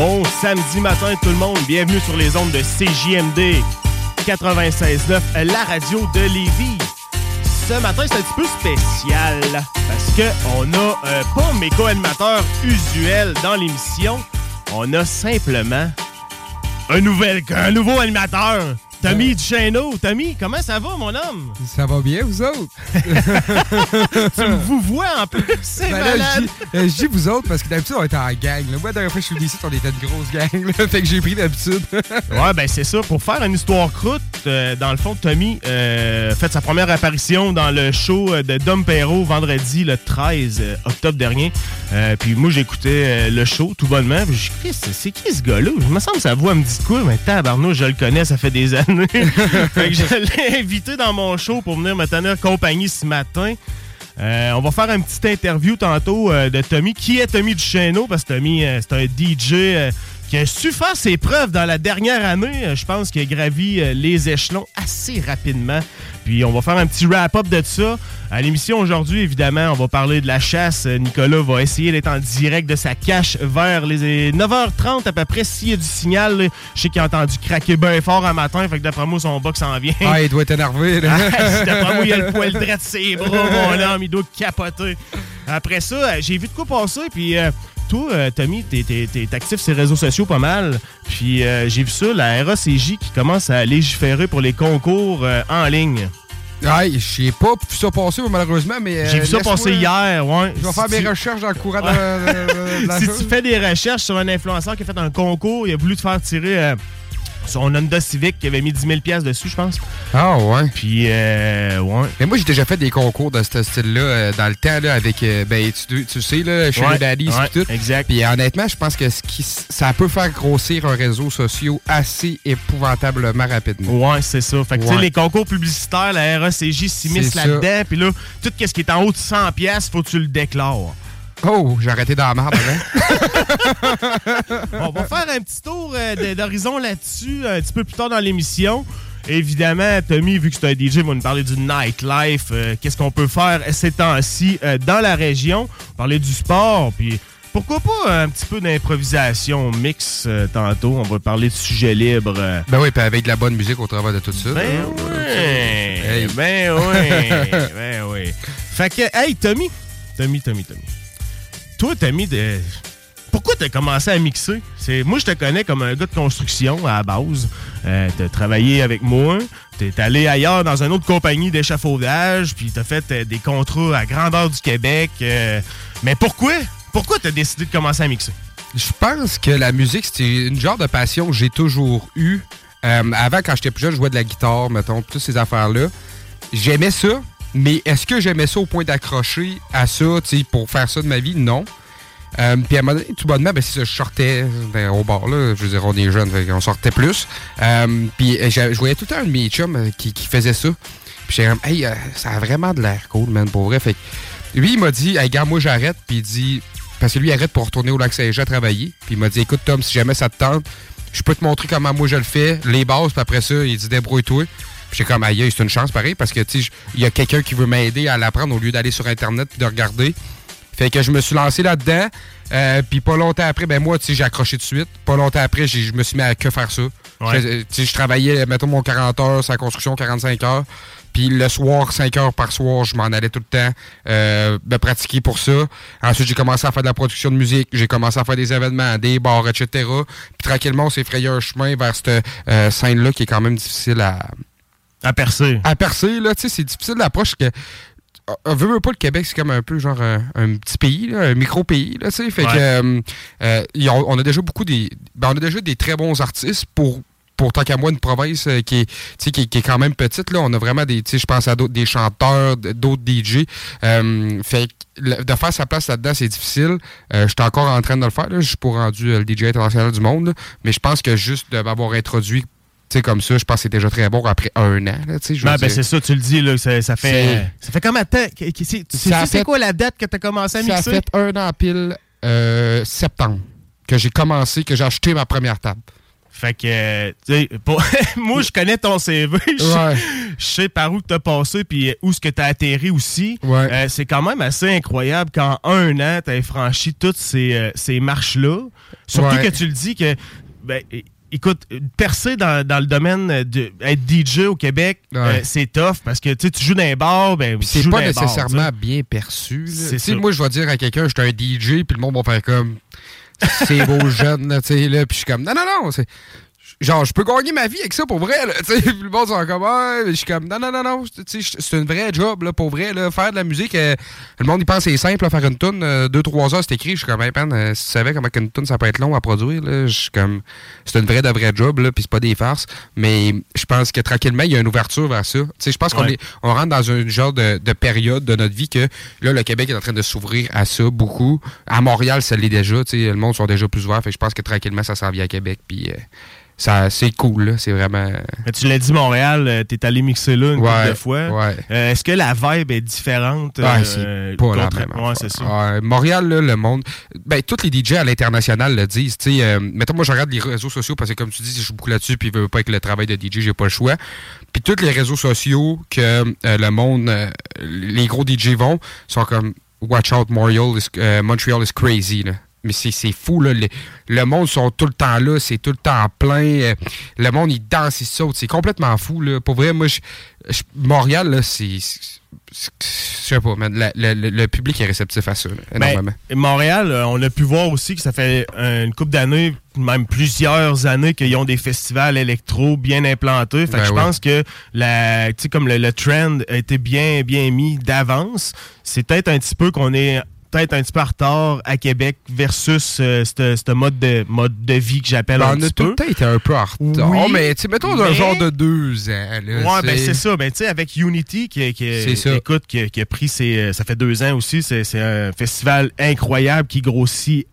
bon samedi matin tout le monde. Bienvenue sur les ondes de CJMD 96.9, la radio de Lévis. Ce matin, c'est un petit peu spécial parce que on a euh, pas mes co-animateurs usuels dans l'émission. On a simplement un, nouvel, un nouveau animateur. Tommy Duchesneau. Tommy, comment ça va, mon homme? Ça va bien, vous autres? tu me vous vois en plus, c'est Ben là, malade. je dis- euh, je dis vous autres parce que d'habitude, on était en gang. là. Moi, la dernière fois que je suis venu ici, on était une grosse gang. là. fait que j'ai pris l'habitude. Ouais, ben c'est ça. Pour faire une histoire croûte, euh, dans le fond, Tommy euh, fait sa première apparition dans le show de Dom Perrault vendredi le 13 euh, octobre dernier. Euh, puis moi, j'écoutais le show tout bonnement. Puis dit, Christ, c'est- c'est qui ce gars-là? Je me semble que sa voix me dit quoi, mais tabarnouche, je le connais, ça fait des années. fait que je l'ai invité dans mon show pour venir me tenir compagnie ce matin. Euh, on va faire une petite interview tantôt euh, de Tommy. Qui est Tommy Duchesneau? Parce que Tommy, euh, c'est un DJ qui a su faire ses preuves dans la dernière année. Euh, je pense qu'il a gravi euh, les échelons assez rapidement. Puis on va faire un petit wrap-up de ça. À l'émission aujourd'hui, évidemment, on va parler de la chasse. Euh, Nicolas va essayer d'être en direct de sa cache vers les 9h30 à peu près. S'il y a du signal, là, je sais qu'il a entendu craquer bien fort un matin. Fait que d'après moi, son box s'en vient. ah, il doit être énervé. là. Ah, D'après moi, il a le poil droit de ses bras, mon homme. Il doit capoter. Après ça, j'ai vu de quoi passer. Puis euh, toi, euh, Tommy, t'es, t'es actif sur les réseaux sociaux pas mal. Puis euh, j'ai vu ça, la RACJ qui commence à légiférer pour les concours euh, en ligne. Ouais, je sais pas vu ça passer, malheureusement, mais. J'ai vu ça passer hier, ouais. Je vais Si faire mes tu- recherches dans le courant de, de- de la si chose. tu fais des recherches sur un influenceur qui a fait un concours, il a voulu te faire tirer son Honda Civic qui avait mis 10 000 piastres dessus, je pense. Ah, ouais. Puis, euh, ouais. Mais moi, j'ai déjà fait des concours de ce style-là euh, dans le temps, là, avec, euh, ben, tu, tu sais, là, chez Ouais, et tout. Exact. Puis honnêtement, je pense que ce qui, ça peut faire grossir un réseau social assez épouvantablement rapidement. Ouais, c'est ça. Fait que, tu sais, les concours publicitaires, la RACJ s'immisce là-dedans. Puis là, tout ce qui est en haut de 100 pièces, faut que tu le déclares. Oh, j'ai arrêté dans la merde avant. On va faire un petit tour euh, d'horizon là-dessus un petit peu plus tard dans l'émission. Évidemment, Tommy, vu que c'est un DJ, va nous parler du nightlife. euh, Qu'est-ce qu'on peut faire ces temps-ci euh, dans la région. Parler du sport, puis pourquoi pas un petit peu d'improvisation mix euh, tantôt. On va parler de sujets libres. euh. ben oui, puis avec de la bonne musique au travers de tout ça. Ben là. oui, Hey. ben oui, ben oui. Fait que, hey, Tommy, Tommy, Tommy, Tommy. Toi, Tommy, de... pourquoi t'as commencé à mixer? C'est... Moi, je te connais comme un gars de construction à la base. Euh, t'as travaillé avec moi, t'es allé ailleurs dans une autre compagnie d'échafaudage, puis t'as fait euh, des contrats à grandeur du Québec. euh, Mais pourquoi? Pourquoi t'as décidé de commencer à mixer? Je pense que la musique, c'était une genre de passion que j'ai toujours eue. Euh, avant, quand j'étais plus jeune, je jouais de la guitare, mettons, toutes ces affaires-là. J'aimais ça, mais est-ce que j'aimais ça au point d'accrocher à ça, pour faire ça de ma vie? Non. Euh, puis à un moment donné, tout bonnement, ben, c'est ça, je sortais ben, au bar, là. Je veux dire, on est jeunes, on sortait plus. Euh, puis euh, je voyais tout le temps un de mes qui, faisait ça. Puis j'étais comme, hey, ça a vraiment de l'air cool, man, pour vrai. Fait que lui, il m'a dit, hey, gars, moi, j'arrête. Puis il dit, parce que lui, il arrête pour retourner au lac Saint-Jean travailler. Puis il m'a dit, écoute, Tom, si jamais ça te tente, je peux te montrer comment moi je le fais, les bases, puis après ça, il dit, débrouille-toi. Puis j'étais comme, aïe, c'est une chance pareil, parce que, tu il y a quelqu'un qui veut m'aider à l'apprendre au lieu d'aller sur Internet puis de regarder. Fait que je me suis lancé là-dedans. Euh, puis pas longtemps après, ben moi, tu sais, j'ai accroché de suite. Pas longtemps après, je me suis mis à que faire ça. Je, je travaillais, mettons, mon 40 heures, sa construction, 45 heures. Puis le soir, 5 heures par soir, je m'en allais tout le temps euh, me pratiquer pour ça. Ensuite, j'ai commencé à faire de la production de musique. J'ai commencé à faire des événements, des bars, etc. Puis tranquillement, on s'est frayé un chemin vers cette euh, scène-là qui est quand même difficile à... À percer. À percer, là. Tu sais, c'est difficile d'approche que on veut pas le Québec, c'est comme un peu genre un, petit pays, un micro-pays, là, tu sais. Fait que euh, euh, on, a déjà beaucoup des. Ben, on a déjà des très bons artistes pour. Pour tant qu'à moi, une province euh, qui, est, qui, est quand même petite, là, on a vraiment des, je pense à d'autres, des chanteurs, d'autres DJ. fait de faire sa place là-dedans, c'est difficile. je suis encore en train de le faire. Je suis pas rendu le DJ international du monde, mais je pense que juste de m'avoir introduit sais, comme ça, je pense que c'est déjà très bon après un an. Là, je ben, ben c'est ça, tu le dis, là, ça, ça fait. Ça fait comme à Tu sais, c'est quoi la date que tu as commencé à mixer? Ça fait un an pile euh, septembre que j'ai commencé, que j'ai acheté ma première table. Fait que, tu sais, moi, je connais ton CV. Je sais par où tu as passé puis où ce que tu as atterri aussi. Euh, c'est quand même assez incroyable qu'en un an, tu aies franchi toutes ces, euh, ces marches-là. Surtout que tu le dis que ben, écoute, percer dans, dans le domaine de être DJ au Québec, euh, c'est tough parce que tu joues dans un bar, ben c'est pas nécessairement bien perçu. Moi, je vais dire à quelqu'un, je suis un DJ, puis le monde va faire comme c'est beau jeune, tu sais, là, puis je suis comme non, non, non, genre, je peux gagner ma vie avec ça pour vrai, là. Tu sais, le monde sont comme, ah, je suis comme, non, non, non, non, c'est un vrai job, là, pour vrai, là. Faire de la musique, euh, le monde, il pense que c'est simple, faire une tune, euh, deux, trois heures, c'est écrit. Je suis comme, hey, euh, si tu savais comment une tune, ça peut être long à produire, là, je suis comme, c'est une vraie de vrai job, là, puis c'est pas des farces. Mais je pense que tranquillement, il y a une ouverture vers ça. Tu sais, je pense qu'on est, on rentre dans un genre de, de, période de notre vie que, là, le Québec est en train de s'ouvrir à ça beaucoup. À Montréal, ça l'est déjà, tu sais, le monde sont déjà plus ouverts. Fait je pense que tranquillement, ça s'en vient à Québec, puis c'est cool, c'est vraiment. tu l'as dit, Montréal, euh, t'es allé mixer là une couple de fois. Euh, est-ce que la vibe est différente? Ouais, c'est euh, pas la même. ça. Montréal, le monde. Ben, tous les DJ à l'international le disent. sais mettons, moi, je regarde les réseaux sociaux parce que, comme tu dis, je suis beaucoup là-dessus, puis je veux pas avec le travail de DJ, j'ai pas le choix. Puis tous les réseaux sociaux que le monde, les gros DJ vont, sont comme Watch out, Montreal is, Montreal is crazy. Là mais c'est fou, là. Le, monde sont tout le temps là, c'est tout le temps plein. Euh, le monde, il danse, il saute. C'est complètement fou, là. Pour vrai, moi, je, Montréal, là, c'est. Je sais pas, mais le, public est réceptif à ça, ben, énormément. Montréal, euh, on a pu voir aussi que ça fait une couple d'années, même plusieurs années, qu'ils ont des festivals électro bien implantés. Fait que ben je pense que la, comme le, trend a été bien, bien mis d'avance. C'est peut-être un petit peu qu'on est peut-être un petit peu en retard à Québec versus euh, ce mode de, mode de vie que j'appelle ben, un petit peu. On a peut-être un peu en retard. Oui, mais mettons un genre de deux ans. Là, ouais, ben c'est ça. Ben, tu sais, avec Unity, qui, qui, écoute, qui, qui, a pris ses, euh, ça fait deux ans aussi, c'est un festival incroyable qui grossit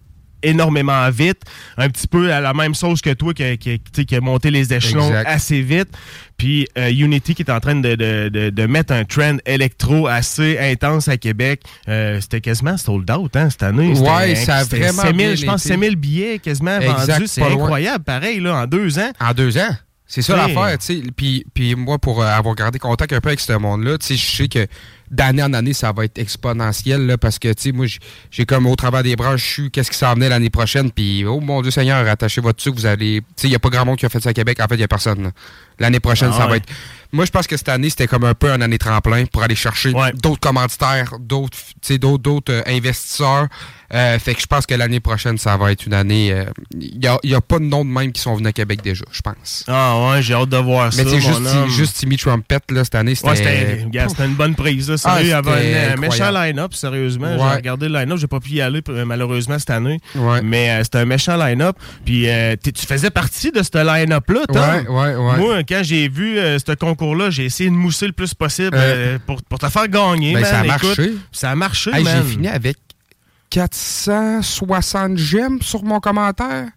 énormément vite, un petit peu à la même sauce que toi qui, qui, qui a monté les échelons assez vite. Puis euh, Unity qui est en train de, de, de, mettre un trend électro assez intense à Québec. Euh, c'était quasiment sold out hein, cette année. Ouais, ça a vraiment 000, Je pense 5000 billets quasiment vendus. C'est incroyable, pareil, là, en deux ans. En deux ans? C'est ça l'affaire, tu sais. Puis, puis moi, pour euh, avoir gardé contact un peu avec ce monde-là, tu sais, je sais que d'année en année, ça va être exponentiel, là, parce que, tu sais, moi, j'ai comme au travers des branches, je suis qu'est-ce qui s'en venait l'année prochaine, puis, oh mon Dieu Seigneur, attachez votre sucre, vous allez... Tu sais, il n'y a pas grand monde qui a fait ça à Québec. En fait, il n'y a personne. L'année prochaine, ah ça va être... Moi, je pense que cette année, c'était comme un peu une année tremplin pour aller chercher d'autres commanditaires, d'autres d'autres euh, investisseurs. Euh, fait que je pense que l'année prochaine, ça va être une année. Il euh, n'y a, a, pas de noms de même qui sont venus à Québec déjà, je pense. Ah ouais, j'ai hâte de voir ça. Mais c'est juste, juste Timmy Trumpet, là, cette année, c'était. Ouais, c'était une bonne prise. Là. Ah, il y avait un, méchant line-up, sérieusement. J'ai regardé le line-up, j'ai pas pu y aller malheureusement cette année. Mais c'était un méchant line-up. Puis tu faisais partie de ce line-up-là, Ouais, ouais, ouais. Moi, quand j'ai vu ce concours-là, j'ai essayé de mousser le plus possible euh, pour, pour, te faire gagner. Ben, ça a marché. Ça a marché, J'ai fini avec 460 gemmes sur mon commentaire.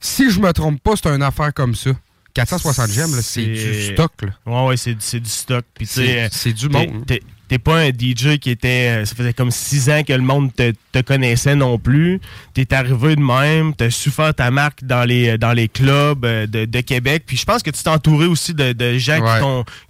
Si je me trompe pas, c'est une affaire comme ça. 460 gemmes, c'est du stock. Là. Ouais, ouais, c'est du stock. C'est du monde. T'es pas un DJ qui était. Euh, ça faisait comme six ans que le monde te, connaissait non plus. T'es arrivé de même, t'as su faire ta marque dans les, dans les clubs euh, de, Québec. Puis je pense que tu t'es entouré aussi de, gens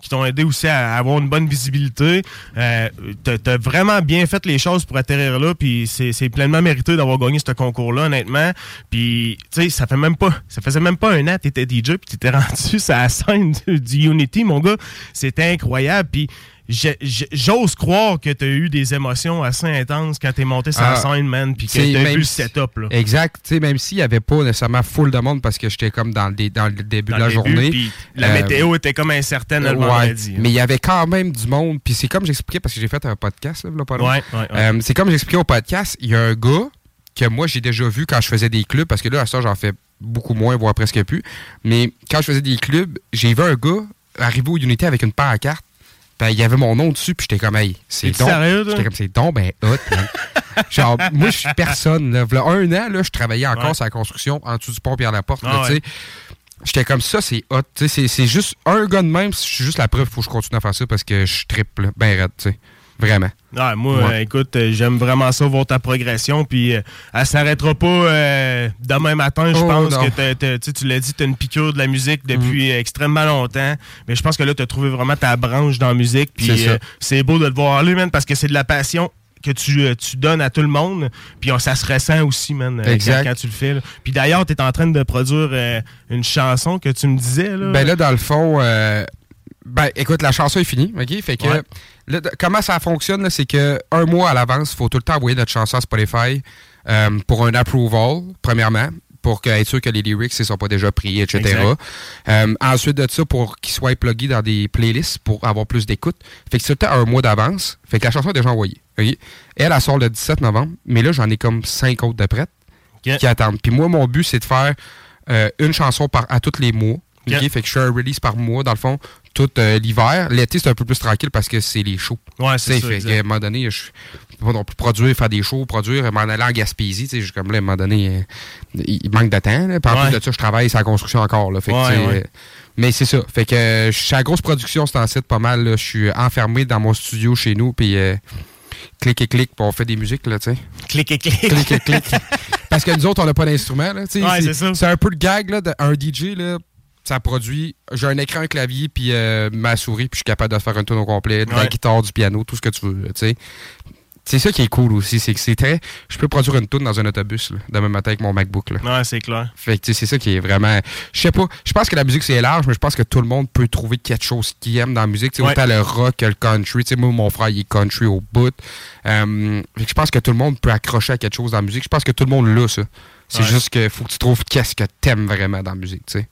qui t'ont aidé aussi à avoir une bonne visibilité. Euh, t'as vraiment bien fait les choses pour atterrir là. Puis c'est pleinement mérité d'avoir gagné ce concours-là, honnêtement. Puis, tu sais, ça fait même pas. Ça faisait même pas un an que t'étais DJ, puis t'étais rendu sur la scène du, du Unity, mon gars. C'était incroyable. Puis j'ose croire que tu as eu des émotions assez intenses quand tu es monté sur la ah, scène, man, puis que tu as vu le setup. Là. Exact. sais même s'il n'y avait pas nécessairement full de monde parce que j'étais comme dans le, dans le début de la journée. La euh, météo était comme incertaine le vendredi. Hein. Mais il y avait quand même du monde. Puis c'est comme j'expliquais parce que j'ai fait un podcast, là, ouais, euh, C'est comme j'expliquais au podcast, il y a un gars que moi j'ai déjà vu quand je faisais des clubs, parce que là, à ça, j'en fais beaucoup moins, voire presque plus. Mais quand je faisais des clubs, j'ai vu un gars arriver au Unity avec une pancarte ben, il y avait mon nom dessus, puis j'étais comme, hey, c'est donc. J'étais comme, c'est donc, ben, hot, Genre, moi, je suis personne, là. Là, un an, là, je travaillais encore sur la construction, en dessous du pont Pierre Laporte, porte ah tu sais. J'étais comme ça, c'est hot. C'est juste un gars de même, je suis juste la preuve, faut que je continue à faire ça parce que je triple, ben raide, tu sais. Vraiment. Moi, écoute, euh, j'aime vraiment ça, voir ta progression. Puis, euh, elle s'arrêtera pas euh, demain matin. Je oh, pense que tu l'as dit, tu as une piqûre de la musique depuis mm. extrêmement longtemps. Mais je pense que là, tu as trouvé vraiment ta branche dans la musique. Puis, c'est beau de te voir aller, man, parce que c'est de la passion que tu, donnes à tout le monde. Puis ça se ressent aussi, man, quand, tu le fais. Puis d'ailleurs, tu es en train de produire une chanson que tu me disais. Là. Ben là, dans le fond, ben écoute, la chanson est finie, OK? Fait que comment ça fonctionne, c'est que un mois à l'avance, il faut tout le temps envoyer notre chanson à Spotify euh, pour un approval, premièrement pour être sûr que les lyrics ne sont pas déjà pris, etc. Euh, ensuite de ça, pour qu'ils soient plugués dans des playlists pour avoir plus d'écoute. Fait que c'est un mois d'avance. Fait que la chanson est déjà envoyée. Elle, elle sort le 17 novembre, mais là, j'en ai comme cinq autres de prêtes qui attendent. Puis moi, mon but, c'est de faire euh, une chanson par, à tous les mois. Fait que je fais un release par mois, dans le fond, tout euh, l'hiver. L'été, c'est un peu plus tranquille parce que c'est les shows. Ouais, c'est ça. Fait à un moment donné, je peux pas non plus produire, faire des shows, produire, m'en aller en Gaspésie. Tu sais, comme là, à un moment donné, euh, il manque de temps. Là. en plus de ça, je travaille sur la construction encore. Là. Fait que, euh, mais c'est ça. Fait que je suis à grosse production, c'est en site pas mal. Je suis enfermé dans mon studio chez nous. Puis clic et clic, puis on fait des musiques, là, tu sais. Clic et clic. Clic et clic. Parce que nous autres, on n'a pas d'instrument, là, tu sais. c'est un peu le gag, là, d'un DJ, là ça produit. J'ai un écran, un clavier, puis euh, ma souris, puis je suis capable de faire un tour au complet, de la guitare, du piano, tout ce que tu veux. Tu sais. C'est ça qui est cool aussi, c'est que c'est très. Je peux produire une tune dans un autobus, là, demain matin avec mon MacBook. Là. Ouais, c'est clair. Fait que c'est ça qui est vraiment. Je sais pas. Je pense que la musique c'est large, mais je pense que tout le monde peut trouver quelque chose qu'il aime dans la musique. Ouais. Autant le rock que le country. sais moi, mon frère, il est country au bout. Euh, je pense que tout le monde peut accrocher à quelque chose dans la musique. Je pense que tout le monde l'a, ça. C'est juste qu'il faut que tu trouves qu'est-ce que t'aimes vraiment dans la musique, tu sais.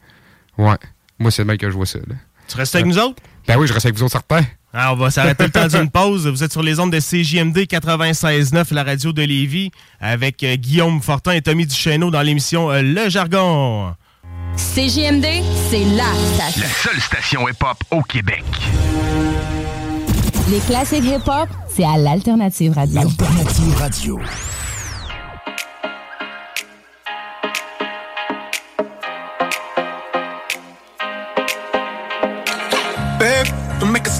Ouais. Moi, c'est le mec que je vois ça. Là. Tu restes avec nous autres? Ben oui, je reste avec vous autres certains. Alors, ah, on va s'arrêter le temps d'une pause. Vous êtes sur les ondes de CJMD 96.9, la radio de Lévis, avec euh, Guillaume Fortin et Tommy Duchesneau dans l'émission euh, Le Jargon. CJMD, c'est la station. La seule station hip-hop au Québec. Les classiques hip-hop, c'est à l'Alternative Radio. L'Alternative Radio.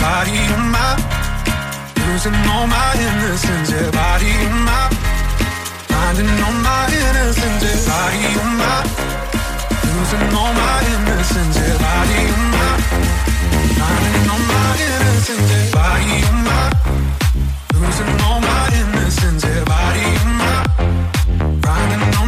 body of mine. Losing all my innocence, yeah, body of mine. Finding all my innocence, yeah, body of mine. Losing all my innocence, yeah, body of mine. Finding all my innocence, yeah, body of mine. Losing all my innocence, yeah, body of mine. Finding all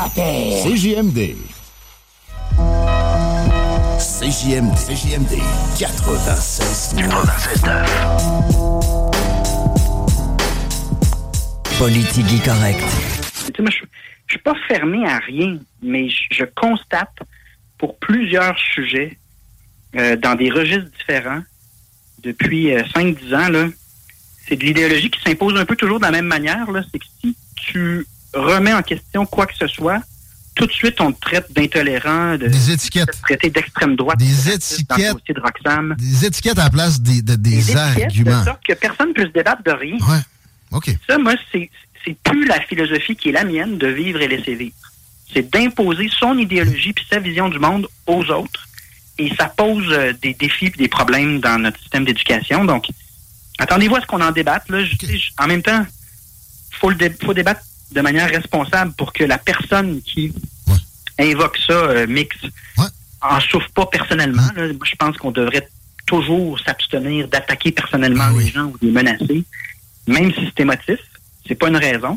formateurs. CJMD. CJMD. CJMD 96. 96 Politique correct. Tu sais, moi, je, je suis pas fermé à rien, mais je, je constate pour plusieurs sujets euh, dans des registres différents depuis euh, 5-10 ans, là, c'est de l'idéologie qui s'impose un peu toujours de la même manière. Là. C'est que si tu remets en question quoi que ce soit, tout de suite on te traite d'intolérant, de Des étiquettes. traité d'extrême droite. Des étiquettes. de Roxham. Des étiquettes à la place des, de- des, Des arguments. de sorte que personne ne peut se débattre de rien. Ouais. OK. Ça, moi, c'est c'est plus la philosophie qui est la mienne de vivre et laisser vivre. C'est d'imposer son idéologie puis sa vision du monde aux autres. Et ça pose euh, des défis et des problèmes dans notre système d'éducation. Donc, attendez-vous à ce qu'on en débatte. Là. Je- je- en même temps, faut le dé- faut débattre de manière responsable pour que la personne qui invoque ça, euh, mix, en souffre pas personnellement. là. Moi, je pense qu'on devrait toujours s'abstenir d'attaquer personnellement les gens ou de les menacer, même si c'est émotif. C'est pas une raison.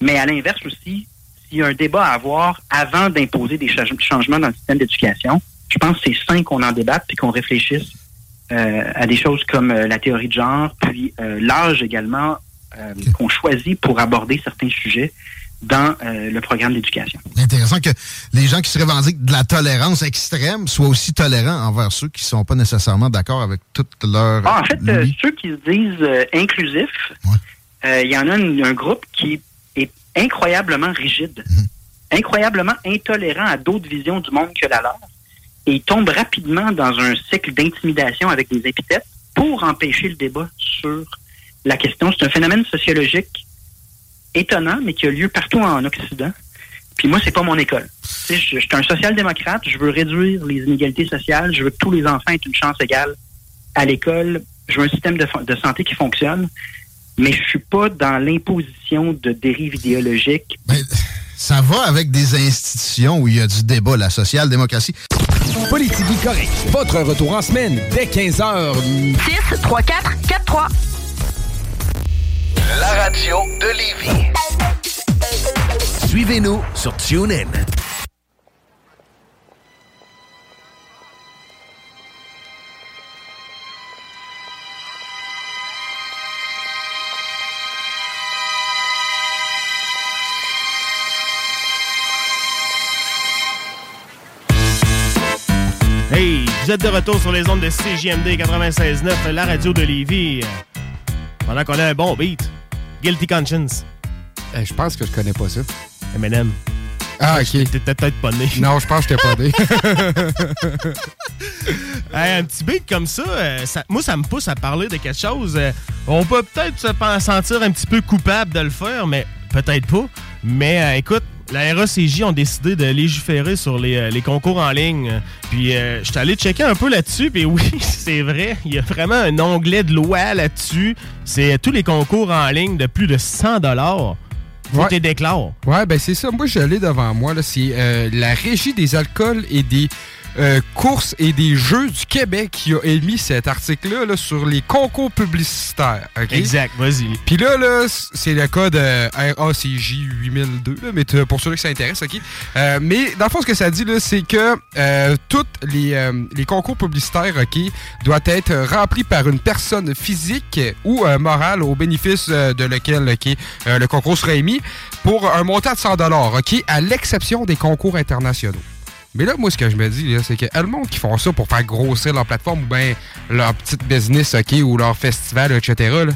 Mais à l'inverse aussi, s'il y a un débat à avoir avant d'imposer des cha- changements dans le système d'éducation, je pense que c'est sain qu'on en débatte puis qu'on réfléchisse euh, à des choses comme euh, la théorie de genre, puis euh, l'âge également euh, qu'on choisit pour aborder certains sujets dans euh, le programme d'éducation. Intéressant que les gens qui se revendiquent de la tolérance extrême soient aussi tolérants envers ceux qui sont pas nécessairement d'accord avec toute leur... Ah, en fait, euh, ceux qui se disent inclusifs, il y en a un groupe qui est incroyablement rigide, incroyablement intolérant à d'autres visions du monde que la leur, et ils tombent rapidement dans un cycle d'intimidation avec des épithètes pour empêcher le débat sur la question. C'est un phénomène sociologique étonnant, mais qui a lieu partout en Occident. Puis moi, c'est pas mon école. Tu sais, Je, je suis un social-démocrate, je veux réduire les inégalités sociales, je veux que tous les enfants aient une chance égale à l'école, je veux un système de, santé qui fonctionne, mais je suis pas dans l'imposition de dérives idéologiques. Ça va avec des institutions où il y a du débat, la social-démocratie. Politique correct. Votre retour en semaine dès 15h. 6 3 4 4 3. La radio de Lévis. Suivez-nous sur TuneIn. Hey, vous êtes de retour sur les ondes de CJMD 96.9, la radio de Lévis. Pendant qu'on a un bon beat. Guilty Conscience. je pense que je connais pas ça. Eminem. Ah, ok. T'es peut-être pas né. Non, je pense que j'étais pas né. Hey, un petit beat comme ça, euh, ça- moi, ça me pousse à parler de quelque chose. euh, on peut peut-être se sentir un petit peu coupable de le faire, mais peut-être pas. Mais euh, écoute, la RACJ ont décidé de légiférer sur les, euh, les concours en ligne. Puis euh, je suis allé checker un peu là-dessus, puis oui, c'est vrai, il y a vraiment un onglet de loi là-dessus. C'est tous les concours en ligne de plus de 100 dollars. Faut que tu déclares. Ouais, ben c'est ça. Moi, je l'ai devant moi. là. C'est euh, la Régie des alcools et des euh, courses et des jeux du Québec qui a émis cet article-là là, sur les concours publicitaires. Exact, vas-y. Puis là, là c'est le code euh, RACJ 8002, là, mais pour ceux qui s'intéressent, OK? Euh, mais dans le fond, ce que ça dit, là, c'est que euh, tous les, euh, les concours publicitaires, OK, doivent être remplis par une personne physique ou euh, morale au bénéfice de lequel, euh, le concours sera émis pour un montant de 100 OK, à l'exception des concours internationaux. Mais là, moi, ce que je me dis, c'est que le monde qui font ça pour faire grossir leur plateforme ou bien leur petite business, OK, ou leur festival, etc., là,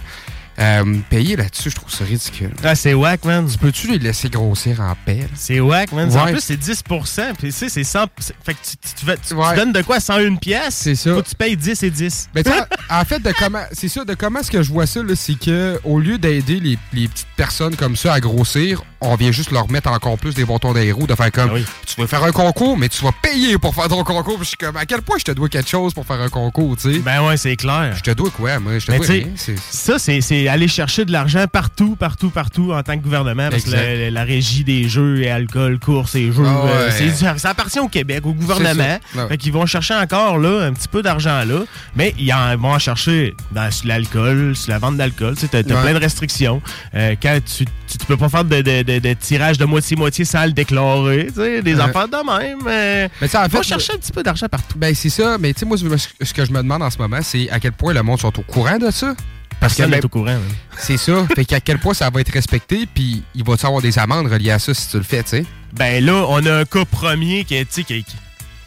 euh, payer là-dessus, je trouve ça ridicule. Ah, c'est whack, man. Peux-tu les laisser grossir en paix? C'est whack, man. En plus, c'est 10 Puis, tu sais, c'est 100 c'est- Fait que tu, tu, tu tu- tu donnes de quoi? 101 pièces? C'est ça. Faut que tu payes 10 et 10. Ben, tu sais, en fait, de comment, c'est ça, de comment est-ce que je vois ça, c'est que au lieu d'aider les, les petites personnes comme ça à grossir, on vient juste leur mettre encore plus des bâtons roues, de faire comme, tu veux faire un concours, mais tu vas payer pour faire ton concours. Puis je suis comme, à quel point je te dois quelque chose pour faire un concours, tu sais? Ben ouais, c'est clair. Je te dois quoi, moi? Je te Mais dois tu rien. ça, c'est c'est aller chercher de l'argent partout, partout, partout en tant que gouvernement. Parce que la, la régie des jeux et alcool, courses et jeux, Ah euh, ça appartient au Québec, au gouvernement. Ça. Ouais. Fait qu'ils vont chercher encore là un petit peu d'argent là. Mais ils en vont en chercher dans sur l'alcool, sur la vente d'alcool. Tu Ouais. plein de restrictions. Euh, quand tu, tu, tu peux pas faire de, de, de- de tirage de moitié-moitié sans le déclarer. Des affaires de même. euh, Mais ça, en ils vont fait, chercher un petit peu d'argent partout. Ben, c'est ça. Mais tu sais, moi, ce ce que je me demande en ce moment, c'est à quel point le monde sont au courant de ça? Personne n'est au courant. hein. C'est ça. fait qu'à quel point ça va être respecté, puis il va y avoir des amendes reliées à ça si tu le fais, tu sais? Ben là, on a un cas premier qui est, tu sais,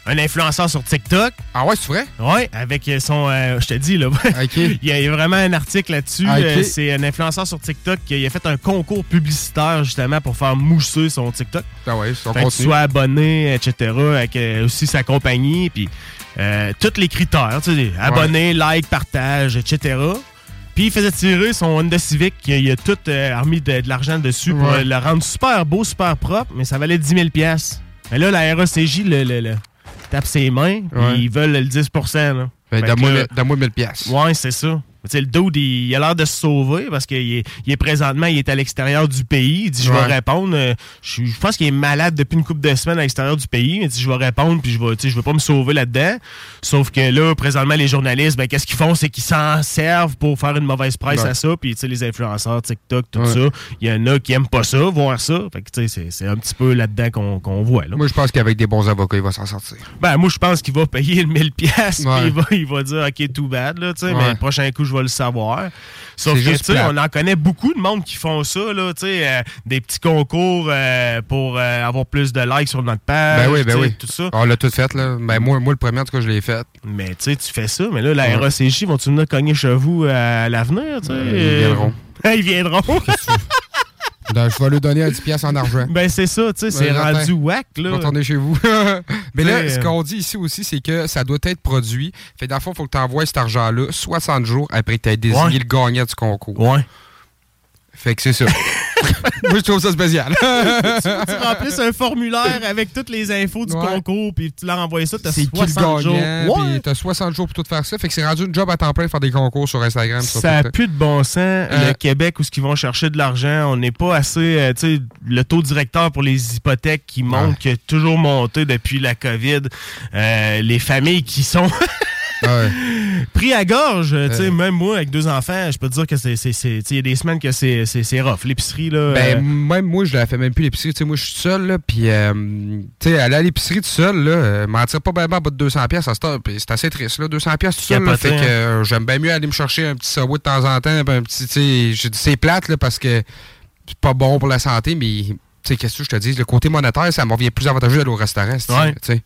un influenceur sur TikTok. Ah ouais, c'est vrai? Ouais, avec son. euh, je te dis, là. il, y a, il y a vraiment un article là-dessus. Ah. Euh, c'est un influenceur sur TikTok qui a fait un concours publicitaire, justement, pour faire mousser son TikTok. Ah ouais, son Fait que tu contenu. sois abonné, etc., avec euh, aussi sa compagnie, puis euh, tous les critères, tu sais, abonné, like, partage, etc. Puis il faisait tirer son Honda Civic, il a tout euh, remis de, de l'argent dessus pour Ouais. euh, le rendre super beau, super propre, mais ça valait 10 000 pièces. Mais là, la RACJ le, le- le- tape ses mains, puis ils veulent le 10 là. Ben, Fait que donne-moi là- mille- donne-moi 1000 pièces. Ouais, c'est ça. Sais, le dude, il, il a l'air de se sauver parce qu'il est, il est présentement, il est à l'extérieur du pays. Il dit, je vais Ouais. répondre. euh, Je, je pense qu'il est malade depuis une couple de semaines à l'extérieur du pays. Il dit, je vais répondre, puis je vais, je vais pas me sauver là-dedans. Sauf que là, présentement, les journalistes, ben, qu'est-ce qu'ils font? C'est qu'ils s'en servent pour faire une mauvaise presse Ouais. à ça. Puis, tu sais, les influenceurs, TikTok, tout Ouais. ça. Il y en a qui aiment pas ça, voir ça. Fait que, tu sais, c'est- c'est un petit peu là-dedans qu'on qu'on voit, là. Moi, je pense qu'avec des bons avocats, il va s'en sortir. Ben, moi, je pense qu'il va payer le 1000 pièces Ouais. puis il va, il va dire, OK, too bad, là, tu sais, Ouais. mais le prochain coup, je vais le savoir. Sauf que, tu on en connaît beaucoup de monde qui font ça, là, tu sais, euh, des petits concours euh, pour euh, avoir plus de likes sur notre page, Ben oui, ben oui. tout ça. On l'a tout fait, là. Ben, moi, moi, le premier, en tout cas, je l'ai fait. Mais, tu sais, tu fais ça, mais là, la Ouais. RACJ, vont-tu venir cogner chez vous à l'avenir, tu sais? Ils viendront. Ils viendront. Donc, je vais lui donner un 10 pièces en argent. ben, c'est ça, tu sais, c'est Ouais, rendu whack, là. Retournez chez vous. Mais là, ce euh, qu'on dit ici aussi, c'est que ça doit être produit. Fait dans le fond, il faut que tu envoies cet argent-là 60 jours après que tu aies désigné Ouais. le gagnant du concours. Ouais. Fait que c'est ça. Moi, je trouve ça spécial. tu, tu remplisses un formulaire avec toutes les infos du Ouais. concours, puis tu leur envoies ça, t'as c'est qui le 60 jours. puis t'as 60 jours pour tout faire ça. Fait que c'est rendu une job à temps plein de faire des concours sur Instagram. Ça n'a plus de bon sens, Euh, le Québec, où ce qu'ils vont chercher de l'argent. On n'est pas assez... euh, tu sais, le taux directeur pour les hypothèques qui monte, qui a toujours monté depuis la COVID. Euh, les familles qui sont Ouais. pris à gorge. tu sais. Même moi, avec deux enfants, je peux te dire que c'est... Il y a des semaines que c'est rough. L'épicerie, là... Ben, euh, même moi, je la fais même plus l'épicerie. Tu sais, moi, je suis seul, là, puis, euh, tu sais, aller à l'épicerie tout seul, là, euh, m'en tire pas bien bas de 200 pièces à cette heure, puis c'est assez triste, là, 200 pièces tout seul, là, fait que hein. euh, j'aime bien mieux aller me chercher un petit Subway de temps en temps, un petit, tu sais, c'est plate, là, parce que c'est pas bon pour la santé, mais, sais, qu'est-ce que je te dis, le côté monétaire, ça me revient plus avantageux d'aller au restaurant.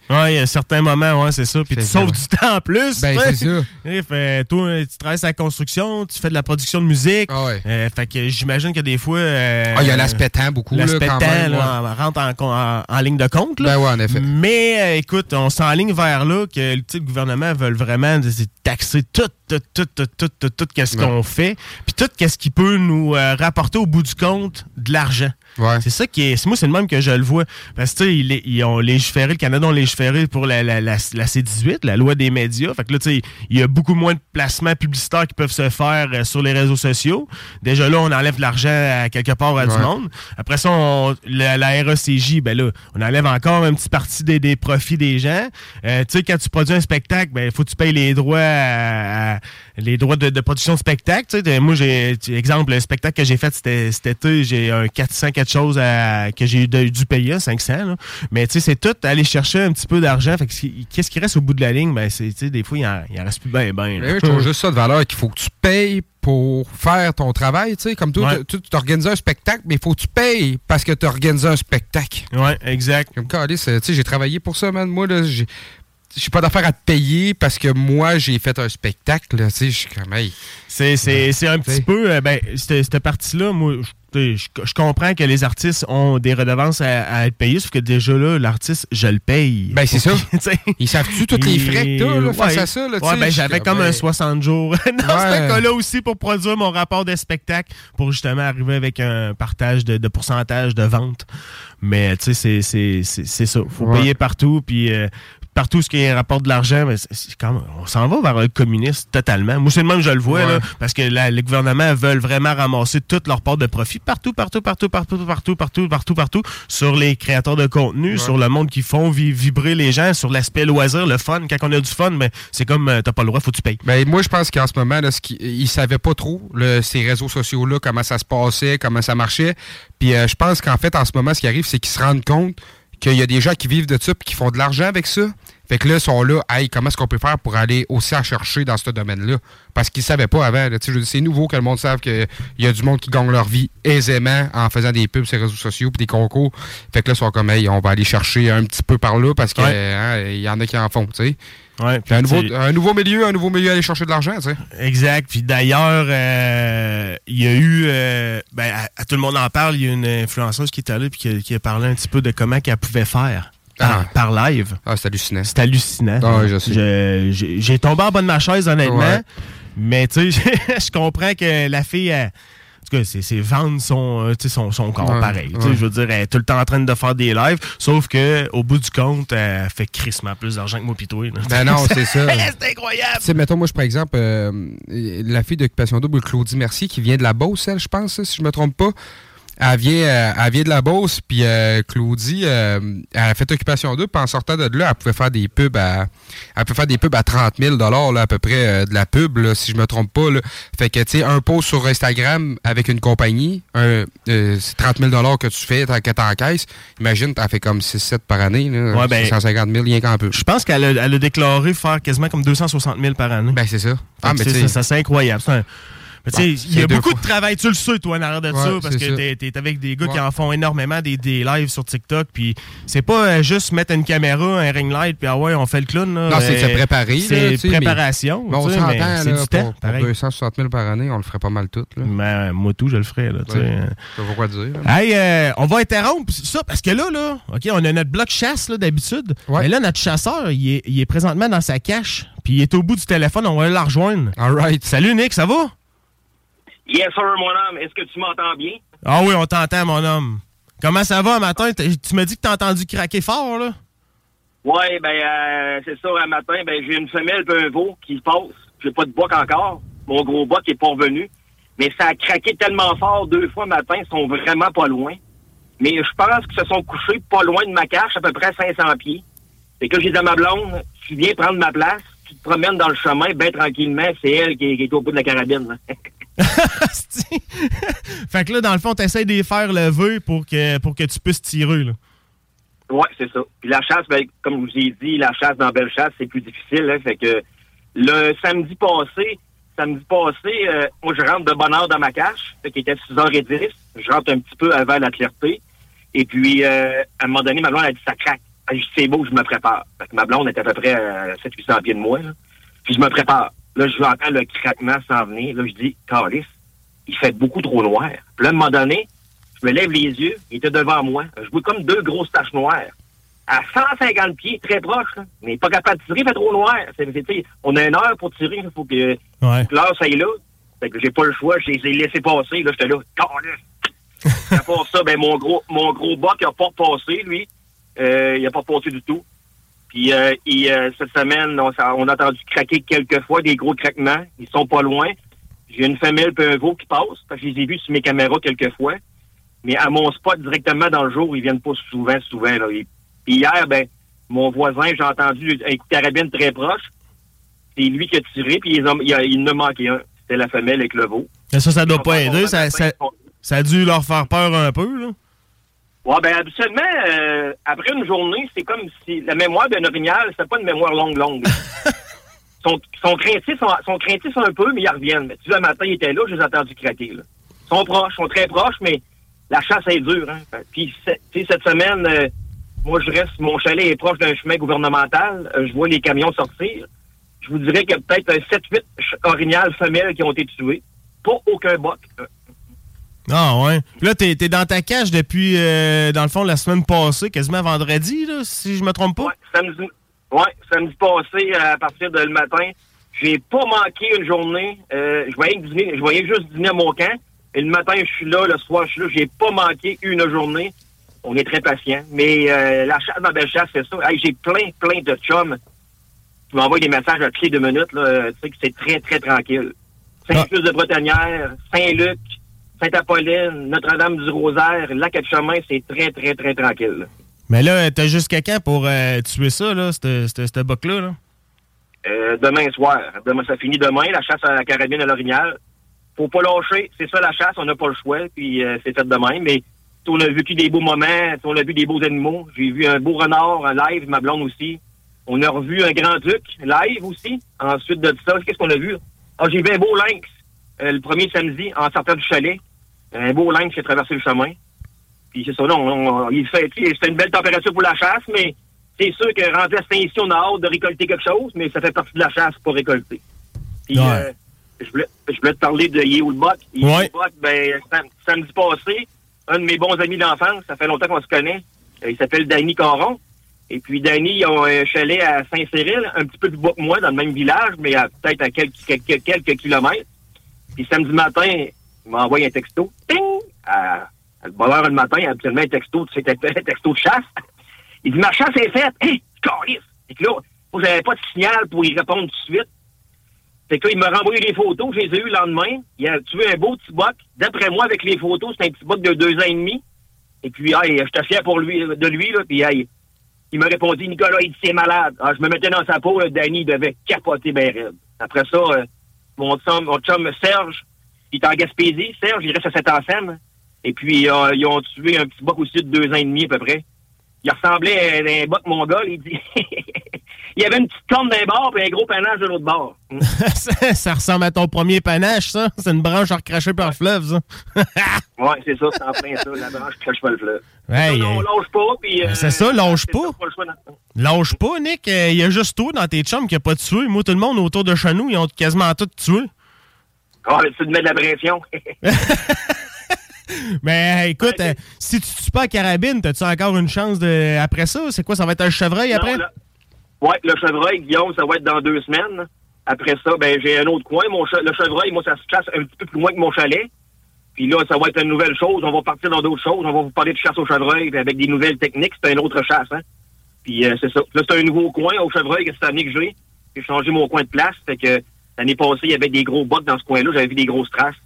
Ouais, il y a certains moments, ouais, c'est ça. Puis tu sauves du temps en plus. Ben, c'est ça. Eh, fait, toi, tu travailles sur la construction, tu fais de la production de musique. Ah ouais. Euh, fait que j'imagine que des fois. euh, Ah, il y a l'aspect temps beaucoup, L'aspect temps, même, là, en- rentre en, en- en ligne de compte. Là. Ben ouais, en effet. Mais euh, écoute, on s'enligne vers là que le gouvernement veut vraiment taxer tout, tout, tout, tout, tout, tout, tout qu'est-ce qu'on fait, puis tout qu'est-ce qui peut nous rapporter au bout du compte de l'argent. C'est ça qui c'est c'est- moi, c'est le même que je le vois. Parce que, tu sais, ils, ont légiféré, le Canada ont légiféré pour la, la, la, la C-18, la loi des médias. Fait que là, tu sais, il y a beaucoup moins de placements publicitaires qui peuvent se faire euh, sur les réseaux sociaux. Déjà là, on enlève de l'argent à quelque part à du monde. Après ça, on- la, la RECJ, ben là, on enlève encore une petite partie des, des profits des gens. Euh, tu sais, quand tu produis un spectacle, ben, il faut que tu payes les droits à- à- les droits de, de production de spectacle. Tu sais, moi, j'ai, exemple, le spectacle que j'ai fait c'était- cet été, j'ai un 400 quelque chose à- que j'ai dû, payer, 500. là. Mais tu sais, c'est tout aller chercher un petit peu d'argent. Fait qui- qu'est-ce qui reste au bout de la ligne? Ben, c'est, des fois, il en, il en reste plus bien, bien. Mais je trouve juste ça de valeur qu'il faut que tu payes pour faire ton travail, tu sais, comme toi, Ouais. tu- t'organises un spectacle, mais il faut que tu payes parce que tu organisé un spectacle. Ouais, exact. Comme tu sais, j'ai travaillé pour ça, man. Moi, là, j'ai j'ai pas d'affaire à te payer parce que moi, j'ai fait un spectacle, tu sais, je suis comme, hey. C'est, c'est, c'est un petit peu. euh, ben, cette, cette partie-là, moi, je- je, je comprends que les artistes ont des redevances à, à être payés, sauf que déjà là, l'artiste, je le paye. Ben, c'est ça. Ils savent-tu tous les frais que t'as, là, face à ça, là, tu Ouais, sais, ben, j'avais comme un hey. 60 jours dans Ouais. ce cas-là aussi pour produire mon rapport de spectacle, pour justement arriver avec un partage de, de pourcentage de vente. Mais, tu sais, c'est, c'est, c'est, c'est ça. Faut payer partout, puis... euh, Partout ce qui rapporte de l'argent, mais c'est- c'est comme, on s'en va vers le communiste totalement. Moi, c'est le même, je le vois, Ouais. là, parce que la- les gouvernements veulent vraiment ramasser toute leur part de profit partout, partout, partout, partout, partout, partout, partout, partout, sur les créateurs de contenu, sur le monde qui font vi- vibrer les gens, sur l'aspect loisir, le fun. Quand on a du fun, ben, c'est comme, euh, t'as pas le droit, faut que tu payes. Ben, moi, je pense qu'en ce moment, là, ce qui- ils savaient pas trop le- ces réseaux sociaux-là, comment ça se passait, comment ça marchait. Puis euh, je pense qu'en fait, en ce moment, ce qui arrive, c'est qu'ils se rendent compte qu'il y a des gens qui vivent de ça puis qui font de l'argent avec ça. Fait que là, ils sont là, hey, comment est-ce qu'on peut faire pour aller aussi à chercher dans ce domaine-là? Parce qu'ils savaient pas avant. C'est nouveau que le monde sache qu'il y a du monde qui gagne leur vie aisément en faisant des pubs sur les réseaux sociaux puis des concours. Fait que là, ils sont comme, hey, on va aller chercher un petit peu par là parce qu'il Ouais. y en a qui en font, tu sais. Ouais, Puis un, nouveau, un nouveau milieu, un nouveau milieu à aller chercher de l'argent, tu sais. Exact. Puis d'ailleurs, euh, il y a eu, euh, ben, à, à tout le monde en parle, il y a une influenceuse qui est allée puis qui, qui a parlé un petit peu de comment qu'elle pouvait faire par, Ah. par live. Ah, c'est hallucinant. C'est hallucinant. Ah, J'ai tombé en bas de ma chaise, honnêtement. Ouais. Mais tu sais, je comprends que la fille, elle- tout cas, vendre son, euh, tu sais, son, son corps Ouais, pareil. Tu sais, ouais. Je veux dire, elle est tout le temps en train de faire des lives, sauf que au bout du compte, elle fait crissement plus d'argent que moi là. Ben non, c'est ça. c'est incroyable. Tu sais, mettons, moi, je, par exemple, euh, la fille d'Occupation Double, Claudie Mercier, qui vient de la Beauce, elle, je pense, si je me trompe pas. Elle vient, euh, elle vient de la Beauce, puis euh, Claudie, euh, elle a fait Occupation Double, puis en sortant de là, elle pouvait faire des pubs à, elle peut faire des pubs à 30 000 là, à peu près, euh, de la pub, là, si je me trompe pas. Là. Fait que, tu sais, un post sur Instagram avec une compagnie, un, euh, c'est 30 000 que tu fais, que t'encaisses. Imagine, t'as fait comme 6-7 par année, là, Ouais, ben, 150 000, rien qu'en pub. Je pense qu'elle a, elle a déclaré faire quasiment comme 260 000 par année. Ben, c'est ça. Ah, mais ça, ça, c'est incroyable. C'est un- Mais sais, Bon, il y a beaucoup fois. de travail, tu le sais, toi, en arrière de Ouais, ça, parce que t'es, t'es avec des gars qui en font énormément, des, des lives sur TikTok, puis c'est pas euh, juste mettre une caméra, un ring light, puis ah ouais, on fait le clown. Là, Non, c'est Euh, là, C'est mais- préparation. Mais on sais, mais s'entend, c'est là, du temps, pour, pour pareil. 260 000 par année, on le ferait pas mal tout. Là. Ben, moi, tout, je le ferais. Là, tu sais. Ouais. Pas quoi dire. là. Hey, euh, on va interrompre ça parce que là, là, OK, on a notre bloc chasse là, d'habitude. Mais là, notre chasseur, il est, il est présentement dans sa cache. Puis il est au bout du téléphone, on va aller la rejoindre. All right. Salut Nick, ça va? Yes, sir, mon homme. Est-ce que tu m'entends bien? Ah oui, on t'entend, mon homme. Comment ça va matin? Tu m'as dit que t'as entendu craquer fort, là? Ouais, ben, euh, c'est ça, un matin, ben, j'ai une femelle et un veau qui passe. J'ai pas de boc encore. Mon gros boc est pas revenu. Mais ça a craqué tellement fort deux fois matin, ils sont vraiment pas loin. Mais je pense qu'ils se sont couchés pas loin de ma cache, à peu près 500 pieds. Fait que j'ai dit à ma blonde, tu viens prendre ma place, tu te promènes dans le chemin, ben tranquillement, c'est elle qui est, qui est au bout de la carabine. là. Fait que là, dans le fond, t'essayes de les faire lever pour que, pour que tu puisses tirer, là. Ouais, c'est ça. Puis la chasse, ben, comme je vous ai dit, la chasse dans Belle Chasse, c'est plus difficile. Hein, fait que le samedi passé, samedi passé, euh, moi, je rentre de bonne heure dans ma cache, fait qu'il était 6h10. Je rentre un petit peu avant la clarté. Et puis, euh, à un moment donné, ma blonde a dit ça craque. Elle dit, c'est beau, je me prépare. Fait que ma blonde était à peu près à 700-800 pieds de moi. Puis je me prépare. Là, je entends le craquement s'en venir. Là, je dis, Carlis, il fait beaucoup trop noir. Puis là, à un moment donné, je me lève les yeux, il était devant moi. Je vois comme deux grosses taches noires. À 150 pieds, très proche, là. mais pas capable de tirer, il fait trop noir. On a une heure pour tirer, il faut que, Ouais. l'heure soit là. Fait que j'ai pas le choix, je les ai laissés passer, là, j'étais là, Carlis. À part ça, ben, mon gros, mon gros boc n'a pas passé, lui. Euh, il n'a pas passé du tout. Puis euh, et, euh, cette semaine, on, a entendu craquer quelques fois, des gros craquements. Ils sont pas loin. J'ai une femelle et un veau qui passent, parce que je les ai vus sur mes caméras quelques fois. Mais à mon spot, directement dans le jour, ils viennent pas souvent, souvent. Là. Et- Puis hier, ben, mon voisin, j'ai entendu un coup de carabine très proche. C'est lui qui a tiré, puis il, a- il en a manqué un. C'était la femelle avec le veau. Ça, ça doit pas aider. Ça, ça, ça a dû leur faire peur un peu, là. Ouais, ben habituellement, euh, après une journée, c'est comme si la mémoire d'un orignal, c'est pas une mémoire longue, longue. sont, sont craintifs, sont, sont craintifs un peu, mais ils reviennent. Mais, tu vois, le matin, ils étaient là, je les ai entendus craquer. Là. Ils sont proches, sont très proches, mais la chasse est dure. Hein. Puis, tu sais, cette semaine, euh, moi, je reste, mon chalet est proche d'un chemin gouvernemental. Euh, je vois les camions sortir. Je vous dirais qu'il y a peut-être un 7-8 ch- orignales femelles qui ont été tuées. Pas aucun boc. Euh, Ah, ouais. Là, t'es t'es dans ta cage depuis, euh, dans le fond, la semaine passée, quasiment vendredi, là, si je me trompe pas. samedi, ouais, samedi passé, à partir de le matin, j'ai pas manqué une journée. Euh, je, voyais dîner- je juste dîner à mon camp. Et le matin, je suis là, le soir, je suis là. J'ai pas manqué une journée. On est très patient. Mais euh, la chasse dans belle chasse, c'est ça. Hey, j'ai plein, plein de chums qui m'envoient des messages à toutes les deux minutes. Là, tu sais que c'est très, très tranquille. Saint-Just de Bretonnière, Saint-Luc, Sainte-Apolline, Notre-Dame-du-Rosaire, Lac-de-Chemin, c'est très, très, très tranquille. Mais là, t'as jusqu'à quand pour euh, tuer ça, là, cette, boc-là, là? Euh, demain soir. Demain, ça finit demain, la chasse à la carabine à l'orignal. Faut pas lâcher. C'est ça la chasse, on n'a pas le choix, puis euh, c'est fait demain. Mais on a vécu des beaux moments, on a vu des beaux animaux. J'ai vu un beau renard en live, ma blonde aussi. On a revu un grand-duc live aussi. Ensuite de ça, qu'est-ce qu'on a vu? Ah, j'ai vu un beau lynx le premier samedi en sortant du chalet. Un beau lynx qui a traversé le chemin. Puis c'est ça, non, on- on- il fait, c'était une belle température pour la chasse, mais c'est sûr que rendu à Saint-Ici, on a hâte de récolter quelque chose, mais ça fait partie de la chasse pour récolter. Puis, Ouais. euh, je, voulais, je voulais te parler de Buck. Ouais. Ben, sam- samedi passé, un de mes bons amis d'enfance, ça fait longtemps qu'on se connaît, euh, il s'appelle Danny Caron. Et puis, Danny, ils ont un chalet à Saint-Cyril, un petit peu plus bas que moi, dans le même village, mais à- peut-être à quelques, quelques, quelques kilomètres. Puis samedi matin, il m'a envoyé un texto. Ting! À, à le bonheur le matin, habituellement un texto, c'était un texto de chasse. Il dit Ma chasse est faite! Hé, hey, Et que là, moi, j'avais pas de signal pour y répondre tout de suite. Fait que là, il m'a renvoyé les photos, je les ai eues le lendemain. Il a tué un beau petit boc. D'après moi, avec les photos, c'est un petit boc de deux ans et demi. Et puis, hey, j'étais fier pour lui, de lui, là. Puis, hey, il m'a répondu, Nicolas, il dit, c'est malade. Ah, je me mettais dans sa peau, là, Danny, il devait capoter ben raide. Après ça, euh, mon, chum, mon chum Serge, il est en Gaspésie. Serge, il reste à cette ensemble. Et puis, euh, ils ont tué un petit boc aussi de deux ans et demi, à peu près. Il ressemblait à un boc mongol, il dit. il y avait une petite corne d'un bord et un gros panache de l'autre bord. ça, ça ressemble à ton premier panache, ça. C'est une branche à recracher par le fleuve, ça. Ouais, c'est ça, c'est en plein ça. La branche qui crache pas le fleuve. Hey, non, on euh, lâche pas, puis... ben, euh, c'est ça, lâche pas. le choix Lâche pas, Nick. Il y a juste toi dans tes chums qui a pas tué. Moi, tout le monde autour de chez nous, ils ont quasiment tout tué. Mais tu te mets de la pression. Mais euh, écoute, euh, si tu tues pas à carabine, t'as-tu encore une chance de après ça? C'est quoi, ça va être un chevreuil après? Là- Ouais, le chevreuil, Guillaume, ça va être dans deux semaines. Après ça, ben j'ai un autre coin. Mon che- le chevreuil, moi, ça se chasse un petit peu plus loin que mon chalet. Puis là, ça va être une nouvelle chose. On va partir dans d'autres choses. On va vous parler de chasse au chevreuil avec des nouvelles techniques. C'est une autre chasse, hein. Puis euh, c'est ça. Là, c'est un nouveau coin au chevreuil que cette année que j'ai. J'ai changé mon coin de place. Fait que l'année passée, il y avait des gros bottes dans ce coin-là. J'avais vu des grosses traces.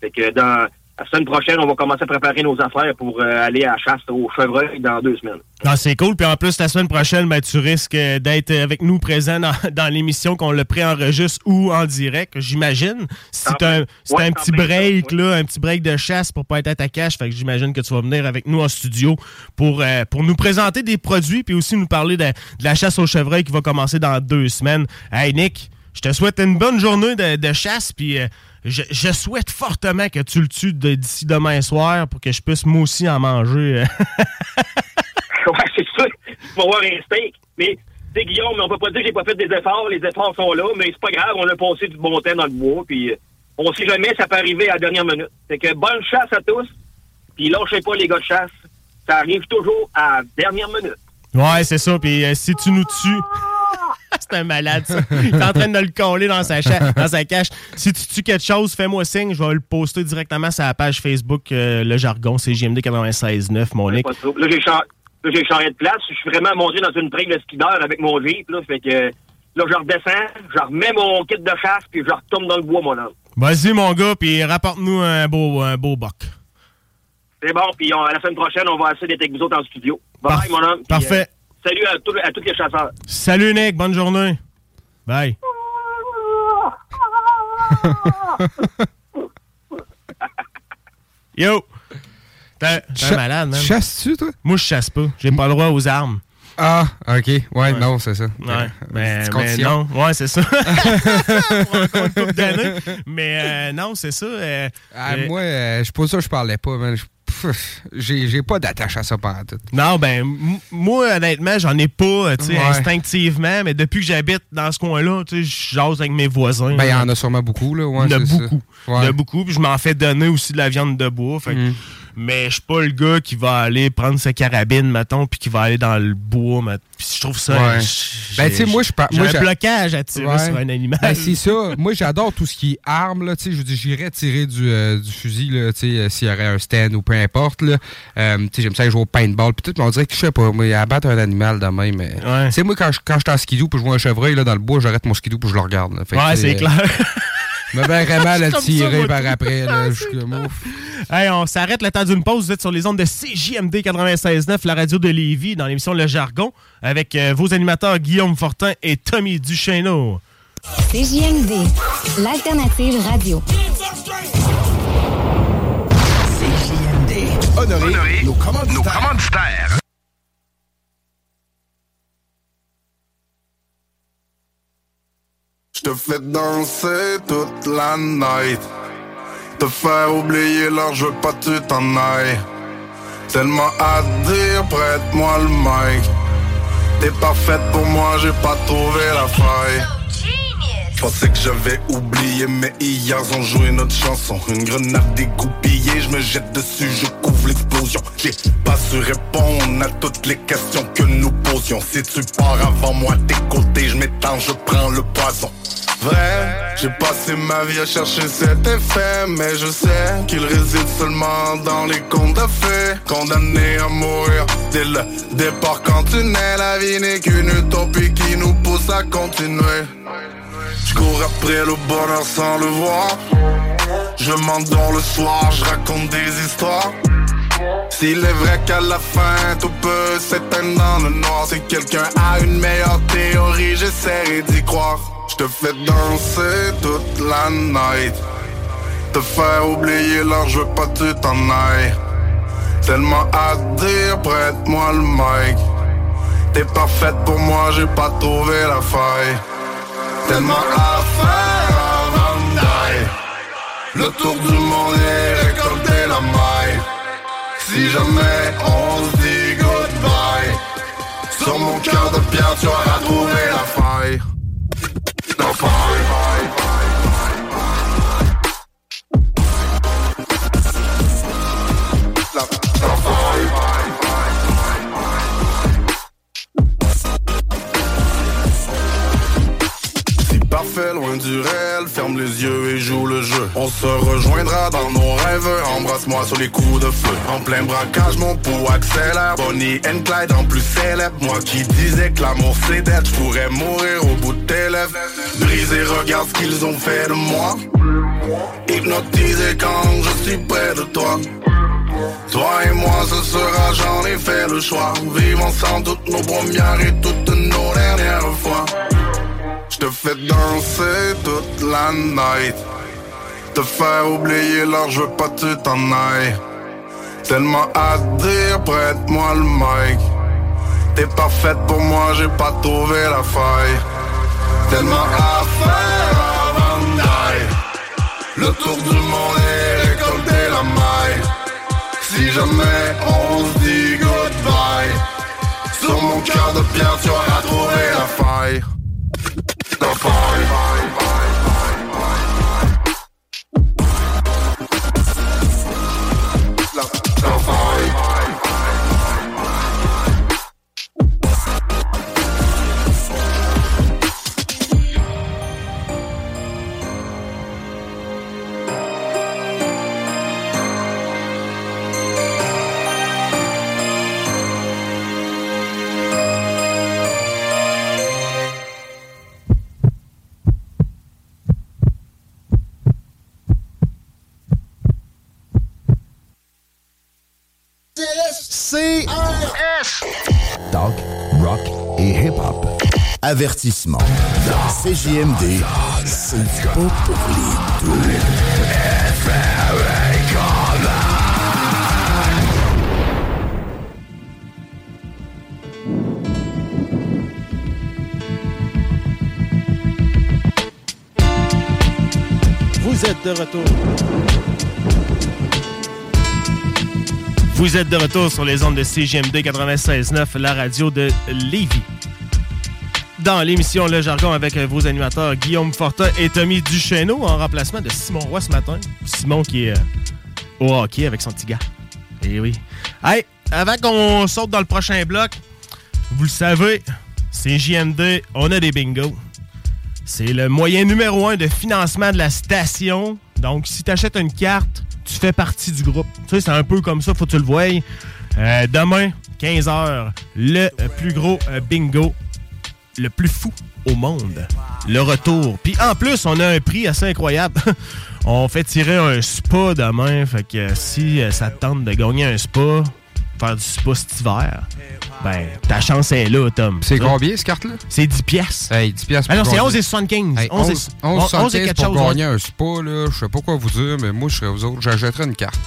Fait que dans la semaine prochaine, on va commencer à préparer nos affaires pour euh, aller à la chasse au chevreuil dans deux semaines. Ah, c'est cool. Puis en plus, la semaine prochaine, ben, tu risques euh, d'être avec nous présent dans, dans l'émission qu'on le préenregistre ou en direct, j'imagine. C'est Ouais, un petit break, là, un petit break de chasse pour pas être à ta cache. Fait que j'imagine que tu vas venir avec nous en studio pour, euh, pour nous présenter des produits puis aussi nous parler de, de la chasse au chevreuil qui va commencer dans deux semaines. Hey, Nick, je te souhaite une bonne journée de, de chasse puis euh, je, je souhaite fortement que tu le tues d'ici demain soir pour que je puisse moi aussi en manger. euh. ouais, c'est ça. Tu vas avoir un steak. Mais, tu sais, Guillaume, on peut pas dire que j'ai pas fait des efforts. Les efforts sont là, mais c'est pas grave. On a passé du bon temps dans le bois. Puis, euh, on sait jamais, ça peut arriver à la dernière minute. Fait que bonne chasse à tous. Puis, lâchez pas, les gars de chasse. Ça arrive toujours à la dernière minute. Ouais, c'est ça. Puis euh, si tu nous tues. C'est un malade, ça. Il est en train de le coller dans sa, dans sa cache. Si tu tues quelque chose, fais-moi signe. Je vais le poster directement sur la page Facebook, euh, le jargon, c'est JMD 96.9, mon Nick. Là, j'ai changé, de place. Je suis vraiment monté dans une trigue de skideur avec mon Jeep. Là, fait que là, je redescends, je remets mon kit de chasse, puis je retourne dans le bois, mon homme. Vas-y, mon gars, puis rapporte-nous un beau, un beau boc. C'est bon, puis on- à la semaine prochaine, on va essayer d'être avec vous autres en studio. Bye, bye, mon homme. Parfait. euh, salut à, tous- à tous les chasseurs. Salut, Nick. Bonne journée. Bye. Yo! T'es un- malade, man. chasses-tu, toi? Moi, je chasse pas. J'ai pas le droit aux armes. Ah, OK. Ouais, non, c'est ça. Ouais, mais, mais condition. non, ouais, c'est ça. Pour. Mais euh, non, c'est ça. euh, Ah, euh, moi, euh, je pour ça que je parlais pas, man. Je- J'ai j'ai pas d'attache à ça pendant tout. Non, ben, moi, honnêtement, j'en ai pas, tu sais, Ouais. instinctivement, mais depuis que j'habite dans ce coin-là, tu sais, je jase avec mes voisins. Ben, il y là. en a sûrement beaucoup, là. Ouais, Il y en a beaucoup. Il y en a beaucoup, puis je m'en fais donner aussi de la viande de bois. fait que- Mm. Mais je suis pas le gars qui va aller prendre sa carabine, mettons, puis qui va aller dans le bois. mais- Puis je trouve ça. Ouais. Ben, tu sais, moi, je par- J'ai moi, un blocage à tirer Ouais. sur un animal. Ben, c'est ça. Moi, j'adore tout ce qui est armes, là. Tu sais, je veux dire, j'irais tirer du, euh, du fusil, là, tu sais, euh, s'il y aurait un stand ou peu importe, là. Euh, tu sais, j'aime ça jouer au paintball, puis tout, mais on dirait que, je sais pas, moi, abattre un animal de même, mais... Tu sais, moi, quand je, quand suis en skidoo, puis je vois un chevreuil, là, dans le bois, j'arrête mon skidoo, puis je le regarde, là. Fait Ouais, c'est euh, clair. me ben le comme ça, tirer par après, là. Je suis comme, ouf. Hey, on s'arrête le temps d'une pause. Vous êtes sur les ondes de CJMD 96.9, la radio de Lévis, dans l'émission Le Jargon, avec euh, vos animateurs Guillaume Fortin et Tommy Duchesneau. CJMD, l'alternative radio. Honoré, nos commanditaires. Je te fais danser toute la night. Te faire oublier l'heure, je veux pas que tu t'en ailles. Tellement à dire, prête-moi le mic. T'es parfaite pour moi, j'ai pas trouvé la faille. Pensais que j'avais oublié, mais hier ont joué notre chanson. Une grenade dégoupillée, je me jette dessus, je couvre l'explosion. J'ai pas su répondre à toutes les questions que nous posions. Si tu pars avant moi, tes côtés, je m'étends, je prends le poison. Vrai, j'ai passé ma vie à chercher cet effet, mais je sais qu'il réside seulement dans les contes de fées. Condamné à mourir dès le départ quand tu nais, la vie n'est qu'une utopie qui nous pousse à continuer. Je cours après le bonheur sans le voir. Je m'endors le soir, je raconte des histoires. S'il est vrai qu'à la fin tout peut s'éteindre dans le noir, si quelqu'un a une meilleure théorie, j'essaierai d'y croire. Je te fais danser toute la night. Te faire oublier l'heure, je veux pas que tu t'en ailles. Tellement à dire, prête-moi le mic. T'es parfaite pour moi, j'ai pas trouvé la faille. Tellement à faire avant. Le tour du monde et récolter la maille. Si jamais on se dit goodbye, sur mon cœur de pierre, tu auras trouvé la faille. Loin du réel, ferme les yeux et joue le jeu. On se rejoindra dans nos rêves, embrasse-moi sur les coups de feu. En plein braquage, mon pouls accélère. Bonnie and Clyde en plus célèbre. Moi qui disais que l'amour c'est d'être, je pourrais mourir au bout de tes lèvres. Brisé, regarde ce qu'ils ont fait de moi. Hypnotisé quand je suis près de toi. Toi et moi, ce sera, j'en ai fait le choix. Vivre ensemble toutes nos premières et toutes nos dernières fois. Te fais danser toute la night. Te faire oublier l'heure, je veux pas que tu t'en ailles. Tellement à dire, prête-moi le mic. T'es parfaite pour moi, j'ai pas trouvé la faille. Tellement à faire avant die. Le tour du monde et récolter la maille. Si jamais on se dit goodbye, sur mon cœur de pierre, tu auras trouvé la faille. Avertissement. CJMD, c'est pas pour les doux. Vous êtes de retour. Vous êtes de retour sur les ondes de CGMD 96.9, la radio de Lévis. Dans l'émission Le Jargon avec vos animateurs Guillaume Fortin et Tommy Duchesneau en remplacement de Simon Roy ce matin. Simon qui est euh, au hockey avec son petit gars. Eh oui. Hey, avant qu'on saute dans le prochain bloc, vous le savez, CJMD, on a des bingos. C'est le moyen numéro un de financement de la station. Donc, si tu achètes une carte, tu fais partie du groupe. Tu sais, c'est un peu comme ça, faut que tu le voyes. Euh, demain, 15h, le plus gros euh, bingo, le plus fou au monde. Le retour. Puis en plus, on a un prix assez incroyable. on fait tirer un spa demain. Fait que si euh, ça te tente de gagner un spa, faire du spa cet hiver, ben, ta chance est là, Tom. C'est combien, cette carte-là? C'est 10 pièces. Hey, 10 pièces Ah non, pour c'est gagner. 11 et 75. Hey, 11 et- 11, 11 et 75 quelque pour chose, gagner un spa, là, je sais pas quoi vous dire, mais moi, je serais vous autres, j'achèterais une carte.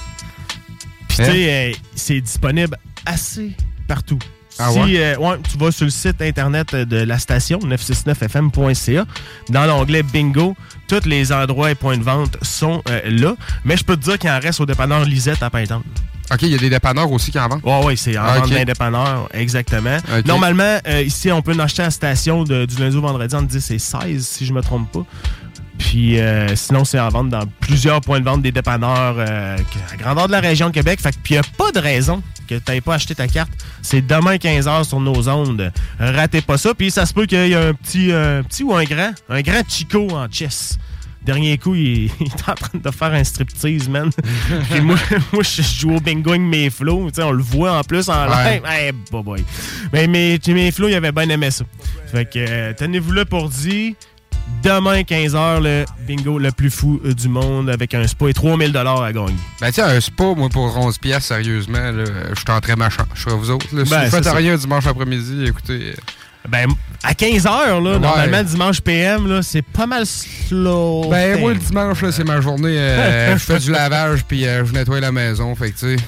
Puis tu Hein? sais, euh, c'est disponible assez partout. Ah si ouais? euh, ouais, tu vas sur le site internet de la station 969fm.ca, dans l'onglet bingo, tous les endroits et points de vente sont euh, là. Mais je peux te dire qu'il en reste au dépanneur Lisette à Pintemps. OK, il y a des dépanneurs aussi qui en vendent? Oui, oui, c'est en Ah, vente ok. dans les dépanneurs, exactement. Normalement, euh, ici, on peut en acheter à la station de- du lundi au vendredi entre 10 et 16, si je me trompe pas. Puis euh, sinon, c'est en vente dans plusieurs points de vente des dépanneurs euh, à grandeur de la région de Québec. Fait que puis il n'y a pas de raison que tu n'aies pas acheté ta carte. C'est demain 15h sur nos ondes. Ratez pas ça. Puis ça se peut qu'il y ait un petit, un petit ou un grand, un grand Chico en chess. Dernier coup, il, il est en train de faire un striptease, man. Puis moi, moi, je joue au bingo avec mes flots. On le voit en plus en Ouais. live. Hey, boy, boy. Mais mes, mes flots, ils avaient bien aimé ça. Fait que euh, tenez-vous là pour dire. Demain, 15h, le bingo le plus fou euh, du monde avec un spa et 3000 à gagner. Ben, tiens, un spa, moi, pour 11 pièces, sérieusement, je tenterais ma chance. Je serais vous autres. Là. Si Ben, vous faites rien dimanche après-midi, écoutez... Ben, à 15h, là, Ouais. normalement, dimanche PM, là, c'est pas mal slow. Ben, moi, le dimanche, là, c'est ma journée. euh, je fais du lavage, puis euh, je nettoie la maison. Fait que, tu sais,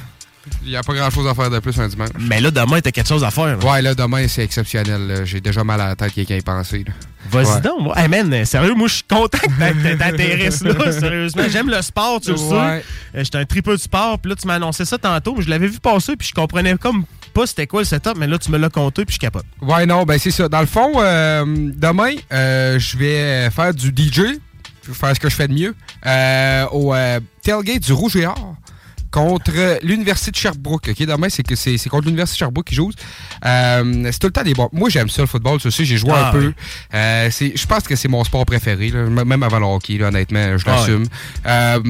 il n'y a pas grand-chose à faire de plus un dimanche. Mais là, demain, t'as quelque chose à faire. là. Ouais, là, demain, c'est exceptionnel. J'ai déjà mal à la tête quelqu'un y penser. là. Vas-y Ouais. donc. Hey man, sérieux, moi je suis content que là, sérieusement. J'aime le sport, tu le sais. Euh, J'étais un tripeux de sport, puis là tu m'as annoncé ça tantôt, mais je l'avais vu passer, puis je comprenais comme pas c'était quoi le setup, mais là tu me l'as compté, puis je capote. Ouais, non, ben c'est ça. Dans le fond, euh, demain, euh, je vais faire du DJ. Je vais faire ce que je fais de mieux. euh, au tailgate du Rouge et Or contre l'Université de Sherbrooke. OK, demain, c'est que c'est contre l'Université de Sherbrooke qui joue. Euh, c'est tout le temps des bons. Moi, j'aime ça, le football. Tu sais, j'ai joué Ah, un peu. oui. Euh, je pense que c'est mon sport préféré, là, même avant le hockey, là, honnêtement, je Ah, l'assume. Euh,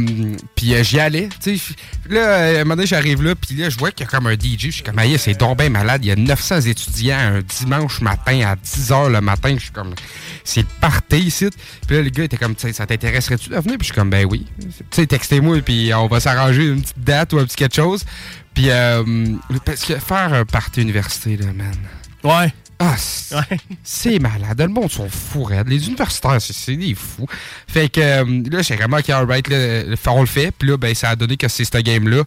puis j'y allais. tu sais. Là, à un moment donné, j'arrive là, puis là, je vois qu'il y a comme un DJ. Je suis comme, Aïe, c'est bien malade. Il y a 900 étudiants un dimanche matin à 10h le matin. Je suis comme, c'est le party ici. Puis là, le gars était comme, ça t'intéresserait-tu de venir? Puis je suis comme, ben oui. Tu sais, textez-moi, puis on va s'arranger une petite date ou un petit quelque chose. Puis, euh, parce que faire un party université, là, man. Ouais. Ah, c'est malade. Le monde sont fous. Les universitaires, c'est- des fous. Fait que euh, là, j'ai vraiment OK, alright, là, on le fait. Puis là, ben, ça a donné que c'est ce game-là.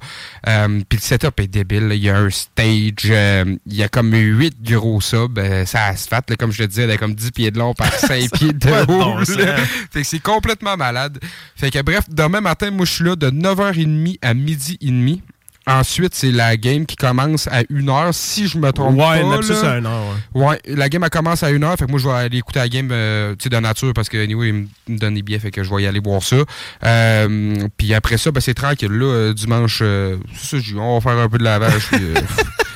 Euh, Puis le setup est débile. Il y a un stage, euh, il y a comme 8 gros subs. Ça asphalte, là, comme je le disais, elle a comme 10 pieds de long par 5 pieds de haut. Fait que c'est complètement malade. Fait que bref, demain matin, moi, je suis là de 9h30 à midi et demi. Ensuite, c'est la game qui commence à 1h, si je me trompe Ouais, pas. là. c'est à une heure, ouais. Ouais, la game elle commence à 1h, fait que moi je vais aller écouter la game euh, tu sais, de nature parce que anyway, il me- donne des billets, fait que je vais y aller voir ça. Euh, puis après ça, ben, c'est tranquille. Là, euh, dimanche, euh, ça, on va faire un peu de lavage. puis, euh,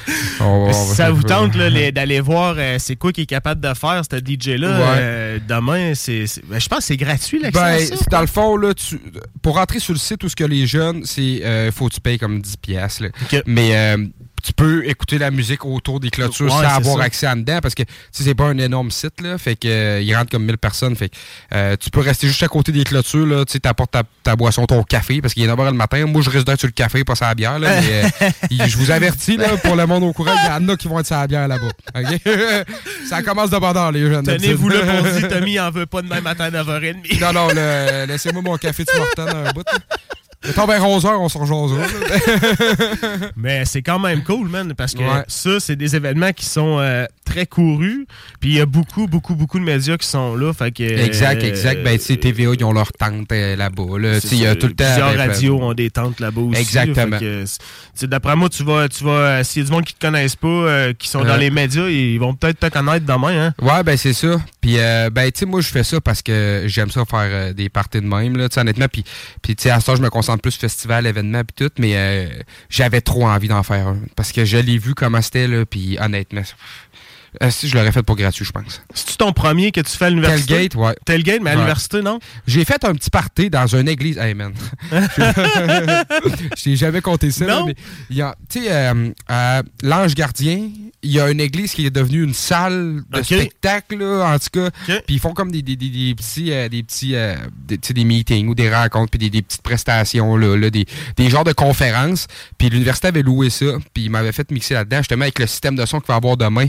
on on ça vous tente d'aller voir euh, c'est quoi qu'il est capable de faire, ce DJ-là, Ouais. euh, demain, c'est, ben, je pense que c'est gratuit l'accès Ben, dans le fond, là, tu, pour rentrer sur le site où ce que les jeunes, c'est euh, faut que tu payes comme 10 piastres. là. Mais euh, tu peux écouter la musique autour des clôtures Ouais, sans avoir ça. accès en dedans parce que c'est pas un énorme site là, fait que euh, il rentre comme 1000 personnes, fait que euh, tu peux rester juste à côté des clôtures là, tu sais t'apportes ta, ta boisson, ton café parce qu'il est 9h le matin. Moi je risque d'être sur le café, pas sur la bière là, mais euh, je vous avertis là pour le monde au courant, il y en a qui vont être sur la bière là-bas. Ça commence de bonheur les jeunes. Tenez-vous là pour dire, Tommy en veut pas demain matin à 9h30. Non, non, laissez-moi mon café de Morton un bout. là. Mettons vers 11h, on se là. Mais c'est quand même cool, man, parce que Ouais. ça, c'est des événements qui sont euh, très courus. Puis il y a beaucoup, beaucoup, beaucoup de médias qui sont là. Fait que, Exact, euh, exact. Ben, tu TVA, ils ont leur tente euh, là-bas. Là. Il y a ça. tout le temps. Plusieurs ben, radios ont des tentes là-bas aussi. Exactement. D'après moi, tu vas, tu vas, s'il y a du monde qui te connaissent pas, euh, qui sont dans les médias, ils vont peut-être te connaître demain. Hein? Ouais, ben c'est ça. Puis, euh, ben, tu sais, moi, je fais ça parce que j'aime ça faire des parties de même, là, honnêtement. Puis, puis tu sais, à temps, je me concentre plus festival, événement, puis tout, mais euh, j'avais trop envie d'en faire un. Parce que je l'ai vu comment c'était, là, puis honnêtement, euh, si je l'aurais fait pour gratuit, je pense. C'est-tu ton premier que tu fais à l'université? Tailgate, ouais. Tailgate, mais à Ouais. l'université, non? J'ai fait un petit party dans une église. Hey, man. Je t'ai jamais compté ça. Non? tu sais, euh, à l'Ange Gardien, il y a une église qui est devenue une salle de spectacle, là, en tout cas. Puis ils font comme des, des, des, des petits, euh, des, petits euh, des, tu sais, des meetings ou des rencontres, puis des, petites prestations, là, là, des, des genres de conférences. Puis l'université avait loué ça, puis il m'avait fait mixer là-dedans, justement, avec le système de son qu'il va avoir demain.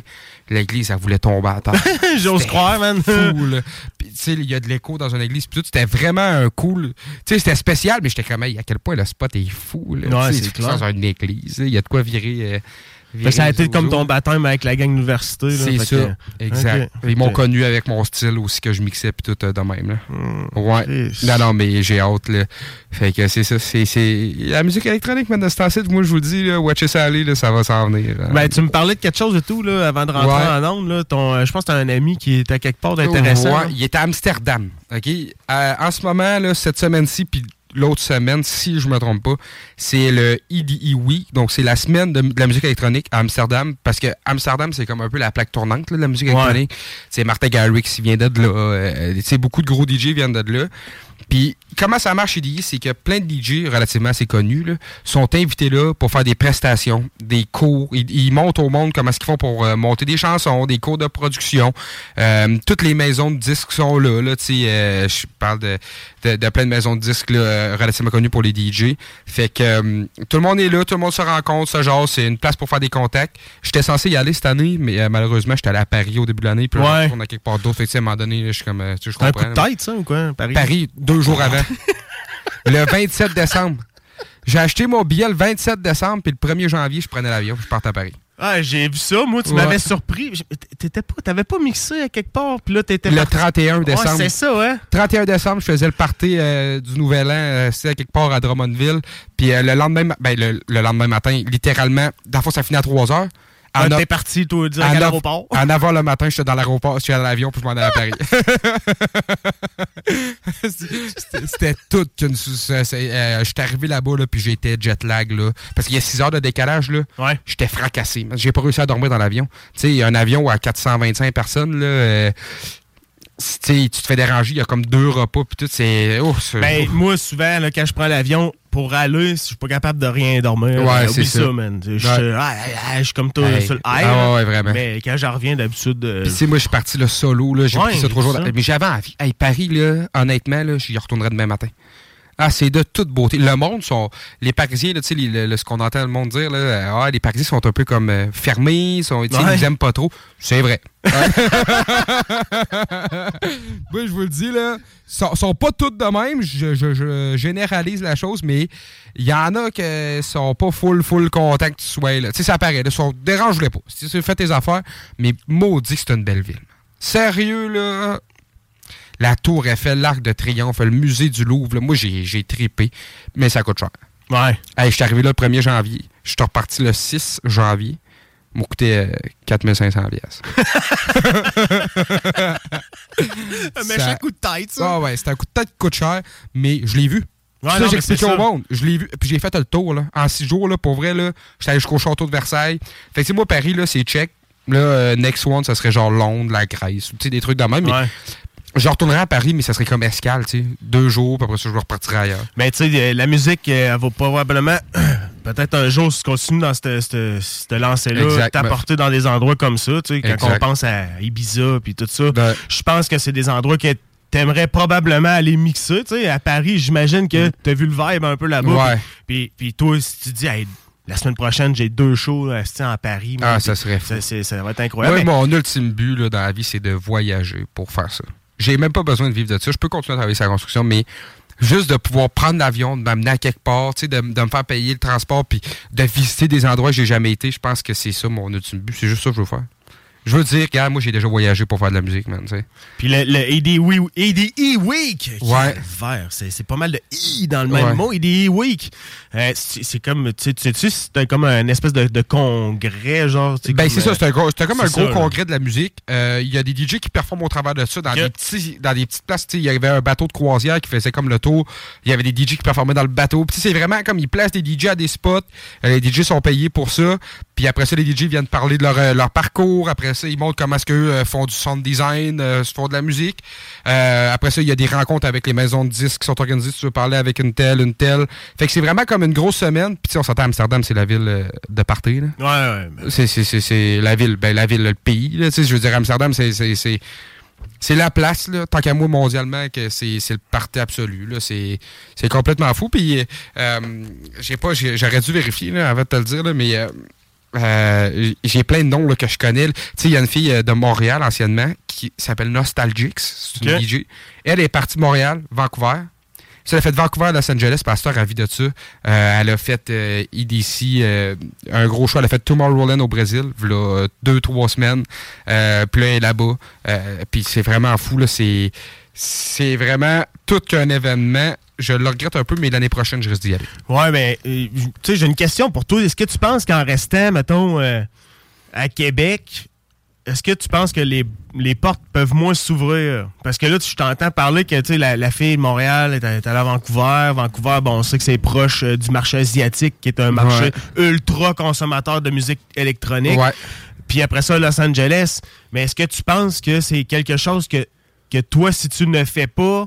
L'église, elle voulait tomber à terre. J'ose croire, man. fou, là. Puis, tu sais, il y a de l'écho dans une église. Puis tout, c'était vraiment un cool. Tu sais, c'était spécial, mais j'étais comme, à quel point le spot est fou, là. Ouais, c'est clair. Dans une église, il y a de quoi virer. euh, ça a été comme ton baptême avec la gang d'université. C'est ça, que- exact. Ils m'ont connu avec mon style aussi que je mixais puis tout euh, de même. Là. Hmm. ouais. Non, non, mais j'ai hâte. Là. Fait que c'est ça. C'est. La musique électronique, maintenant, c'est temps moi je vous le dis, là, Watch It Aller, là, ça va s'en venir. là. Ben, tu me parlais de quelque chose de tout là, avant de rentrer Ouais. en onde. Là, ton, euh, je pense que tu un ami qui était quelque part d'intéressant. Ouais, il est à Amsterdam. OK? Euh, en ce moment, là, cette semaine-ci, puis l'autre semaine, si je me trompe pas, c'est le EDE Week. Donc, c'est la semaine de, de la musique électronique à Amsterdam. Parce que Amsterdam, c'est comme un peu la plaque tournante là, de la musique Ouais. électronique. C'est Martha Garrix qui vient de là. Euh, beaucoup de gros DJ viennent de là. Puis, comment ça marche chez DI, c'est que plein de DJ relativement assez connus là, sont invités là pour faire des prestations, des cours. Ils, ils montrent au monde comment est-ce qu'ils font pour euh, monter des chansons, des cours de production. Euh, toutes les maisons de disques sont là. là tu sais, euh, je parle de, de, de plein de maisons de disques là, euh, relativement connues pour les DJ. Fait que euh, tout le monde est là, tout le monde se rencontre, se jase. C'est une place pour faire des contacts. J'étais censé y aller cette année, mais malheureusement, j'étais allé à Paris au début de l'année. Puis là, Ouais. à quelque part d'autre. Fait que, à un moment donné, je suis comme... tu sais, je C'est un coup comprends, de tête, ça, ou quoi, Paris? Paris, deux jours avant. le 27 décembre. J'ai acheté mon billet le 27 décembre, puis le 1er janvier, je prenais l'avion, je partais à Paris. Ah, j'ai vu ça. Moi, tu Ouais. m'avais surpris. T'étais pas, t'avais pas mixé à quelque part, puis là, t'étais Le parti. 31 décembre. Ouais, c'est ça, ouais. 31 décembre, je faisais le party euh, du Nouvel An, euh, c'était à quelque part à Drummondville. Puis euh, le lendemain, ma- ben, le, le lendemain matin, littéralement, d'abord ça finit à 3 heures. En t'es parti, toi, direct à l'aéroport. 9 h le matin, j'étais dans l'aéroport, je suis à l'avion, puis je m'en allais à Paris. C'était- tout c'est- euh, J'étais arrivé là-bas, là, puis j'étais jet lag, là. Parce qu'il y a 6 heures de décalage, là. Ouais. J'étais fracassé. J'ai pas réussi à dormir dans l'avion. Tu sais, il y a un avion à 425 personnes, là. euh, tu te fais déranger, il y a comme deux repas, puis tout, c'est. Oh, Ben, moi, souvent, là, quand je prends l'avion pour aller, si je suis pas capable de rien dormir, Ouais, ben, c'est ça. ça, man. Je suis Ouais. ah, ah, ah, comme toi Hey. sur le Ah air. ouais, ouais, vraiment. Mais quand j'en reviens d'habitude. euh, Puis, moi, je suis parti là, solo, là. J'ai pris ça trois jours. Mais j'avais envie. Hey, Paris, là, honnêtement, là, j'y retournerai demain matin. Ah, c'est de toute beauté. Le monde sont. Les Parisiens, là, les- le- le- ce qu'on entend le monde dire, là, euh, ah, les Parisiens sont un peu comme euh, fermés, sont, Ouais. ils aiment pas trop. C'est vrai. Moi, je vous le dis, là, sont, sont pas toutes de même. Je, je- je généralise la chose, mais il y en a qui sont pas full, full content que tu sois là. Tu sais, ça paraît. Là, sont, dérange-les pas. Si tu fais tes affaires, mais maudit que c'est une belle ville. Sérieux, là. La Tour Eiffel, l'Arc de Triomphe, le musée du Louvre, là, moi, j'ai, j'ai tripé, mais ça coûte cher. Ouais. Hey, je suis arrivé là le 1er janvier. Je suis reparti le 6 janvier. M'a coûté euh, 4500 pièces. Un méchant coup de tête, ça. Ah ouais, c'est un coup de tête qui coûte cher, mais je l'ai vu. Ouais, ça, mais c'est au monde. Je l'ai vu. Puis j'ai fait le tour, là. En six jours, là, pour vrai, là, j'étais allé jusqu'au château de Versailles. Fait que, moi, Paris, là, c'est check. Là, euh, next one, ça serait genre Londres, la Grèce, tu sais, des trucs de même. Mais. Je retournerai à Paris, mais ça serait comme escale, tu sais. Deux jours, puis après ça, je repartirai ailleurs. Mais tu sais, la musique, euh, elle va probablement peut-être un jour, si tu continues dans cette, lancée-là, t'apporter dans des endroits comme ça, tu sais, quand Exact. on pense à Ibiza puis tout ça, Ben- je pense que c'est des endroits que t'aimerais probablement aller mixer, tu sais. À Paris, j'imagine que t'as vu le vibe un peu là-bas. Mm. Ouais. Puis, puis toi, si tu dis, Hey, la semaine prochaine, j'ai deux shows esti, en Paris. Ah, ça serait fou. Ça, va être incroyable. Mais- mon ultime but là, dans la vie, c'est de voyager pour faire ça. J'ai même pas besoin de vivre de ça. Je peux continuer à travailler sur la construction, mais juste de pouvoir prendre l'avion, de m'amener à quelque part, de, de me faire payer le transport, puis de visiter des endroits où j'ai jamais été, je pense que c'est ça mon ultime but. C'est juste ça que je veux faire. Je veux dire, regarde, moi, j'ai déjà voyagé pour faire de la musique, man, tu sais. Puis le, le ADE Week, qui Ouais. est vert, c'est c'est pas mal de I dans le même Ouais. mot, ADE Week. Euh, c'est comme, tu sais, c'est comme un espèce de, de congrès, genre. Ben, c'est ça, c'est un comme un gros ça, là. congrès de la musique. Euh, Il y a des DJ qui performent au travers de ça dans, des, petits, dans des petites places. tu sais, Il y avait un bateau de croisière qui faisait comme le tour. Il y avait des DJ qui performaient dans le bateau. C'est vraiment comme ils placent des DJ à des spots. Euh, les DJ sont payés pour ça. Puis après ça, les DJ viennent parler de leur, euh, leur parcours. Après ça, ils montrent comment est-ce qu'eux font du sound design, font de la musique. Euh, après ça, il y a des rencontres avec les maisons de disques qui sont organisées. Si tu veux parler avec une telle, une telle. Fait que c'est vraiment comme une grosse semaine. Puis, on s'entend à Amsterdam, c'est la ville euh, de party. Là. Ouais, ouais. ben, C'est, la ville, ben la ville, le pays. Je veux dire, Amsterdam, c'est, c'est, la place, là, tant qu'à moi, mondialement, que c'est, le parti absolu. C'est, complètement fou. Puis, euh, j'ai pas, j'aurais dû vérifier là, avant de te le dire, là, mais euh, euh, j'ai plein de noms là, que je connais. Tu sais, il y a une fille de Montréal anciennement qui s'appelle Nostalgix. C'est une Ok. DJ. Elle est partie de Montréal, Vancouver. Ça, elle a fait Vancouver, Los Angeles, pasteur à vie de ça. Euh, elle a fait euh, EDC, euh, un gros choix. Elle a fait Tomorrowland au Brésil, là, euh, deux, trois semaines. Puis là-bas. Puis c'est vraiment fou, là. C'est, c'est vraiment tout qu'un événement. Je le regrette un peu, mais l'année prochaine, je risque d'y aller. Ouais, mais tu sais, j'ai une question pour toi. Est-ce que tu penses qu'en restant, mettons, à Québec, est-ce que tu penses que les, les portes peuvent moins s'ouvrir? Parce que là, tu t'entends parler que tu sais, la, la fille de Montréal est, est allée à Vancouver. Vancouver, bon, on sait que c'est proche euh, du marché asiatique, qui est un marché ultra consommateur de musique électronique. Ouais. Puis après ça, Los Angeles. Mais est-ce que tu penses que c'est quelque chose que, que toi, si tu ne fais pas,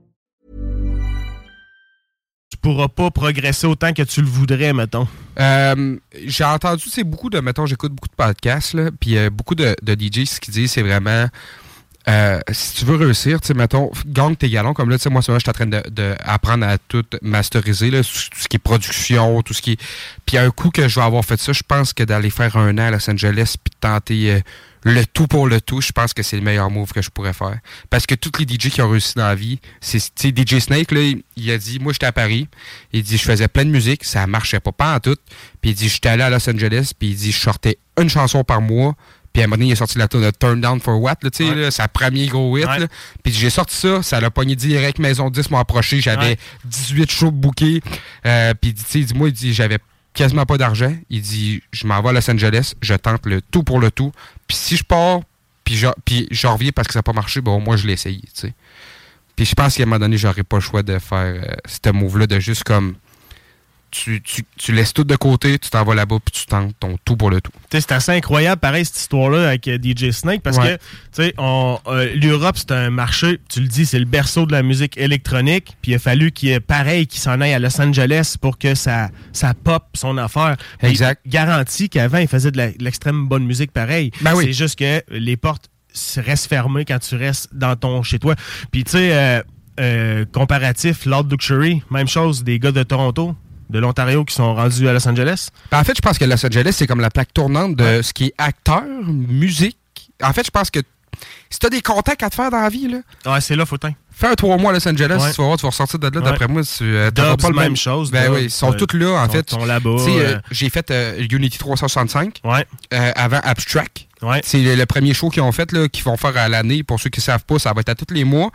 Pourras pas progresser autant que tu le voudrais, mettons? Euh, j'ai entendu, c'est beaucoup de, mettons, j'écoute beaucoup de podcasts, là, puis euh, beaucoup de, de DJ, ce disent, c'est vraiment, euh, si tu veux réussir, tu sais, mettons, gagne tes galons, comme là, tu sais, moi, je suis en train de, de apprendre à tout masteriser, là, tout, ce qui est production, tout ce qui est... Puis un coup que je vais avoir fait ça, je pense que d'aller faire un an à Los Angeles, puis de tenter... le tout pour le tout, je pense que c'est le meilleur move que je pourrais faire. Parce que tous les DJ qui ont réussi dans la vie, c'est DJ Snake, là, il, il a dit, moi j'étais à Paris, il dit, je faisais plein de musique, ça marchait pas, pas en tout. Puis il dit, j'étais allé à Los Angeles, puis il dit, je sortais une chanson par mois. Puis à un moment donné, il a sorti la tune de Turn Down for What, là, tu sais, là, sa premier gros hit. là. Puis j'ai sorti ça, ça l'a pogné direct, Maison 10 m'a approché, j'avais Ouais. 18 shows bookés. Euh, puis tu sais, il dit, moi, il dit, j'avais quasiment pas d'argent. Il dit, je m'en vais à Los Angeles, je tente le tout pour le tout. Puis si je pars, puis je, reviens parce que ça n'a pas marché, au moins je l'ai essayé. Puis je pense qu'à un moment donné, j'aurais pas le choix de faire euh, ce move-là, de juste comme... Tu, tu, tu laisses tout de côté, tu t'en vas là-bas, puis tu tentes ton tout pour le tout. C'est assez incroyable, pareil, cette histoire-là avec euh, DJ Snake, parce Ouais. que, euh, l'Europe, c'est un marché, tu le dis, c'est le berceau de la musique électronique, puis il a fallu qu'il y ait pareil, qu'il s'en aille à Los Angeles pour que ça, ça pop son affaire. Exact. Garanti qu'avant, il faisait de l'extrême bonne musique pareil. Ben oui. C'est juste que les portes restent fermées quand tu restes dans ton chez toi. Puis, tu sais, euh, euh, comparatif, Lord Luxury, même chose, des gars de Toronto, de l'Ontario qui sont rendus à Los Angeles. Ben, en fait, je pense que Los Angeles, c'est comme la plaque tournante de ce qui est acteur, musique. En fait, je pense que si tu as des contacts à te faire dans la vie, là, Ouais, c'est là, Fautin. fais un trois mois à Los Angeles, Ouais. tu vas voir, tu vas ressortir de là, Ouais. d'après moi, tu euh, Dobbs, pas le même même chose, Ben oui, ils sont euh, tous là, en sont- fait. sont sais, euh, euh. J'ai fait euh, Unity 365 Ouais. avant Abstract. C'est le, le premier show qu'ils ont fait, là, qu'ils vont faire à l'année. Pour ceux qui ne savent pas, ça va être à tous les mois.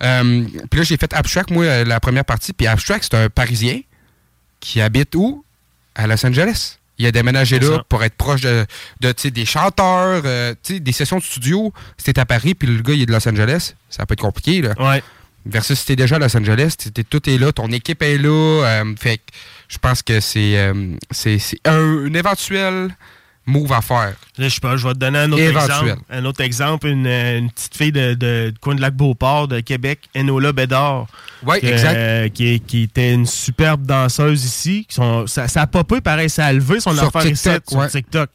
Puis là, j'ai fait Abstract, moi, la première partie. Puis Abstract, c'est un Parisien qui habite où? À Los Angeles. Il a déménagé là ça. pour être proche de, des chanteurs, euh, des sessions de studio. C'était à Paris, puis le gars, il est de Los Angeles. Ça peut être compliqué, là. Ouais. Versus si t'es déjà à Los Angeles, tout est là, ton équipe est là. euh, fait que je pense que c'est euh, c'est c'est un, un éventuel move à faire. Là, je sais pas, je vais te donner un autre Éventuel. exemple. Un autre exemple, une, euh, une petite fille de, de, coin de Lac-Beauport, de Québec, Enola Bédard. Que- exact. euh, qui, qui était une superbe danseuse ici. Qui sont- ça, ça a popé, pareil, ça a levé son Sur affaire ici, TikTok, sur ouais. TikTok.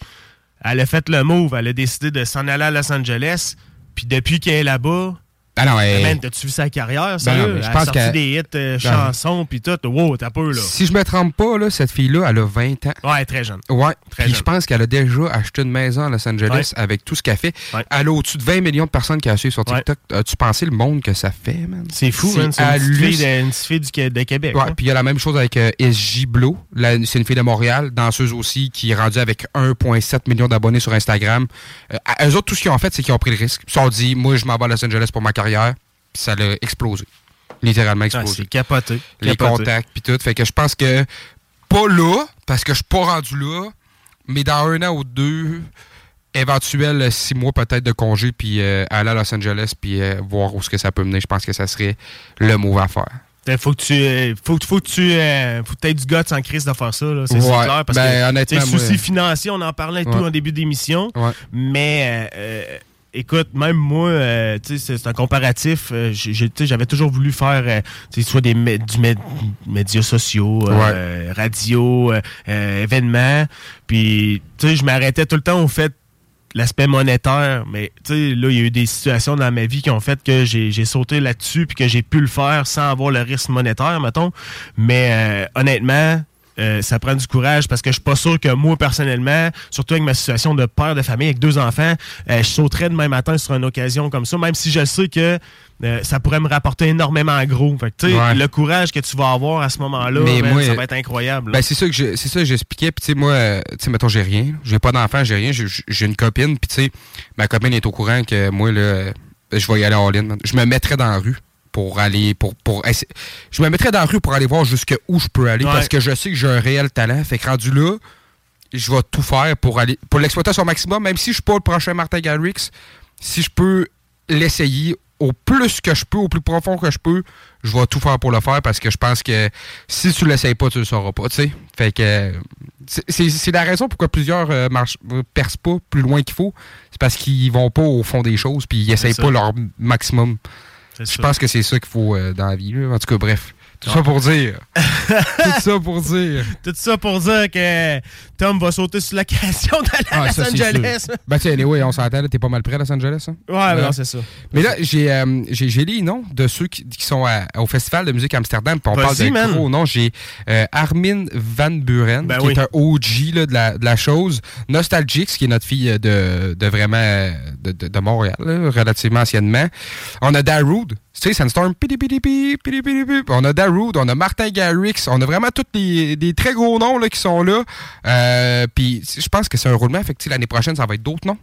Elle a fait le move, elle a décidé de s'en aller à Los Angeles. Puis depuis qu'elle est là-bas, Ah non, elle- man, t'as-tu vu sa carrière, Ben non, mais je a pense sorti qu'elle- des hits, euh, Ben- chansons, puis tout. Wow, t'as peu, là. Si je me trompe pas, là, cette fille-là, elle a 20 ans. Ouais, très jeune. Ouais. Très Puis je pense qu'elle a déjà acheté une maison à Los Angeles avec tout ce qu'elle fait. Elle a au-dessus de 20 millions de personnes qui la suivent sur TikTok. As-tu pensé le monde que ça fait, man? C'est fou, man. C'est une fille de, une fille du, de Québec. Ouais, hein. puis il y a la même chose avec euh, SJ Blow. La- C'est une fille de Montréal, danseuse aussi, qui est rendue avec 1,7 million d'abonnés sur Instagram. Euh, eux autres, tout ce qu'ils ont fait, c'est qu'ils ont pris le risque. Ils se sont dit, moi, je m'en vais à Los Angeles pour ma carrière. Puis ça l'a explosé. Littéralement Ah, explosé. c'est capoté. Les Capoté. contacts, puis tout. Fait que je pense que, pas là, parce que je suis pas rendu là, mais dans un an ou deux, éventuel six mois peut-être de congé, puis euh, aller à Los Angeles, puis euh, voir où ce que ça peut mener. Je pense que ça serait le move à faire. Fait, Faut que tu euh, faut, faut que tu euh, faut que aies du guts en crise de faire ça là, c'est Ouais. clair parce Ben, que sais, soucis financiers on en parlait tout en début d'émission mais euh, écoute même moi euh, tu sais, c'est un comparatif euh, j'avais toujours voulu faire euh, tu sais, soit des mé- du mé- médias sociaux euh, radio euh, euh, événements. Puis tu sais je m'arrêtais tout le temps au fait l'aspect monétaire, mais tu sais, là, il y a eu des situations dans ma vie qui ont fait que j'ai j'ai sauté là-dessus puis que j'ai pu le faire sans avoir le risque monétaire, mettons. Mais euh, honnêtement, euh, ça prend du courage parce que je suis pas sûr que moi, personnellement, surtout avec ma situation de père de famille avec deux enfants, euh, je sauterais demain matin sur une occasion comme ça, même si je sais que euh, ça pourrait me rapporter énormément gros. Fait que, tu sais, Ouais. le courage que tu vas avoir à ce moment-là, ça va être incroyable. Ben, c'est ça que c'est ça que j'expliquais. Puis, tu sais, moi, tu sais, mettons, j'ai rien. J'ai pas d'enfant, j'ai rien. J'ai- une copine. Puis, tu sais, ma copine est au courant que moi, là, je vais y aller en ligne. Je me mettrais dans la rue pour aller. pour, pour essa- Je me mettrais dans la rue pour aller voir jusqu'où je peux aller Ouais. parce que je sais que j'ai un réel talent. Fait que rendu là, je vais tout faire pour aller pour l'exploiter à son maximum, même si je suis pas le prochain Martin Garrix. Si je peux l'essayer au plus que je peux, au plus profond que je peux, je vais tout faire pour le faire parce que je pense que si tu l'essayes pas, tu le sauras pas, tu sais. Fait que euh, c'est- la raison pourquoi plusieurs euh, marchent, euh, percent pas plus loin qu'il faut. C'est parce qu'ils vont pas au fond des choses puis ils essayent pas leur maximum. Je pense que c'est ça qu'il faut euh, dans la vie. là. En tout cas, bref. Tout ça pour dire. tout ça pour dire. Tout ça pour dire que Tom va sauter sur l'occasion d'aller à Ah, Los Angeles. Ben, tu sais, anyway, on s'entend, t'es pas mal près à Los Angeles, hein? Ouais, non, c'est ça. Mais là, j'ai euh, j'ai j'ai les noms de ceux qui, qui sont à- au Festival de musique Amsterdam, puis on parle de gros noms. J'ai euh, Armin Van Buren, Ben qui oui. est un OG là, de, la, de la chose. Nostalgix, qui est notre fille de, de vraiment euh, de, de, de Montréal, là, relativement anciennement. On a Darude, tu sais, Sandstorm, on a Darude, on a Martin Garrix, on a vraiment tous des, des très gros noms là, qui sont là. Euh, puis je pense que c'est un roulement, fait que l'année prochaine, ça va être d'autres noms.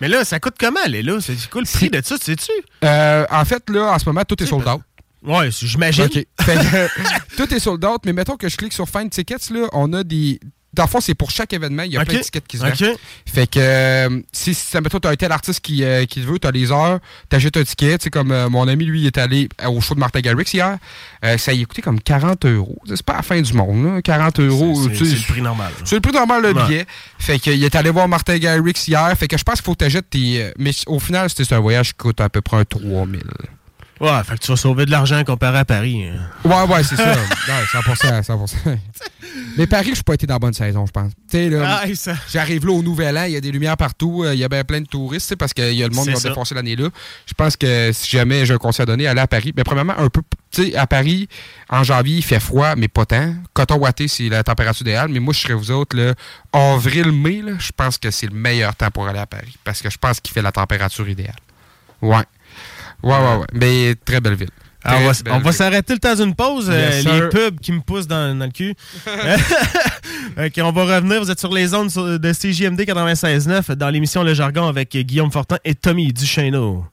Mais là, ça coûte comment, aller là? C'est quoi le prix de ça, tu sais-tu? Euh, en fait, là, en ce moment, tout est sold out. Ouais, j'imagine. OK. Fait que, euh, tout est sold out, mais mettons que je clique sur Find Tickets, là, on a des. Dans le fond, c'est pour chaque événement, il y a OK. plein de tickets qui se OK. vendent. Fait que euh, si, si mettons, t'as un tel artiste qui, euh, qui te veut, t'as les heures, t'achètes un ticket. Tu sais, comme euh, mon ami, lui, il est allé au show de Martha Garrix hier. Euh, ça y a coûté comme 40 euros. C'est pas la fin du monde, là. 40 euros. C'est- tu le prix normal. C'est le prix normal, le Ouais. billet. Fait qu'il est allé voir Martin Garrix hier. Fait que je pense qu'il faut que t'achètes tes. euh, Mais au final, c'était un voyage qui coûte à peu près un 3000. Ouais, fait que tu vas sauver de l'argent comparé à Paris. hein. Ouais, ouais, c'est ça. Ouais, 100%, 100%. Mais Paris, je suis pas été dans la bonne saison, je pense. Tu là, Ah, j'arrive là au Nouvel An, il y a des lumières partout, euh, il y a bien plein de touristes, parce qu'il y a le monde qui va défoncer l'année là. Je pense que si jamais j'ai un conseil à donner, aller à Paris. Mais premièrement, un peu, tu sais, à Paris, en janvier, il fait froid, mais pas tant. Coton watté, c'est la température idéale. Mais moi, je serais vous autres, là, avril-mai, je pense que c'est le meilleur temps pour aller à Paris. Parce que je pense qu'il fait la température idéale. Ouais. Ouais, ouais, ouais. Mais très belle ville. Ah, on va, s'arrêter le temps d'une pause. euh, les pubs qui me poussent dans, dans le cul. ok, on va revenir. Vous êtes sur les ondes de CJMD 96.9 dans l'émission Le Jargon avec Guillaume Fortin et Tommy Duchesneau.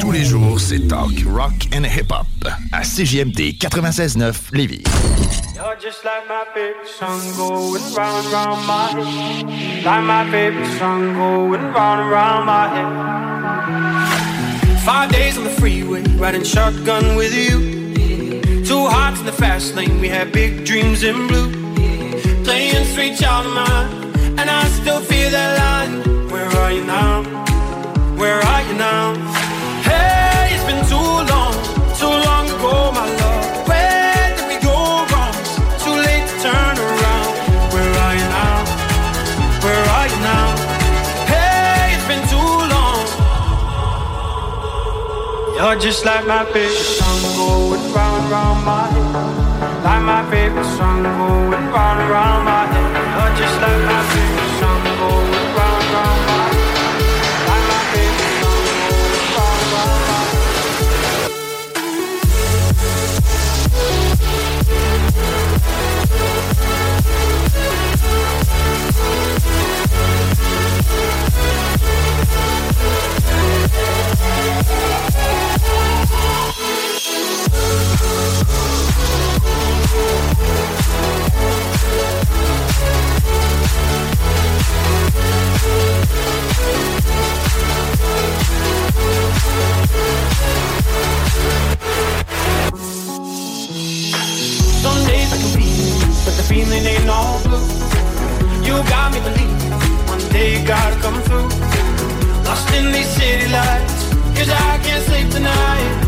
Tous les jours, c'est talk, rock and hip-hop à CJMD 96.9 Lévis. You're just like my favorite song going round and round my head. Like my favorite song going round and round my head. Five days on the freeway, riding shotgun with you. Two hearts in the fast lane, we had big dreams in blue. Playing sweet child of mine, and I still feel that line. Where are you now? Where are you now? You're just like my favorite song going round round my head. Like my favorite song going round round my head. You're just like my favorite song going round round my head. Like my favorite song going round round my head. Cause I can't sleep tonight.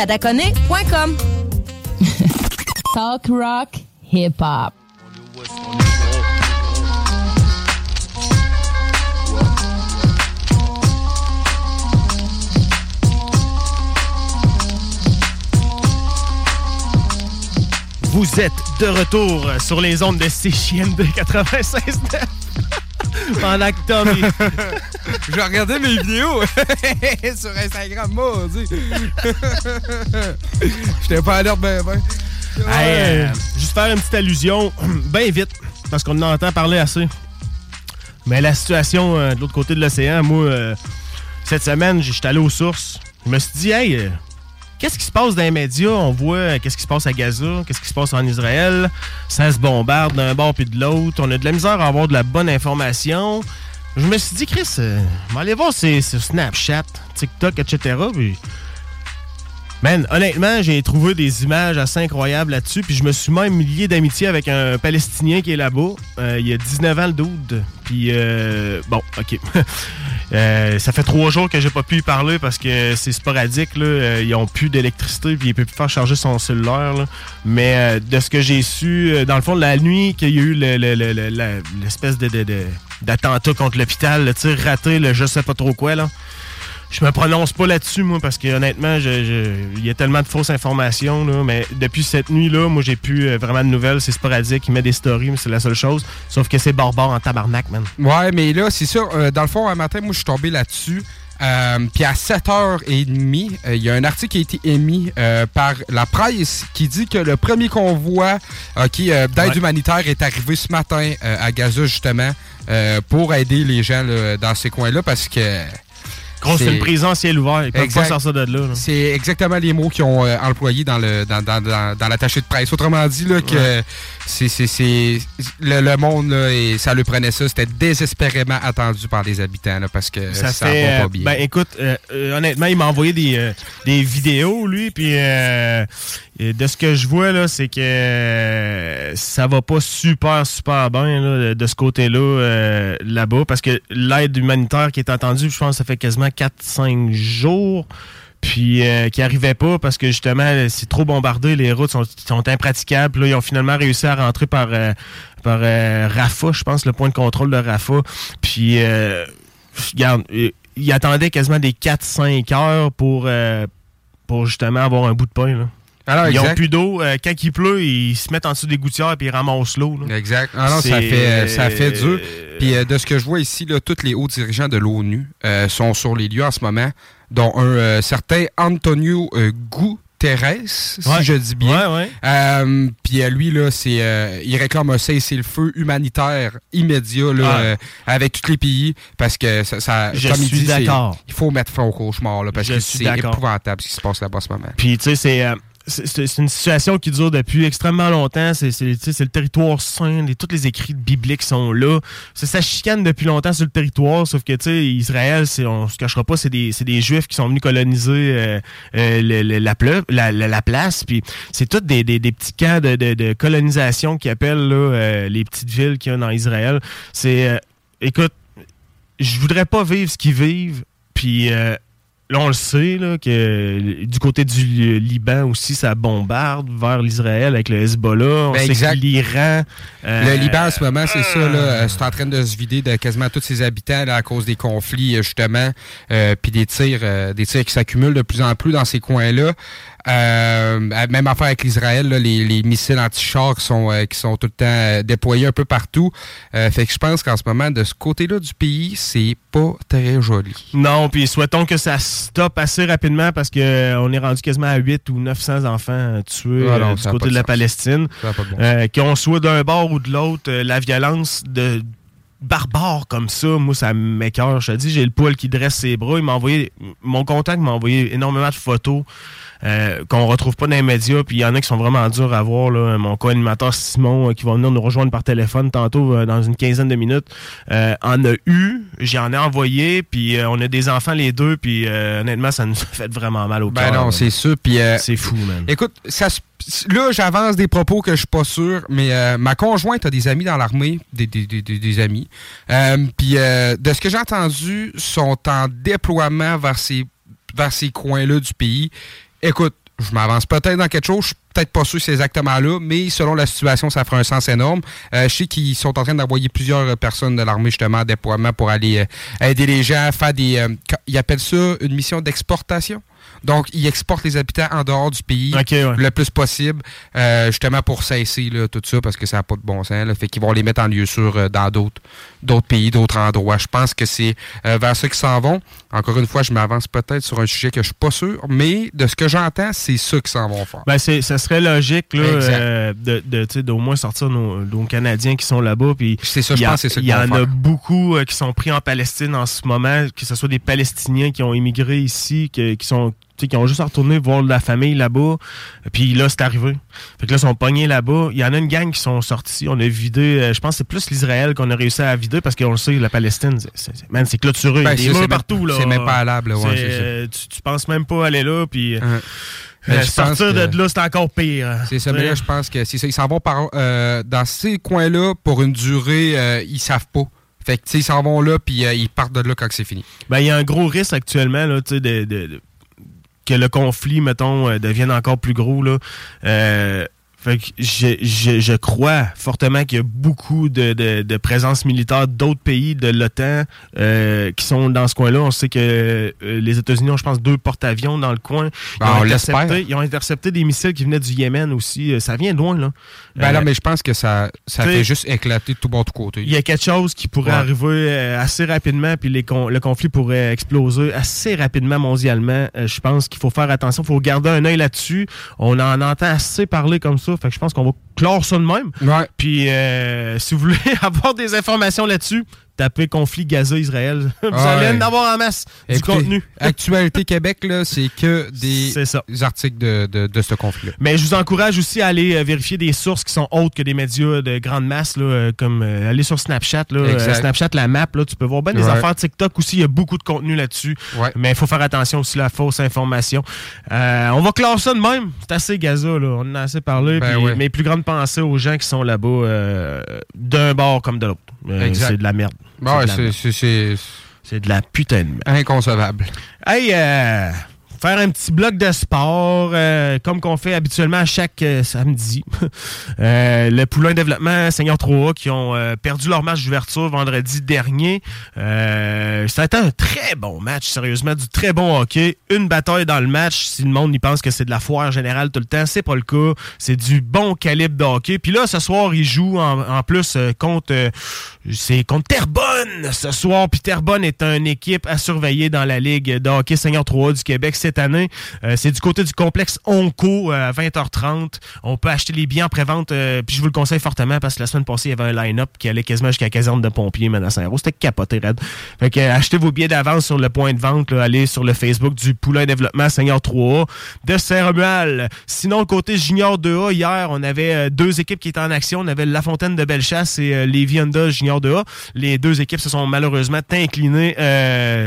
Stadaconé.com Talk rock hip hop. Vous êtes de retour sur les ondes de CJMD 96 pendant que Tommy... Je regardais mes vidéos sur Instagram, maudit. J'étais pas à l'heure ben ben. Hey, euh, juste faire une petite allusion, bien vite, parce qu'on en entend parler assez. Mais la situation euh, de l'autre côté de l'océan, moi, euh, cette semaine, j'étais allé aux sources. Je me suis dit, hey, qu'est-ce qui se passe dans les médias? On voit qu'est-ce qui se passe à Gaza, qu'est-ce qui se passe en Israël? Ça se bombarde d'un bord puis de l'autre. On a de la misère à avoir de la bonne information. Je me suis dit, Chris, euh, aller voir sur Snapchat, TikTok, etc. Puis Man, honnêtement, j'ai trouvé des images assez incroyables là-dessus. Puis je me suis même lié d'amitié avec un Palestinien qui est là-bas. Euh, il y a 19 ans, le dude. Puis, euh, bon, OK. Euh, ça fait trois jours que j'ai pas pu y parler parce que c'est sporadique. Là. Euh, ils ont plus d'électricité puis il peut plus faire charger son cellulaire. Mais de ce que j'ai su, dans le fond, la nuit qu'il y a eu l'espèce de- de- d'attentat contre l'hôpital, le tir raté, le je sais pas trop quoi, là. Je me prononce pas là-dessus, moi, parce que honnêtement, il y a tellement de fausses informations. Là, mais depuis cette nuit-là, moi, j'ai plus euh, vraiment de nouvelles. C'est sporadique. Il met des stories, mais c'est la seule chose. Sauf que c'est barbare en tabarnak, man. Ouais, mais là, c'est ça. euh, dans le fond, un matin, moi, je suis tombé là-dessus. Euh, Puis à 7h30, euh, il y a un article qui a été émis euh, par la presse qui dit que le premier convoi euh, d'aide Ouais. humanitaire est arrivé ce matin à Gaza, justement, euh, pour aider les gens là, dans ces coins-là parce que. C'est une prison à ciel ouvert. Ils peuvent Exact. pas sortir de là. là. C'est exactement les mots qu'ils ont euh, employés dans le dans, dans, dans, dans l'attaché de presse. Autrement dit, là, que Ouais. C'est, c'est, c'est le, le monde, là, et ça le prenait ça. C'était désespérément attendu par les habitants, là, parce que ça, Ça, fait. va pas euh, bien. ben écoute, euh, euh, honnêtement, il m'a envoyé des, euh, des vidéos, lui, puis de ce que je vois, là, c'est que ça va pas super, super bien là, de, ce côté-là, là-bas, parce que l'aide humanitaire qui est attendue, je pense que ça fait quasiment 4-5 jours. Puis euh, qui arrivait pas parce que justement c'est trop bombardé, les routes sont, sont impraticables. Puis Là, ils ont finalement réussi à rentrer par euh, par euh, Rafah, je pense, le point de contrôle de Rafah. Puis euh, regarde, ils attendaient quasiment des 4-5 heures pour euh, pour justement avoir un bout de pain. Là. Alors, ils Ah exact. ont plus d'eau. Euh, quand il pleut, ils se mettent en dessous des gouttières et ils ramassent l'eau. Exact. Ah non, ça fait, ça fait dur. Puis euh, de ce que je vois ici, là, tous les hauts dirigeants de l'ONU euh, sont sur les lieux en ce moment, dont un euh, certain Antonio euh, Guterres, si Ouais. je dis bien. Ouais, ouais. Euh, Puis euh, lui, là, c'est, euh, il réclame un cessez-le-feu humanitaire immédiat là, euh, avec tous les pays parce que ça, ça- Je comme il suis dit, c'est- d'accord. il faut mettre fin au cauchemar là, parce Je que c'est épouvantable ce qui se passe là-bas en ce moment. Puis, tu sais, c'est. C'est- une situation qui dure depuis extrêmement longtemps. C'est le territoire saint. Les, tous les écrits bibliques sont là. Ça chicane depuis longtemps sur le territoire, sauf que tu sais, Israël, on se cachera pas, c'est des, Juifs qui sont venus coloniser euh, euh, la, place. Puis c'est tous des, des- petits camps de, colonisation qui appellent euh, les petites villes qu'il y a dans Israël. C'est. écoute, je voudrais pas vivre ce qu'ils vivent. Puis là, on le sait, là, que du côté du Liban aussi, ça bombarde vers l'Israël avec le Hezbollah. On Ben, sait l'Iran. euh, Le Liban, en ce moment, c'est ça, là, euh, c'est en train de se vider de quasiment tous ses habitants là, à cause des conflits, euh, justement, euh, puis des tirs, euh, des tirs qui s'accumulent de plus en plus dans ces coins-là. Euh, même affaire avec l'Israël, les, les missiles anti-chars qui sont, euh, qui sont tout le temps euh, déployés un peu partout. Euh, fait que je pense qu'en ce moment, de ce côté-là du pays, c'est pas très joli. Non, puis souhaitons que ça stoppe assez rapidement parce que euh, on est rendu quasiment à 8 ou 900 enfants tués Ah non, du côté de de la. Palestine. Bon qu'on soit d'un bord ou de l'autre, la violence de barbare comme ça, moi ça m'écœure. Je te dis, j'ai le poil qui dresse ses bras. Il m'a envoyé, mon contact m'a envoyé énormément de photos euh, qu'on retrouve pas dans les médias. Puis il y en a qui sont vraiment durs à voir. Là. Mon co-animateur Simon, euh, qui va venir nous rejoindre par téléphone tantôt euh, dans une quinzaine de minutes, euh, en a eu. J'en ai envoyé. Puis euh, on a des enfants les deux. Puis euh, honnêtement, ça nous a fait vraiment mal au Ben cœur. non, là. c'est sûr. Puis euh, c'est fou, man. Écoute, ça se- là, j'avance des propos que je suis pas sûr, mais euh, ma conjointe a des amis dans l'armée, des, des, des, des- amis. Euh, Puis euh, de ce que j'ai entendu, sont en déploiement vers ces, vers ces coins-là du pays. Écoute, je m'avance peut-être dans quelque chose, je suis peut-être pas sûr que c'est exactement là, mais selon la situation, ça fera un sens énorme. Euh, je sais qu'ils sont en train d'envoyer plusieurs euh, personnes de l'armée justement en déploiement pour aller euh, aider les gens, faire des... euh, ils appellent ça une mission d'exportation? Donc, ils exportent les habitants en dehors du pays Ok, ouais. le plus possible, euh, justement pour cesser là, tout ça, parce que ça n'a pas de bon sens. Là, fait qu'ils vont les mettre en lieu sûr euh, dans d'autres d'autres pays, d'autres endroits. Je pense que c'est euh, vers ça qu'ils s'en vont. Encore une fois, je m'avance peut-être sur un sujet que je suis pas sûr, mais de ce que j'entends, c'est ça qu'ils s'en vont faire. Ben, c'est, ça serait logique là, euh, de, de, d'au moins sortir nos, nos Canadiens qui sont là-bas. Puis C'est ça, je il y a- pense c'est Il y vont en a beaucoup euh, qui sont pris en Palestine en ce moment, que ce soit des Palestiniens qui ont immigré ici, que- qui sont sais, qui ont juste à retourner voir la famille là-bas. Puis là, c'est arrivé. Fait que là, ils sont pognés là-bas. Il y en a une gang qui sont sortis. On a vidé, euh, je pense que c'est plus l'Israël qu'on a réussi à vider parce qu'on le sait, la Palestine, c'est, c'est- man, c'est clôturé. Ben, Il y c'est- a des murs partout. Là. c'est même pas allable, ouais, C'est, euh, tu, tu penses même pas aller là. Puis, euh, Euh, pense sortir que- de là, c'est encore pire. C'est ça, mais là, je pense que c'est ça. Ils s'en vont par, euh, dans ces coins-là pour une durée, euh, ils savent pas. Fait que, ils s'en vont là, puis ils partent de là quand c'est fini. Ben, il y a un gros risque actuellement, là, tu sais, de, de- de- que le conflit, mettons, euh, devienne encore plus gros, là. Euh, fait que je, je, je crois fortement qu'il y a beaucoup de, de, de présence militaire d'autres pays de l'OTAN euh, qui sont dans ce coin-là. On sait que euh, les États-Unis ont, je pense, deux porte-avions dans le coin. Ils, Ben, ont on intercepté, ils ont intercepté des missiles qui venaient du Yémen aussi. Euh, Ça vient de loin, là. Ben Euh, là, mais je pense que ça, ça fait juste éclater de tout bon, tout côté. il y a quelque chose qui pourrait Ouais. arriver euh, assez rapidement, puis les con- le conflit pourrait exploser assez rapidement mondialement. Euh, je pense qu'il faut faire attention, il faut garder un œil là-dessus. On en entend assez parler comme ça, fait que je pense qu'on va clore ça de même. Puis euh, si vous voulez avoir des informations là-dessus, tapez conflit Gaza-Israël. vous Ah allez en avoir en masse du contenu. Actualité Québec, là, c'est que des articles de, de, de ce conflit-là. Mais je vous encourage aussi à aller euh, vérifier des sources qui sont autres que des médias de grande masse, là, euh, comme euh, aller sur Snapchat. Là, euh, Snapchat, la map, là, tu peux voir bien des Ouais. affaires TikTok aussi. Il y a beaucoup de contenu là-dessus. Mais il faut faire attention aussi à la fausse information. Euh, on va clore ça de même. C'est assez Gaza. Là. On en a assez parlé. Ben ouais. Mes plus grandes pensées aux gens qui sont là-bas d'un bord comme de l'autre. C'est de la merde. Ben c'est C'est de la putain de merde. inconcevable. Hey, euh, faire un petit bloc de sport, euh, comme qu'on fait habituellement chaque euh, samedi. Euh, le Poulain Développement Seigneur 3A qui ont euh, perdu leur match d'ouverture vendredi dernier. Euh, ça a été un très bon match, sérieusement, du très bon hockey. Une bataille dans le match. Si le monde y pense que c'est de la foire générale tout le temps, c'est pas le cas. C'est du bon calibre de hockey. Puis là, ce soir, ils jouent en, plus contre, c'est contre Terrebonne ce soir. Puis Terrebonne est une équipe à surveiller dans la Ligue de hockey Seigneur 3A du Québec cette année. Euh, c'est du côté du complexe Onco euh, à 20h30. On peut acheter les billets en pré-vente. euh, puis je vous le conseille fortement parce que la semaine passée, il y avait un line-up qui allait quasiment jusqu'à la caserne de pompiers, à Saint-Roch. C'était capoté, raide. Fait que achetez vos billets d'avance sur le point de vente. allez sur le Facebook du Poulain Développement Seigneur 3A de Saint-Romuald. Sinon, côté Junior 2A, hier, on avait deux équipes qui étaient en action. On avait La Fontaine de Bellechasse et Lévis Honda Junior 2A. Les deux équipes se sont malheureusement inclinées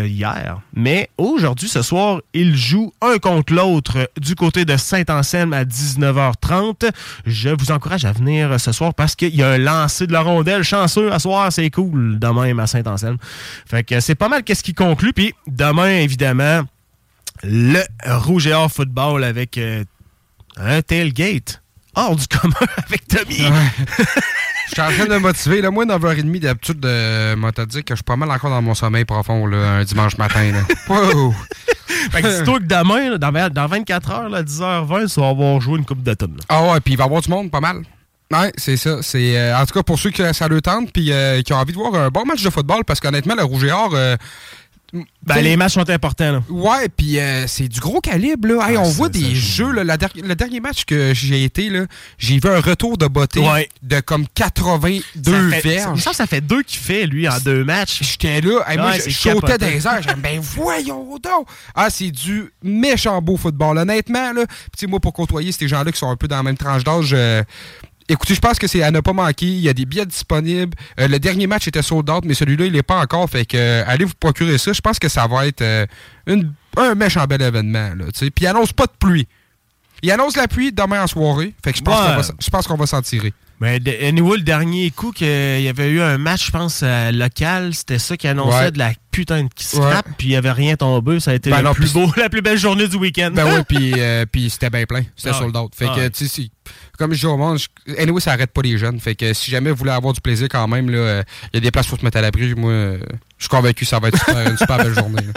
hier. Mais aujourd'hui, ce soir, ils jouent un contre l'autre du côté de Saint-Anselme à 19h30. Je vous encourage à venir euh, ce soir parce qu'il y a un lancer de la rondelle chanceux à soir. C'est cool de même à Saint-Anselme. Fait que c'est pas mal qu'est-ce qui conclut. Puis demain, évidemment, le Rouge et Or football avec euh, un tailgate hors du commun avec Tommy. Je suis en train de me motiver. Là, moi, 9h30, d'habitude, moi, t'as dit que je suis pas mal encore dans mon sommeil profond là, un dimanche matin. Là. Wow! Fait que dis-toi que demain, là, dans, vingt- dans 24 heures, là, 10h20, tu vas avoir joué une coupe de tonnes. Ah ouais, puis il va y avoir du monde, pas mal. Ouais, c'est ça. C'est euh, en tout cas pour ceux que ça le tente puis euh, qui ont envie de voir un bon match de football parce qu'honnêtement le rouge et or euh, Ben, les matchs sont importants. Là. Ouais, puis euh, c'est du gros calibre là. Hey, Ah, on voit des jeux là, la der- le dernier match que j'ai été là, j'ai vu un retour de beauté Ouais. de comme 82 Ça fait- verges. Ça, ça fait deux qu'il fait, lui, en deux matchs. J'étais là, hey, moi Ouais, je sautais les airs, j'aime ben voyons donc. Ah, c'est du méchant beau football honnêtement là. Puis tu sais, moi pour côtoyer ces gens-là qui sont un peu dans la même tranche d'âge euh, Écoutez, je pense que c'est à ne pas manquer. Il y a des billets disponibles. Euh, le dernier match était sold out, mais celui-là, il n'est pas encore. Fait que euh, allez vous procurer ça. Je pense que ça va être euh, une- un méchant bel événement. Là. Puis il annonce pas de pluie. Il annonce la pluie demain en soirée. Fait que je pense Ouais. qu'on va, s- je pense qu'on va s'en tirer. Mais de- anyway, le dernier coup qu'il y avait eu un match, je pense, euh, local, c'était ça qui annonçait Ouais. de la putain de scrap, puis il n'y avait rien tombé. Ça a été Ben le non, plus beau, la plus belle journée du week-end. Ben oui, puis euh, puis c'était bien plein. C'était Ah sold out. Fait ouais. que, tu sais, comme je dis au monde, je- anyway, ça arrête pas les jeunes. Fait que si jamais vous voulez avoir du plaisir quand même, euh, il y a des places pour se mettre à l'abri. Moi, je suis convaincu que ça va être super- une super belle journée.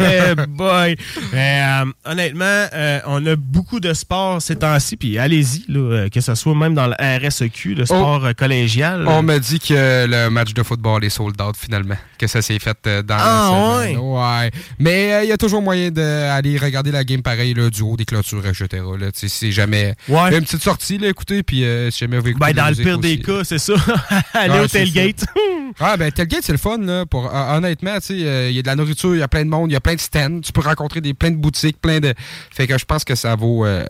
Eh boy! Euh, honnêtement, euh, on a beaucoup de sport ces temps-ci, puis allez-y, euh, que ce soit même dans le RSEQ, le sport euh, collégial. On me dit que le match de football est sold out finalement. Que ça s'est fait dans Ah, la semaine. Ouais. Mais euh, il y a toujours moyen d'aller regarder la game pareil là, du haut des clôtures, etc. Si jamais. Ouais. Une petite sortie, là, écoutez, puis si jamais vous écoutez Ben, dans le pire des cas, c'est ça. Aller au c'est tailgate. Ah ben tailgate c'est le fun là pour euh, honnêtement tu euh, il y a de la nourriture, il y a plein de monde, il y a plein de stands, tu peux rencontrer des plein de boutiques, plein de fait que je pense que ça vaut euh,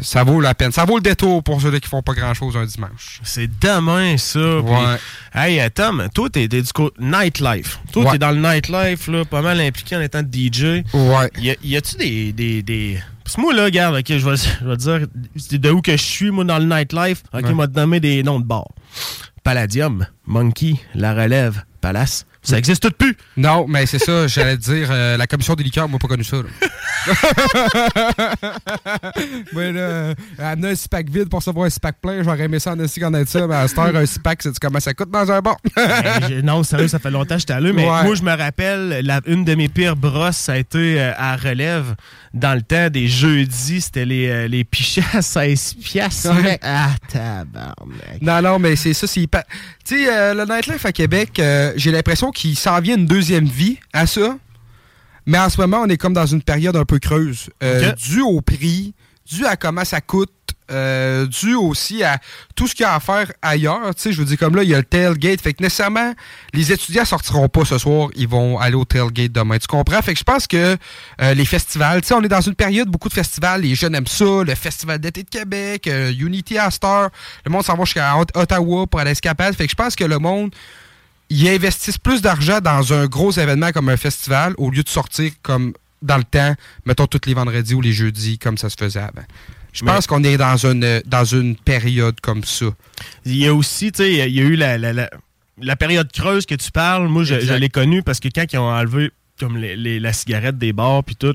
ça vaut la peine. Ça vaut le détour pour ceux qui font pas grand-chose un dimanche. C'est demain, ça. puis- Ouais. Hey, euh, Tom, toi, t'es t'es du côté nightlife. Toi, Ouais. t'es dans le nightlife, là, pas mal impliqué en étant DJ. Ouais. Y, a- y a-tu des, des, des- Parce que moi, là, regarde, ok, je vais, je vais te dire c'est de où que je suis, moi, dans le nightlife. Ok, Ouais. m'a donné des noms de bars. Palladium, Monkey, La Relève, Palace. Ça existe tout plus. Non, mais c'est ça, j'allais te dire, euh, la commission des liqueurs, moi, pas connu ça. là. ouais, là, euh, amener un six-pack vide pour savoir un six-pack plein, j'aurais aimé ça en esti qu'on ait ça, mais à cette heure, un six-pack, c'est comment ça coûte dans un bar? Ben, non, sérieux, ça fait longtemps que j'étais allé, mais Ouais. moi, je me rappelle, la- une de mes pires brosses, ça a été euh, à relève. Dans le temps des jeudis, c'était les, euh, les pichets à 16 piastres. Ouais. Ah, tabarnak. Non, non, mais c'est ça, c'est hyper. Tu sais, euh, le nightlife à Québec, euh, j'ai l'impression qu'il s'en vient une deuxième vie à ça. Mais en ce moment, on est comme dans une période un peu creuse. Euh. Dû au prix, dû à comment ça coûte, euh, dû aussi à tout ce qu'il y a à faire ailleurs. Tu sais, je veux dire, comme là, il y a le tailgate. Fait que nécessairement, les étudiants sortiront pas ce soir. Ils vont aller au tailgate demain. Tu comprends? Fait que je pense que euh, les festivals, tu sais, on est dans une période, beaucoup de festivals. Les jeunes aiment ça. Le Festival d'été de Québec, euh, Unity à Star. Le monde s'en va jusqu'à Ot- Ottawa pour aller Escapade. Fait que je pense que le monde ils investissent plus d'argent dans un gros événement comme un festival au lieu de sortir comme dans le temps, mettons tous les vendredis ou les jeudis, comme ça se faisait avant. Je pense qu'on est dans une, dans une période comme ça. Il y a aussi, tu sais, il y a eu la, la, la- la période creuse que tu parles. Moi, je, l'ai connue parce que quand ils ont enlevé comme les, les- la cigarette des bars puis tout,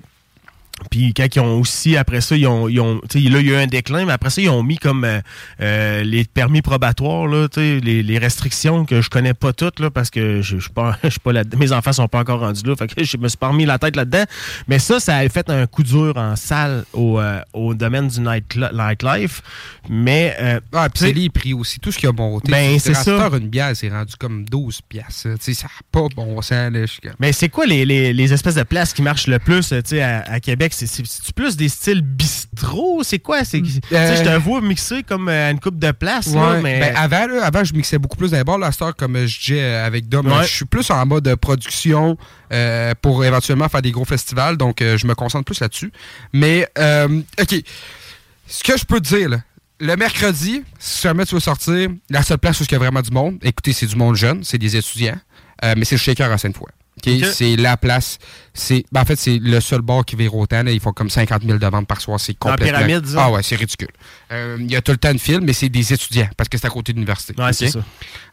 puis quand ils ont aussi, après ça, ils ont, ils là, il y a eu un déclin, mais après ça, ils ont mis comme euh, euh, les permis probatoires, là, les, les restrictions que je connais pas toutes, là, parce que je je suis pas, je suis pas là Mes enfants sont pas encore rendus là, fait que je me suis pas remis la tête là-dedans. Mais ça, ça a fait un coup dur en salle au, euh, au domaine du night, nightlife. Mais, euh, Ah, c'est les prix aussi, tout ce qui a monté. Ben, c'est ça. une bière, c'est rendu comme 12 piastres. Ça n'a pas bon sens. Là, je suis comme- Mais c'est quoi les, les- les espèces de places qui marchent le plus à Québec? C'est- c'est-tu plus des styles bistrot? C'est quoi? C'est- tu sais, Je te vois mixer comme euh, à une coupe de place. là, Ouais, mais... ben, avant, là, avant, je mixais beaucoup plus dans les bars. Là, à cette heure, comme euh, je disais euh, avec Dom, Ouais. je suis plus en mode de production euh, pour éventuellement faire des gros festivals. Donc, euh, je me concentre plus là-dessus. Mais, euh, OK. Ce que je peux te dire, là, le mercredi, si jamais tu veux sortir, la seule place où il y a vraiment du monde, écoutez, c'est du monde jeune, c'est des étudiants, euh, mais c'est le Shaker à Sainte-Foy. OK? OK. C'est la place. C'est, ben, en fait, c'est le seul bar qui vire autant. là. Ils font comme 50 000 de ventes par soir. C'est Dans la complètement. pyramide, ça? Ah ouais, c'est ridicule. Euh, Il y a tout le temps de film, mais c'est des étudiants parce que c'est à côté de l'université. Ouais, OK? c'est ça.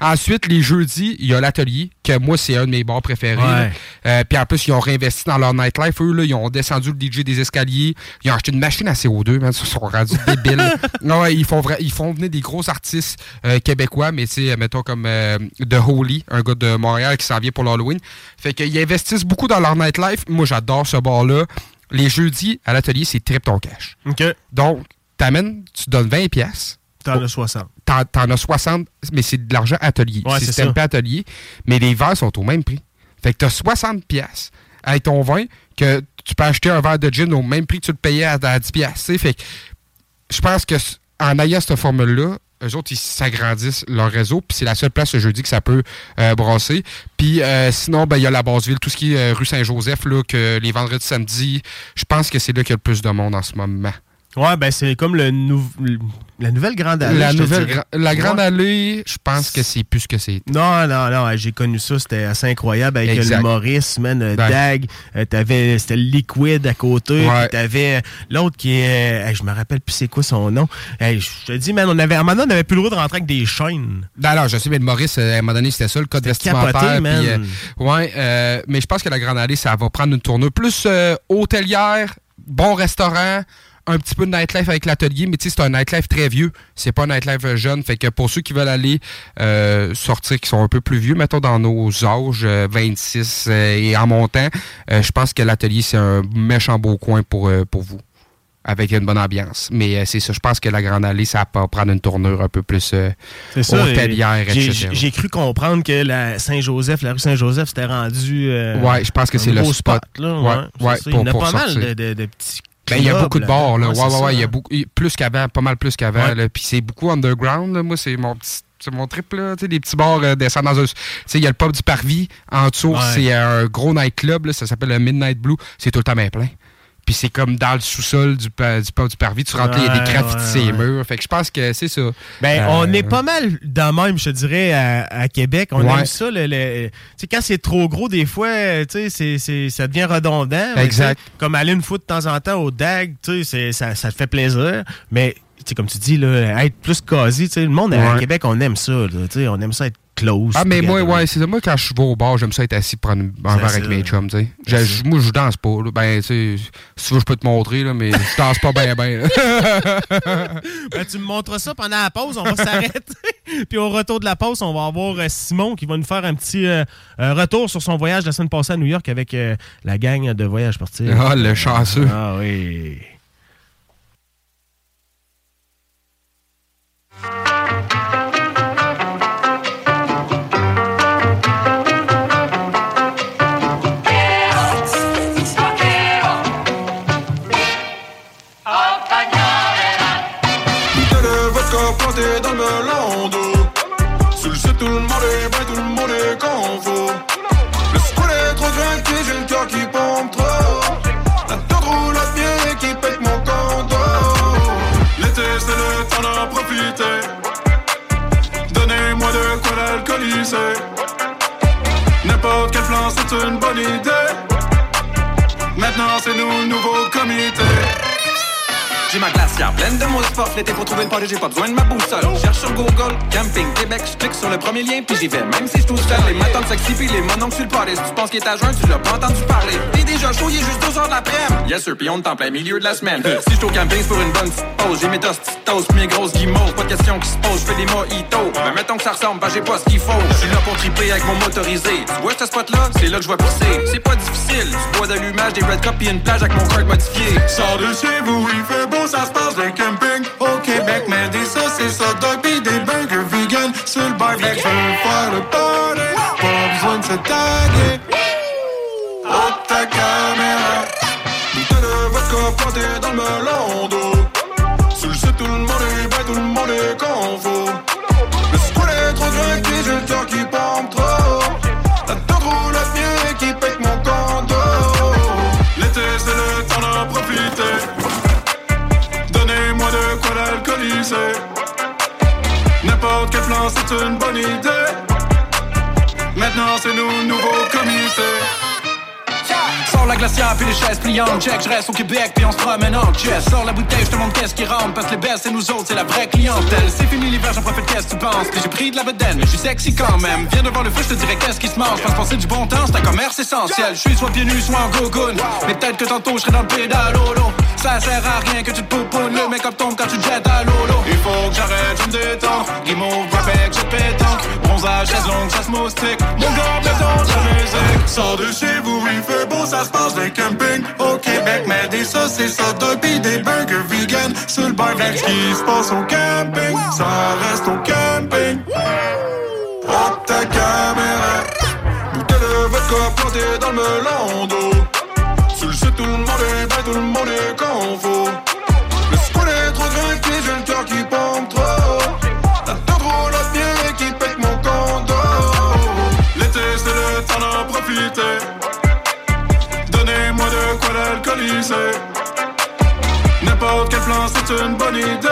Ensuite, les jeudis, il y a l'atelier, que moi, c'est un de mes bars préférés. Ouais. Euh, Puis en plus, ils ont réinvesti dans leur nightlife. Eux, là, ils ont descendu le DJ des escaliers. Ils ont acheté une machine à CO2, man. Ils se sont rendus débiles. ouais, ils, font vra- ils font venir des gros artistes euh, québécois, mais tu sais, mettons comme The Holy, un gars de Montréal qui s'en vient pour l'Halloween. Fait qu'ils investissent beaucoup dans leur nightlife. Moi, j'adore ce bar-là. Les jeudis, à l'atelier, c'est trip ton cash. OK. Donc, t'amènes, tu donnes 20 pièces. T'en as 60. T'en, as 60, mais c'est de l'argent atelier. Ouais, c'est pas atelier. Mais les verres sont au même prix. Fait que t'as 60 pièces avec ton vin que tu peux acheter un verre de gin au même prix que tu le payais à, à 10 pièces. Fait que je pense que en ayant cette formule-là, eux autres, ils s'agrandissent leur réseau, puis c'est la seule place ce jeudi que ça peut euh, brasser. Puis euh, sinon, ben, il y a la Basse-Ville, tout ce qui est euh, rue Saint-Joseph, là, que les vendredis, samedis, je pense que c'est là qu'il y a le plus de monde en ce moment. Ouais, ben c'est comme le nou- la nouvelle Grande Allée. La, nouvelle, gra- Grande Ouais. Allée, je pense que c'est plus ce que c'est. Non, non, non, j'ai connu ça, c'était assez incroyable avec Exact. le Maurice, man, euh, Ben. Dag, euh, t'avais, c'était le Liquid à côté, Ouais. t'avais euh, l'autre qui est, euh, hey, je me rappelle plus c'est quoi son nom, Hey, je te dis, man, on avait, à un moment donné, on avait plus le droit de rentrer avec des chaînes. Ben alors, je sais, mais le Maurice, euh, à un moment donné, c'était ça, le code vestimentaire. capoté, man. euh, ouais, euh, mais je pense que la Grande Allée, ça va prendre une tournure plus euh, hôtelière, bon restaurant, un petit peu de nightlife avec l'atelier, mais tu sais, c'est un nightlife très vieux. C'est pas un nightlife euh, jeune. Fait que pour ceux qui veulent aller euh, sortir, qui sont un peu plus vieux, mettons dans nos âges, euh, 26 euh, et en montant, euh, je pense que l'atelier, c'est un méchant beau coin pour, euh, pour vous. Avec une bonne ambiance. Mais euh, c'est ça, je pense que la Grande Allée, ça va prendre une tournure un peu plus euh, C'est ça. hôtelière, et j'ai- etc. J'ai cru comprendre que la Saint-Joseph, la rue Saint-Joseph, c'était rendu. euh, Ouais, je pense que c'est le gros spot. là, Ouais, ouais, ça. pour- Il y en a pas mal de- de petits. Ben, il y a beaucoup de bars, là. Ouais, Ouais, ouais. Il y a beaucoup, plus qu'avant, pas mal plus qu'avant. Ouais. là. Puis c'est beaucoup underground, là. Moi, c'est mon petit. C'est mon trip, là. Tu sais, les petits bars euh, descendent dans un. Tu sais, il y a le pub du Parvis. En dessous, Ouais. c'est un gros nightclub, là. Ça s'appelle le Midnight Blue. C'est tout le temps bien plein. Puis c'est comme dans le sous-sol du, pa- du, pa- du parvis, tu rentres, il y a des graffitis ouais, murs. Fait que je pense que c'est ça. Ben, Euh, on est pas mal dans même, je te dirais, à, à Québec. On aime ça. Le, le- tu sais, quand c'est trop gros, des fois, tu sais, c'est- c'est- ça devient redondant. Exact. Comme aller une fois de temps en temps au DAG, tu sais, ça, ça te fait plaisir. Mais, tu sais, comme tu dis, là, être plus quasi, tu sais, le monde à. Québec, on aime ça. là, tu sais, on aime ça être close. Ah, mais moi, ouais, c'est ça. Moi, quand je vais au bar, j'aime ça être assis prendre un verre avec mes chums, tu sais. Moi, je danse pas. là. Ben, tu sais, si tu veux, je peux te montrer, là, mais je danse pas bien, bien. Ben, tu me montres ça pendant la pause, on va s'arrêter. Puis au retour de la pause, on va avoir euh, Simon qui va nous faire un petit euh, retour sur son voyage la semaine passée à New York avec euh, la gang de voyage sportif. Ah, le chanceux. Ah oui. C'est une bonne idée. Maintenant, c'est nous nouveau comité. J'ai ma glacière pleine de mousse forte. L'été pour trouver une party, j'ai pas besoin de ma boussole. Cherche sur Google, camping Québec, je clique sur le premier lien, puis j'y vais. Même si je tout seul, les matins sexy, puis les mononcles sur le party. Si tu penses qu'il est à jeun, tu l'as pas entendu parler. T'es déjà chaud, il est juste 2 heures de l'après-midi. Yes, sir, puis on est en plein milieu de la semaine. si je au camping, c'est pour une bonne petite pause. J'ai mes tostitos, toast, puis mes grosses guimauves. Pas de question qui se pose, je fais des mojitos. Ben, mettons que ça ressemble, ben j'ai pas ce qu'il faut. Je suis là pour triper avec mon motorisé. Tu vois ce spot-là? C'est là que je vois pousser. C'est pas difficile. Du bois d'allumage, des red cups, puis une plage avec mon crack modifié. Sors de chez vous, il fait beau, ça se passe le camping. Au Québec, mais des saucisses, hot dog, puis des burgers vegan. Sur le bar, fait que je veux faire le party. Pas besoin de se taguer. Oh, ta caméra. Bouteille de vodka plantée dans le melon N'importe quel plan, c'est une bonne idée. Maintenant, c'est nous, nouveau comité. Sors la glacière puis les chaises pliantes. Check, je reste au Québec puis on se promène en chess Sors la bouteille, je te montre qu'est-ce qui rentre Parce que les belles c'est nous autres, c'est la vraie clientèle. C'est fini l'hiver, j'en profite, qu'est-ce que tu penses? Puis j'ai pris de la bedaine, mais je suis sexy quand même. Viens devant le feu, je te dirais qu'est-ce qui se mange. Pense passer du bon temps, c'est un commerce essentiel. Je suis soit pieds nus, soit en gogoon Mais peut-être que tantôt je serai dans le pédalolo Ça sert à rien que tu te poupounes Le make-up tombe quand tu te jettes à lolo Il faut que j'arrête, je me détends Remove, graphic, jet pétanque. Bronzage, chaise longue, chasse moustique. Mon gars, maison de la musique. Sors de chez vous, il fait beau, ça se passe d'un camping Au Québec, mais des hot dog, pis des burgers vegan. Sur le bar, qui se passe au camping Ça reste au camping. Oh, ta caméra. Bouteille de vodka plantée dans le melon est confo Le squat est trop craqué, j'ai le cœur qui pompe trop. La roule à pied qui pète mon condo. L'été, c'est le temps d'en profiter. Donnez-moi de quoi l'alcooliser. N'importe quel plan, c'est une bonne idée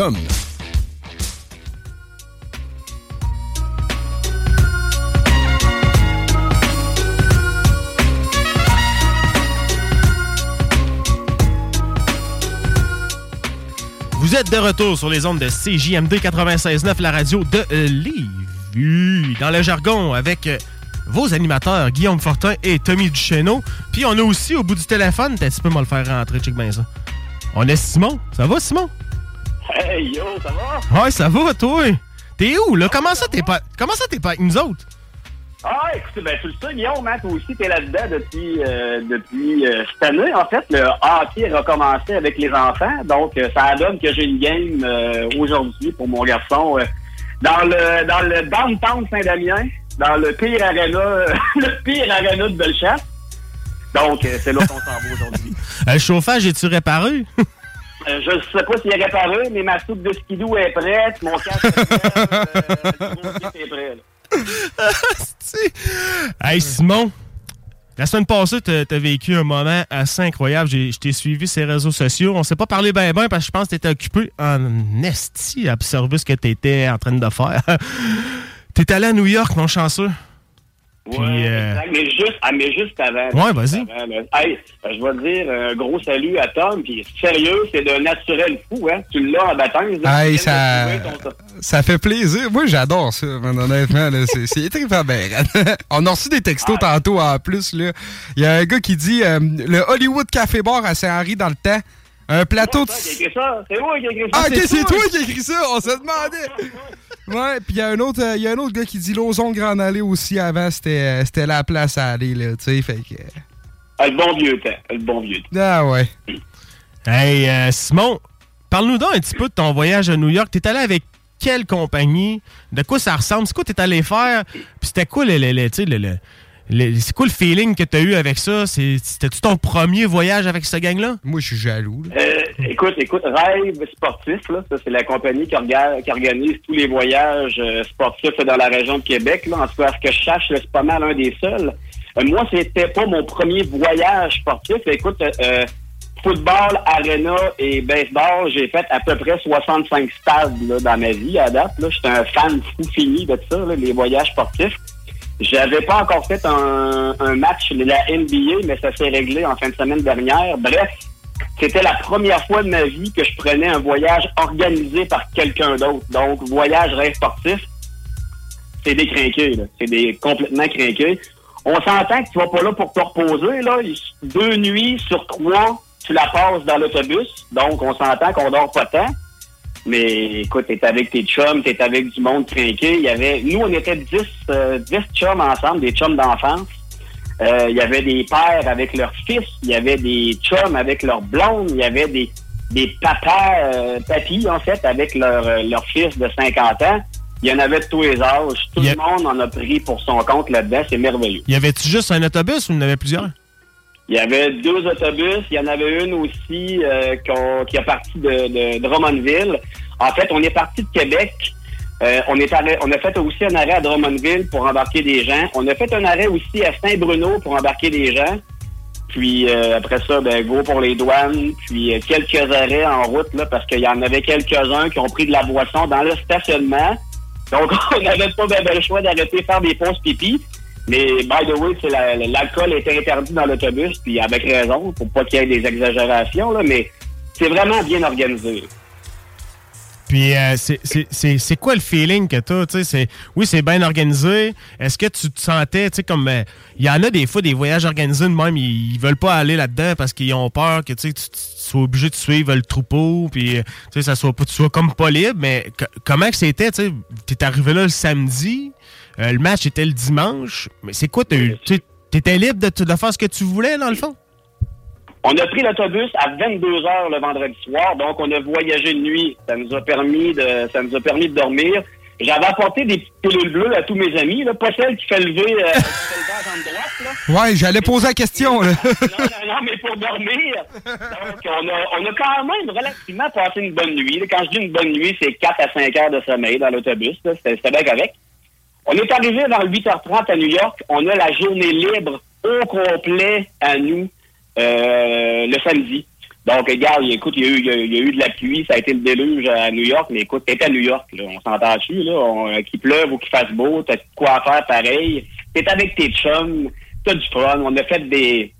Vous êtes de retour sur les ondes de CJMD 96.9, la radio de euh, Lévis. dans le jargon avec euh, vos animateurs Guillaume Fortin et Tommy Duchesneau. Puis on a aussi au bout du téléphone, peut-être tu peux me le faire rentrer, check bien ça. On a Simon. Ça va, Simon? Hey, yo, ça va? Ouais, ça va, toi? T'es où, là? Comment ça, t'es pas, comment ça, t'es pas avec nous autres? Ah, écoute, ben, tu le sais, Guillaume, hein, toi aussi, t'es là-dedans depuis, euh, depuis euh, cette année. En fait, le hockey a recommencé avec les enfants. Donc, euh, ça donne que j'ai une game aujourd'hui pour mon garçon dans le dans le downtown Saint-Damien, dans le pire arena, le pire arena de Bellechasse. Donc, c'est là qu'on s'en va aujourd'hui. Le chauffage, es-tu réparé? Euh, je sais pas s'il est réparé, mais ma soupe de skidoo est prête, mon casque est prêt, euh, est prêt. Hey, Simon, la semaine passée, t'as as vécu un moment assez incroyable. Je t'ai suivi sur les réseaux sociaux. On s'est pas parlé ben ben parce que je pense que t'étais occupé en esti à observer ce que t'étais en train de faire. T'es allé à New York, mon chanceux. Puis, euh, Exact, mais juste, ah, mais juste avant. Ouais, vas-y. Hey, euh, je vais te dire un gros salut à Tom. Puis sérieux, c'est d'un naturel fou, hein. Tu l'as en baptême. Hey, ça, de ton- ça fait plaisir. Moi, j'adore ça, man, honnêtement. C'est très bien. On a reçu des textos tantôt en plus. là. Il y a un gars qui dit euh, le Hollywood Café Bar à Saint-Henri dans le temps. Un plateau de. C'est moi qui ai écrit ça. C'est moi qui ai écrit ça. Ah, ok, c'est toi qui as écrit ça. On se demandait. Ouais, puis il y a un autre, euh, il y a un autre gars qui dit Lauson Grand Allée aussi avant, c'était, euh, c'était la place à aller là, tu sais, fait que. Ah, le bon vieux temps. Le bon vieux temps. Ah ouais. Hey, euh, Simon, parle-nous donc un petit peu de ton voyage à New York. T'es allé avec quelle compagnie? De quoi ça ressemble? C'est quoi t'es allé faire? Puis c'était quoi le, le- le- tu sais, le- le- le- c'est quoi le feeling que t'as eu avec ça? C'était-tu ton premier voyage avec ce gang-là? Moi, je suis jaloux. Euh, écoute, écoute, Rêve Sportif, là, ça c'est la compagnie qui, orga- qui organise tous les voyages euh, sportifs dans la région de Québec. Là. En tout cas, à ce que je sache, là, c'est pas mal un des seuls. Euh, moi, c'était pas mon premier voyage sportif. Écoute, euh, football, arena et baseball, j'ai fait à peu près 65 stades là, dans ma vie à date. Là. J'étais un fan fou fini de ça, là, les voyages sportifs. J'avais pas encore fait un, match de la NBA, mais ça s'est réglé en fin de semaine dernière. Bref, c'était la première fois de ma vie que je prenais un voyage organisé par quelqu'un d'autre. Donc, voyage rêve sportif, c'est des crinqués, là. C'est des complètement crinqués. On s'entend que tu vas pas là pour te reposer, là. Deux nuits sur trois, tu la passes dans l'autobus. Donc, on s'entend qu'on dort pas tant. Mais écoute, t'es avec tes chums, t'es avec du monde trinqué. Il y avait, nous, on était 10, euh, 10 chums ensemble, des chums d'enfance. Euh, il y avait des pères avec leurs fils, il y avait des chums avec leurs blondes, il y avait des, des papas, euh, papis, en fait, avec leur, euh, leur fils de 50 ans. Il y en avait de tous les âges. Tout le monde en a pris pour son compte là-dedans. C'est merveilleux. Y avait-tu juste un autobus ou il y en avait plusieurs? Il y avait deux autobus. Il y en avait une aussi euh, qui est partie de, de Drummondville. En fait, on est parti de Québec. Euh, on, est on a fait aussi un arrêt à Drummondville pour embarquer des gens. On a fait un arrêt aussi à Saint-Bruno pour embarquer des gens. Puis euh, après ça, ben go pour les douanes. Puis euh, quelques arrêts en route là, parce qu'il y en avait quelques-uns qui ont pris de la boisson dans le stationnement. Donc on n'avait pas ben, ben, le choix d'arrêter faire des pauses pipi. Mais by the way, c'est la- l'alcool était interdit dans l'autobus, puis avec raison, pour pas qu'il y ait des exagérations, mais c'est vraiment bien organisé. Puis euh, c'est- quoi le feeling que tu c'est- Oui, c'est bien organisé. Est-ce que tu te sentais, tu sais, comme... euh, Il y en a des fois des voyages organisés de même, ils, ils veulent pas aller là-dedans parce qu'ils ont peur que tu tu sois obligé de suivre le troupeau, puis euh, ça soit, tu sois comme pas libre. Mais co- comment que c'était? Tu t'es arrivé là le samedi, euh, le match était le dimanche. Mais c'est quoi? tu sais, T'étais libre de, faire ce que tu voulais, dans le fond? On a pris l'autobus à 22 heures le vendredi soir, donc on a voyagé de nuit. Ça nous a permis de, ça nous a permis de dormir. J'avais apporté des petites pilules bleues à tous mes amis, là, pas celle qui fait lever, euh, qui fait lever droite, là. Ouais, j'allais poser la question, là. non, non, non, mais pour dormir. Donc, on a, on a quand même relativement passé une bonne nuit. là. Quand je dis une bonne nuit, c'est 4 à 5 heures de sommeil dans l'autobus. C'était c'était bien correct. On est arrivé vers 8h30 à New York. On a la journée libre au complet à nous euh, le samedi. Donc, regarde, écoute, il y, a eu, il, y a, eu de la pluie, ça a été le déluge à New York, mais écoute, t'es à New York, là, on s'entend dessus, là, on- qu'il pleuve ou qu'il fasse beau, t'as quoi faire pareil. T'es avec tes chums, t'as du fun, on a fait des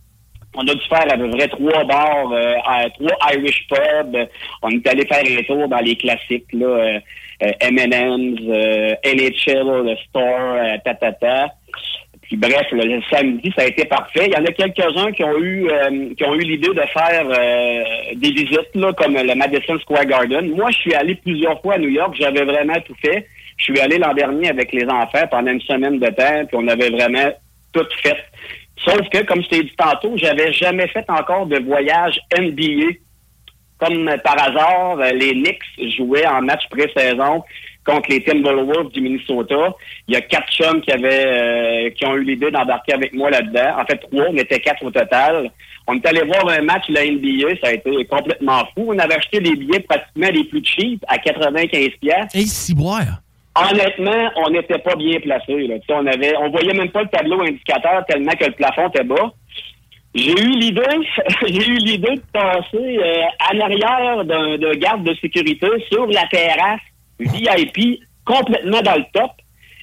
On a dû faire à peu près trois bars, euh, trois Irish pubs. On est allé faire un tour dans les classiques, là, euh, euh, M&M's, euh, NHL, le Store, euh, tatata. Puis bref, le, le samedi, ça a été parfait. Il y en a quelques-uns qui ont eu euh, qui ont eu l'idée de faire euh, des visites, là, comme le Madison Square Garden. Moi, je suis allé plusieurs fois à New York. J'avais vraiment tout fait. Je suis allé l'an dernier avec les enfants pendant une semaine de temps, puis on avait vraiment tout fait. Sauf que, comme je t'ai dit tantôt, j'avais jamais fait encore de voyage NBA. Comme par hasard, euh, les Knicks jouaient en match pré-saison contre les Timberwolves du Minnesota. Il y a quatre chums qui avaient euh, qui ont eu l'idée d'embarquer avec moi là-dedans. En fait, trois, on était quatre au total. On est allé voir un match la NBA, ça a été complètement fou. On avait acheté les billets pratiquement les plus cheap à 95 pièces. Et si boire. Honnêtement, on n'était pas bien placé. On avait, on voyait même pas le tableau indicateur tellement que le plafond était bas. J'ai eu l'idée, j'ai eu l'idée de passer euh, à l'arrière d'un de garde de sécurité sur la terrasse VIP, complètement dans le top.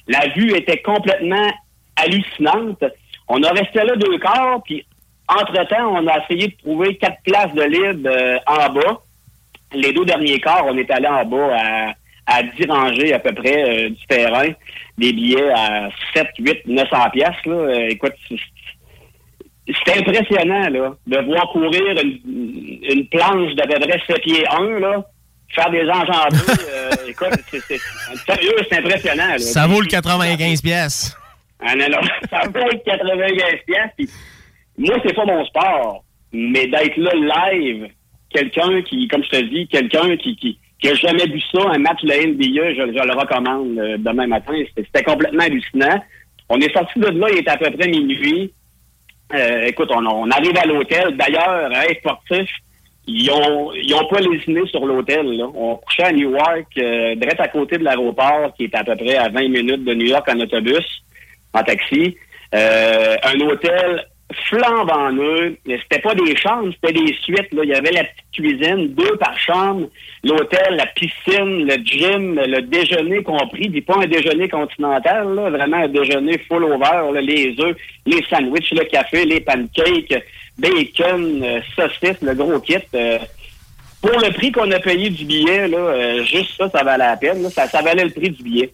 La vue était complètement hallucinante. On a resté là deux quarts, puis entre-temps, on a essayé de trouver quatre places de libre euh, en bas. Les deux derniers quarts, on est allé en bas à, à 10 rangées à peu près euh, du terrain. Des billets à 7, 8, 900 piastres. Là. Euh, écoute, c'est- impressionnant là, de voir courir une, une planche d'à peu près 7 pieds 1, là, faire des enjambées. euh, écoute, c'est, sérieux, c'est impressionnant. Là. Ça vaut le 95 pièces. Ah non, non, ça vaut le 95 piastres, puis Moi, c'est pas mon sport, mais d'être là live, quelqu'un qui, comme je te dis, quelqu'un qui, qui, qui a jamais vu ça, un match de la NBA, je, le recommande euh, demain matin. C'était, complètement hallucinant. On est sorti de là, il était à peu près minuit. Euh, écoute, on, arrive à l'hôtel. D'ailleurs, hein, sportifs, ils ont, ils ont pas lésiné sur l'hôtel. On couchait à Newark, euh, direct à côté de l'aéroport, qui est à peu près à 20 minutes de New York en autobus, en taxi. Euh, un hôtel flambant neuf. Mais C'était pas des chambres, c'était des suites. Là. Il y avait la petite cuisine, deux par chambre, l'hôtel, la piscine, le gym, le déjeuner compris. Puis pas un déjeuner continental, vraiment un déjeuner full over, là, les œufs, les sandwichs, le café, les pancakes, bacon, euh, saucisses, le gros kit. euh, pour le prix qu'on a payé du billet, là, euh, juste ça, ça valait la peine. ça, ça valait le prix du billet.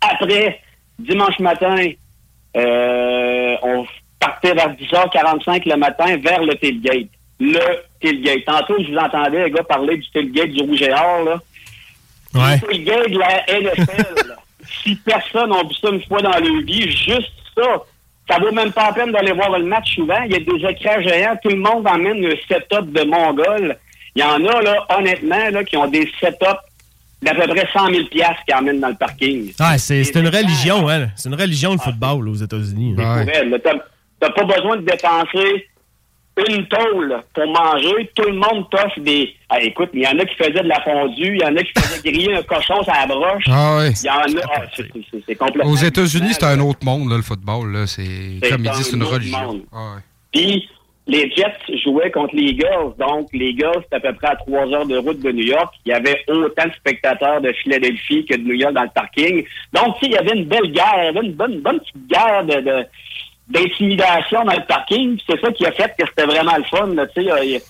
Après, dimanche matin, on partait vers 10h45 le matin vers le tailgate. Le tailgate. Tantôt, je vous entendais, les gars, parler du tailgate du Rouge et Or, là. Ouais. Le tailgate de la NFL, là. si personne n'a vu ça une fois dans leur vie, juste ça, ça vaut même pas la peine d'aller voir le match souvent. Il y a des écrans géants, tout le monde emmène un setup de Mongol. Il y en a, là, honnêtement, là, qui ont des setups d'à peu près 100 000 piastres qu'ils emmènent dans le parking. Ouais, c'est c'est une religion, hein. C'est une religion, le football, là, aux États-Unis. pour elle. T'as pas besoin de dépenser une tôle pour manger. Tout le monde t'offre des... Ah, écoute, il y en a qui faisaient de la fondue, il y en a qui faisaient griller un cochon sur la broche. Ah ouais. Il y en a... ah, c'est- complètement... Aux États-Unis, c'est un autre monde, là, le football. C'est, comme ils disent, c'est une religion. Ah ouais. Puis les Jets jouaient contre les Eagles. Donc, les Eagles, c'est à peu près à trois heures de route de New York. Il y avait autant de spectateurs de Philadelphie que de New York dans le parking. Donc, il y avait une belle guerre, il y avait une bonne, bonne petite guerre de, de- d'intimidation dans le parking. C'est ça qui a fait que c'était vraiment le fun. là. Il y a-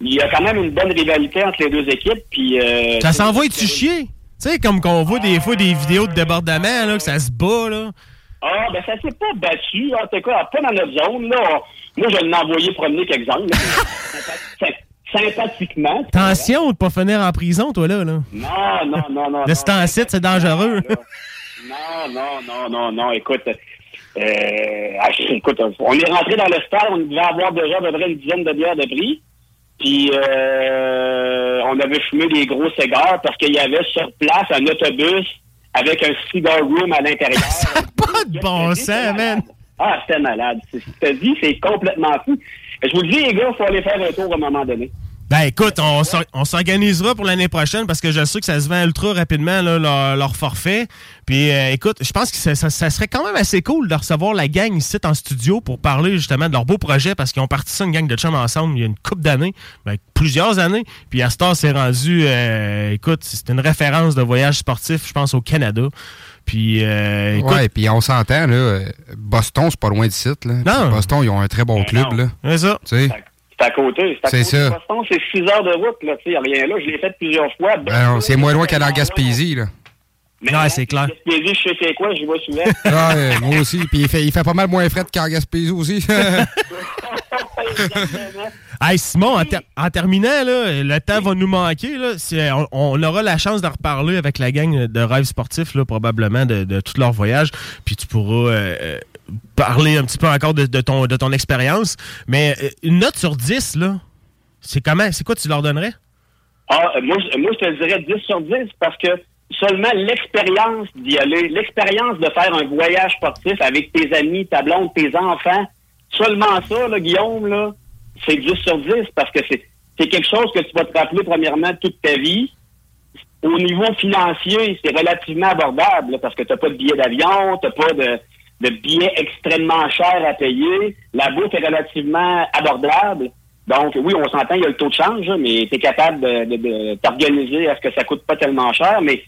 il y a quand même une bonne rivalité entre les deux équipes. Puis, euh, Ça s'envoie-tu chier? Tu sais, comme qu'on voit des fois des vidéos de débordement, là, que ça se bat, là. Ah, ben ça s'est pas battu, en tout cas, pas dans notre zone, là. Moi, je l'ai envoyé promener quelques-uns, là. Sympa- sympathiquement. Attention de pas finir en prison, toi, là. là. Non, non, non, non. Le c'est dangereux. Non, non, non, non, non, écoute. Euh, ah, écoute, on est rentré dans le stade, on devait avoir déjà à peu près une dizaine de bières de prix. Puis euh, on avait fumé des gros cigares parce qu'il y avait sur place un autobus avec un cigar room à l'intérieur. Pas de bon sens, man. Ah, c'était malade. C'est- Je te dis, c'est complètement fou. Je vous le dis, les gars, il faut aller faire un tour à un moment donné. Ben écoute, on s'or- on s'organisera pour l'année prochaine parce que je sais que ça se vend ultra rapidement là, leur, leur forfait. Puis euh, écoute, je pense que ça, ça- ça serait quand même assez cool de recevoir la gang ici en studio pour parler justement de leur beau projet parce qu'ils ont parti ça une gang de chums ensemble il y a une couple d'années, ben, plusieurs années. Puis temps, c'est rendu, euh, écoute, c'est une référence de voyage sportif, je pense au Canada. Puis, euh, écoute, Ouais, puis on s'entend, là. Boston, c'est pas loin du site, là. Non. Boston, ils ont un très bon club, là. C'est ça. Tu sais? C'est à côté. C'est ça. Boston, c'est 6 heures de route, là. Tu sais, y a rien là. Je l'ai fait plusieurs fois. Ben c'est moins loin qu'aller en Gaspésie, là. Ouais, c'est clair. Gaspésie, je sais c'est quoi, j'y vais souvent. Ah, ouais, moi aussi. Puis il fait, il fait pas mal moins frais qu'en Gaspésie aussi. Hey Simon, en, ter- en terminant, là, le temps va nous manquer. Là. C'est- On, on aura la chance d'en reparler avec la gang de rêves sportifs, là, probablement, de, de tout leur voyage. Puis tu pourras euh, euh, parler un petit peu encore de, ton, expérience. Mais euh, une note sur 10, là, c'est comment? C'est quoi tu leur donnerais? Ah, moi, moi, je te dirais 10 sur 10 parce que seulement l'expérience d'y aller, l'expérience de faire un voyage sportif avec tes amis, ta blonde, tes enfants, seulement ça, là, Guillaume, là, c'est 10 sur 10 parce que c'est quelque chose que tu vas te rappeler premièrement toute ta vie. Au niveau financier, c'est relativement abordable parce que tu n'as pas de billet d'avion, tu n'as pas de, de billets extrêmement chers à payer. La bouffe est relativement abordable. Donc, oui, on s'entend, il y a le taux de change, mais tu es capable de, de- de t'organiser à ce que ça coûte pas tellement cher. Mais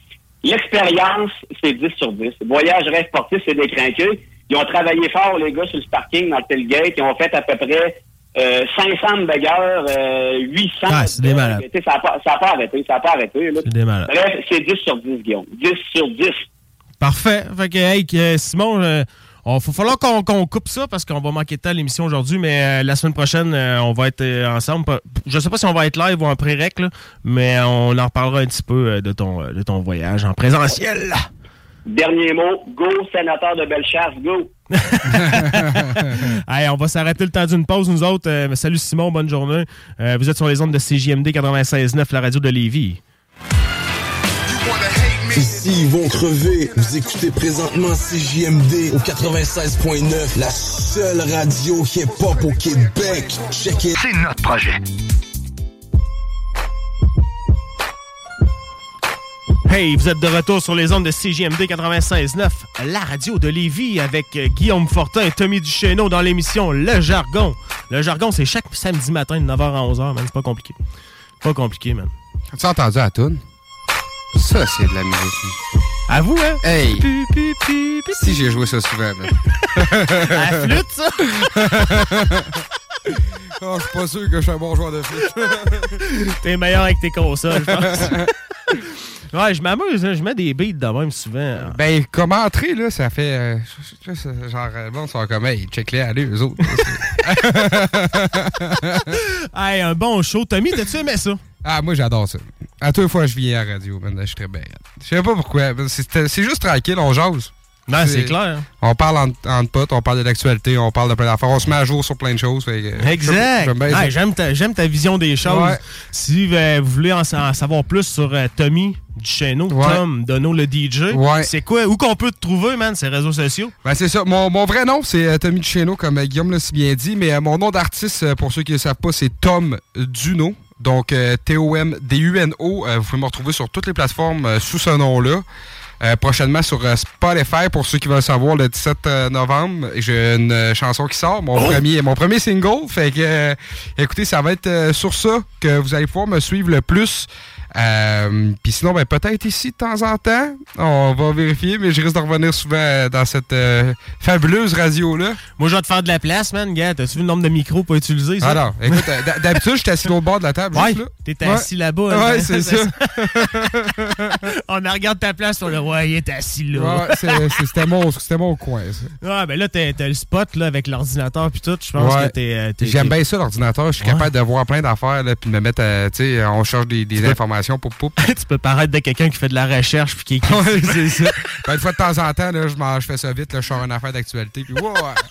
l'expérience, c'est 10 sur 10. Voyage rêve sportif, c'est des crinqués. Ils ont travaillé fort, les gars, sur le parking, dans le tailgate. Ils ont fait à peu près euh, 500 bagarres, euh, 800. Ah, c'est des malades. Ça n'a pas, pas arrêté, ça n'a pas arrêté. C'est des malades. Bref, c'est 10 sur 10, Guillaume. 10 sur 10. Parfait. Fait que, hey, que, Simon, il va falloir qu'on coupe ça parce qu'on va manquer de temps à l'émission aujourd'hui, mais euh, la semaine prochaine, euh, on va être euh, ensemble. Je sais pas si on va être live ou en pré-rec, mais on en reparlera un petit peu de ton, de ton voyage en présentiel. Dernier mot, go, sénateur de Bellechasse, go. Hey, on va s'arrêter le temps d'une pause, nous autres. Euh, salut Simon, bonne journée. Euh, vous êtes sur les ondes de CJMD 96.9, la radio de Lévis. Ici, ils vont crever. Vous écoutez présentement CJMD au 96.9, la seule radio hip-hop au Québec. Check it. C'est notre projet. Hey, vous êtes de retour sur les ondes de CJMD 96.9, la radio de Lévis avec euh, Guillaume Fortin et Tommy Duchesneau dans l'émission Le Jargon. Le Jargon, c'est chaque samedi matin de 9h à 11h, man. C'est pas compliqué. Pas compliqué, man. As-tu entendu la toune? Ça, c'est de la musique. À vous, hein? Hey! Si j'ai joué ça souvent, man. À la flûte, ça? oh, je suis pas sûr que je suis un bon joueur de flûte. T'es meilleur avec tes consoles, je pense. ouais, je m'amuse, hein. je mets des beats de même souvent. Ben, comme entrée, là, ça fait. euh, je- je- je- genre, euh, bon, sont comme, hey, check-les, allez, eux autres. hey, un bon show. Tommy, t'as-tu aimé ça? Ah, moi, j'adore ça. À les fois, je viens à la radio, man, je suis très bien. Je sais pas pourquoi. C'est juste tranquille, on jase. Non, c'est clair. On parle entre, entre potes, on parle de l'actualité, on parle de plein d'affaires. On se met à jour sur plein de choses. que- Exact. J'aime ta, vision des choses. Ouais. Si euh, vous voulez en, sa- en savoir plus sur euh, Tommy Duchesneau, Tom Dono le DJ, Ouais. c'est quoi? Où qu'on peut te trouver, man, ces réseaux sociaux? Ben, c'est ça. Mon, mon vrai nom, c'est euh, Tommy Duchesneau, comme euh, Guillaume l'a si bien dit. Mais mon nom d'artiste, pour ceux qui ne le savent pas, c'est Tom Duno. Donc, euh, T-O-M-D-U-N-O. Euh, vous pouvez me retrouver sur toutes les plateformes euh, sous ce nom-là. Euh, prochainement sur euh, Spotify, pour ceux qui veulent savoir, le 17 euh, novembre, j'ai une chanson qui sort, mon, premier, mon premier single. Fait que, écoutez, ça va être euh, sur ça que vous allez pouvoir me suivre le plus. Euh, Puis sinon, ben, peut-être ici de temps en temps. On va vérifier, mais je risque de revenir souvent dans cette euh, fabuleuse radio-là. Moi, je vais te faire de la place, man. Gars, t'as-tu vu le nombre de micros pas utilisés? Ça? Alors, écoute, euh, d'habitude, j'étais assis l'autre bord de la table. Ouais, Ouais. assis là-bas. Ouais, hein. c'est ça. On regarde ta place sur le ouais, il est assis là. Ouais, c'était mon, mon coin, ça. Ouais, ben là, t'as le spot là, avec l'ordinateur puis tout. Je pense Ouais. que t'es. euh, t'es- J'aime bien ça, l'ordinateur. Je suis capable de voir plein d'affaires, puis de me mettre, à- tu sais, on cherche des, des peux- informations, pour poup. tu peux paraître de quelqu'un qui fait de la recherche puis qui écrit. Ouais, c'est ça. Ben, une fois de temps en temps, là, je, je fais ça vite, là, je sors une affaire d'actualité, puis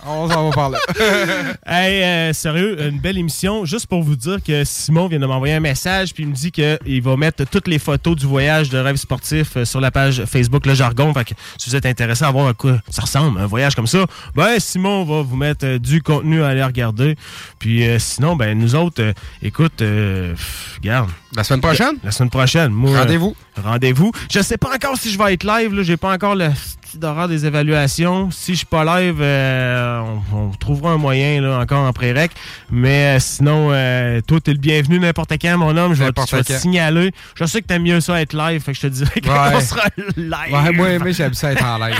on s'en va par là. Hey, euh, sérieux, une belle émission. Juste pour vous dire que Simon vient de m'envoyer un message puis il me dit qu'il va mettre toutes les photos du voyage de rêve sportif euh, sur la page Facebook Le Jargon. Fait que si vous êtes intéressé à voir à quoi ça ressemble, un voyage comme ça, ben Simon va vous mettre euh, du contenu à aller regarder. Puis euh, sinon, ben nous autres, euh, écoute, regarde. La semaine prochaine? La semaine prochaine. moi, euh, Rendez-vous. rendez-vous. Je sais pas encore si je vais être live. J'ai pas encore le partie d'horreur des évaluations. Si je suis pas live, euh, on, on trouvera un moyen là, encore en pré-rec. Mais euh, sinon, euh, toi, t'es le bienvenu n'importe quand, mon homme. Je vais, te- signaler. Je sais que t'aimes mieux ça être live, fait que je te dirais qu'on Ouais. sera live. Ouais, moi, moi j'aime ça être en live.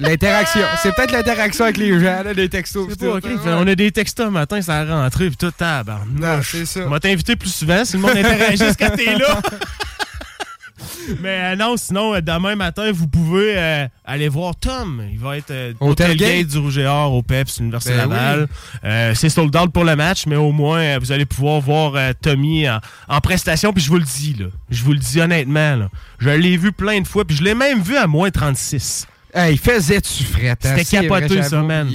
L'interaction. C'est peut-être l'interaction avec les gens, là, les textos. pas, tout. ok, fait, On a des textos un matin, ça a rentré, puis tout, tabarnak. c'est ça. On va t'inviter plus souvent si le monde interagisse quand t'es là. Mais euh, non, sinon, euh, demain matin, vous pouvez euh, aller voir Tom. Il va être Au tailgate? Du Rouge et Or au PEPS, Université Ben Laval. C'est sold out pour le match, mais au moins, vous allez pouvoir voir Tommy en, en prestation. Puis je vous le dis, là, je vous le dis honnêtement, là, je l'ai vu plein de fois, puis je l'ai même vu à moins 36. Hey, faisait-tu frette, hein? C'était capoté, vrai, ça, man.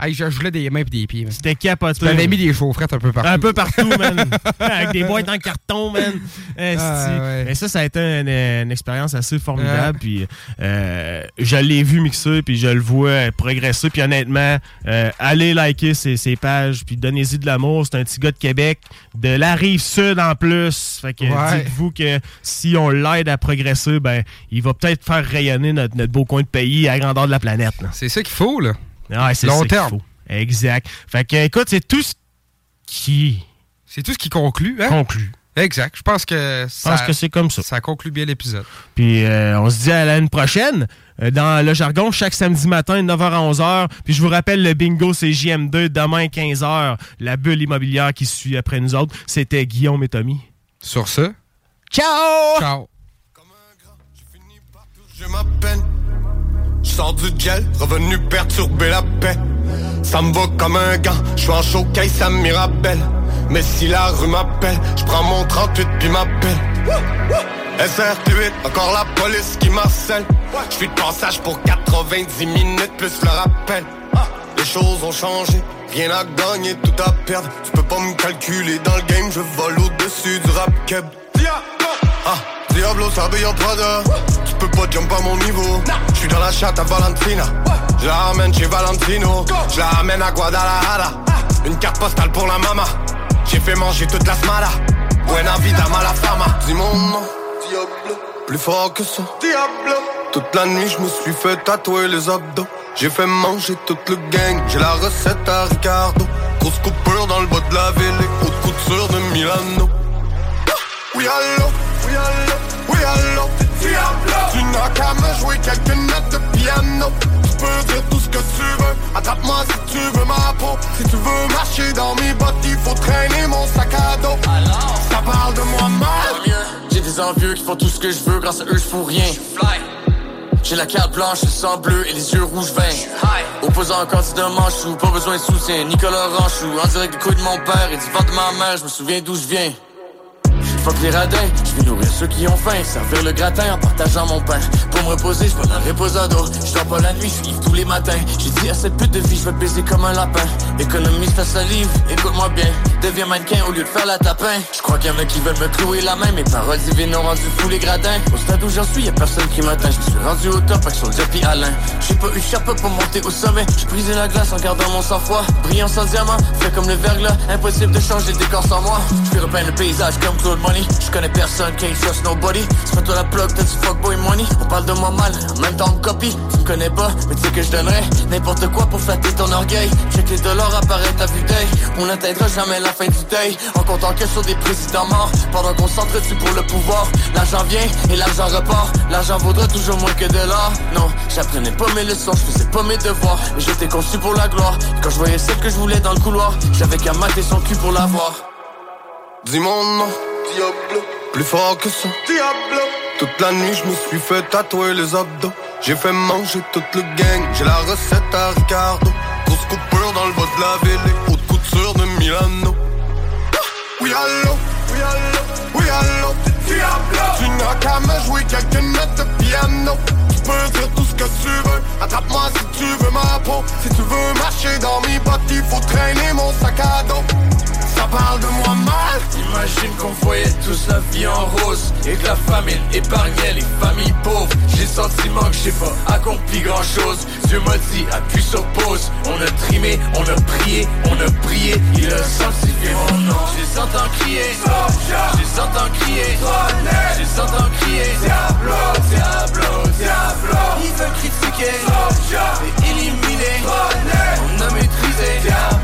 Hey, je voulais des mains et des pieds. man. C'était capoté. Tu m'avais mis des chaufferettes un peu partout. Un peu partout, man. Avec des boîtes en carton, man. Esti. Ah, ouais. Mais ça, ça a été une, une expérience assez formidable. Puis euh, je l'ai vu mixer, puis je le vois progresser. Puis honnêtement, euh, allez liker ses, ses pages, puis donnez-y de l'amour. C'est un petit gars de Québec, de la rive sud en plus. Fait que Ouais. dites-vous que si on l'aide à progresser, ben il va peut-être faire rayonner notre, notre beau coin de pays à la grandeur de la planète. là. C'est ça qu'il faut, là. Ouais, c'est Long ça qu'il terme. faut. Exact. Fait que, écoute, c'est tout ce qui C'est tout ce qui conclut, hein? conclut. Exact. Je pense que ça, pense que c'est comme ça. Ça conclut bien l'épisode. Puis euh, on se dit à l'année prochaine. euh, Dans le jargon, chaque samedi matin, 9h à 11h. Puis je vous rappelle, le bingo, c'est JM2, demain, 15h. La bulle immobilière qui suit après nous autres. C'était Guillaume et Tommy. Sur ce, ciao! Ciao! J'ai ma peine. Je sors du gel, revenu perturber la paix. Ça me va comme un gant, je suis en showcase à Mirabelle. Mais si la rue m'appelle, je prends mon 38 puis m'appelle. SRT8, encore la police qui m'harcèle. Je suis de passage pour 90 minutes plus le rappel. Les choses ont changé, rien à gagner, tout à perdre. Tu peux pas me calculer dans le game, je vole au-dessus du rap keb. Ah, Diablo, s'habille en Prada. Tu peux pas jump à mon niveau. Je suis dans la chatte à Valentina. Je la ramène chez Valentino. Je la ramène à Guadalajara. Une carte postale pour la mama. J'ai fait manger toute la smala. Buena vida, mala fama. Dis mon nom, Diablo. Plus fort que ça, Diablo. Toute la nuit je me suis fait tatouer les abdos. J'ai fait manger toute le gang. J'ai la recette à Ricardo. Grosse coupure dans le bas de la ville Et haute couture de Milano oui allô, oui allô, oui allô Diablo Tu n'as qu'à me jouer quelques notes de piano. Tu peux dire tout ce que tu veux Attrape-moi si tu veux ma peau. Si tu veux marcher dans mes bottes Il faut traîner mon sac à dos. Alors? Ça parle de moi mal. J'ai des envieux qui font tout ce que je veux, grâce à eux je fous rien. J'ai la carte blanche, le sang bleu et les yeux rouges vins. Opposant un candidat manchou, pas besoin de soutien, Nicolas Ranchou. En direct des couilles de mon père et du ventre de ma mère, je me souviens d'où je viens. Fuck les radins, je vais nourrir ceux qui ont faim, servir le gratin en partageant mon pain. Pour me reposer, je prends un reposado. Je dors pas la nuit, je tous les matins. J'ai dit à cette pute de vie, je vais baiser comme un lapin. Économise ta salive, écoute-moi bien. Deviens mannequin au lieu de faire la tapin. Je crois qu'il y en a qui veulent me clouer la main. Mes paroles divines ont rendu fou les gradins. Au stade où j'en suis, y a personne qui m'atteint. Je suis rendu au top avec Soldier puis Alain. J'ai pas eu chapeau pour monter au sommet. J'ai brisé la glace en gardant mon sang-froid. Brillant sans diamant, fait comme le verglas. Impossible de changer le décor sans moi. Je repeindre le paysage comme Claude Je connais personne, trust nobody. C'est toi la plug, t'as du fuckboy money. On parle de moi mal, en même temps on copie. Tu me connais pas, mais tu sais que je donnerais n'importe quoi pour flatter ton orgueil. Check les dollars apparaître à vue. On n'atteindra jamais la fin du deuil. En comptant que sur des présidents morts. Pendant qu'on s'entretue pour le pouvoir. L'argent vient et l'argent repart. L'argent vaudra toujours moins que de l'or. Non, j'apprenais pas mes leçons, je faisais pas mes devoirs. Mais j'étais conçu pour la gloire. Quand je voyais celle que je voulais dans le couloir, j'avais qu'à mater son cul pour l'avoir. Dis mon nom, Diablo. Plus fort que ça, Diablo. Toute la nuit, je me suis fait tatouer les abdos. J'ai fait manger toute le gang. J'ai la recette à Ricardo. Grosse coupure dans le bas de la ville haute couture de Milano. Oui, allô, oui, allô, oui, allô? Diablo. Tu n'as qu'à me jouer quelques notes de piano. Tu peux dire tout ce que tu veux. Attrape-moi si tu veux ma peau. Si tu veux marcher dans mes bottes, il faut traîner mon sac à dos. Ça parle de moi mal. Imagine qu'on voyait tous la vie en rose. Et que la famille épargnait les familles pauvres. J'ai le sentiment que j'ai pas accompli grand chose Dieu m'a dit appuie sur pause. On a trimé, on a prié, on a prié. Il a sanctifié mon nom. Je les entends crier. Je les entends crier. Je les entends crier. Diablo, Diablo, Diablo. Ils veulent critiquer. Et éliminé. On a maîtrisé. Diablo.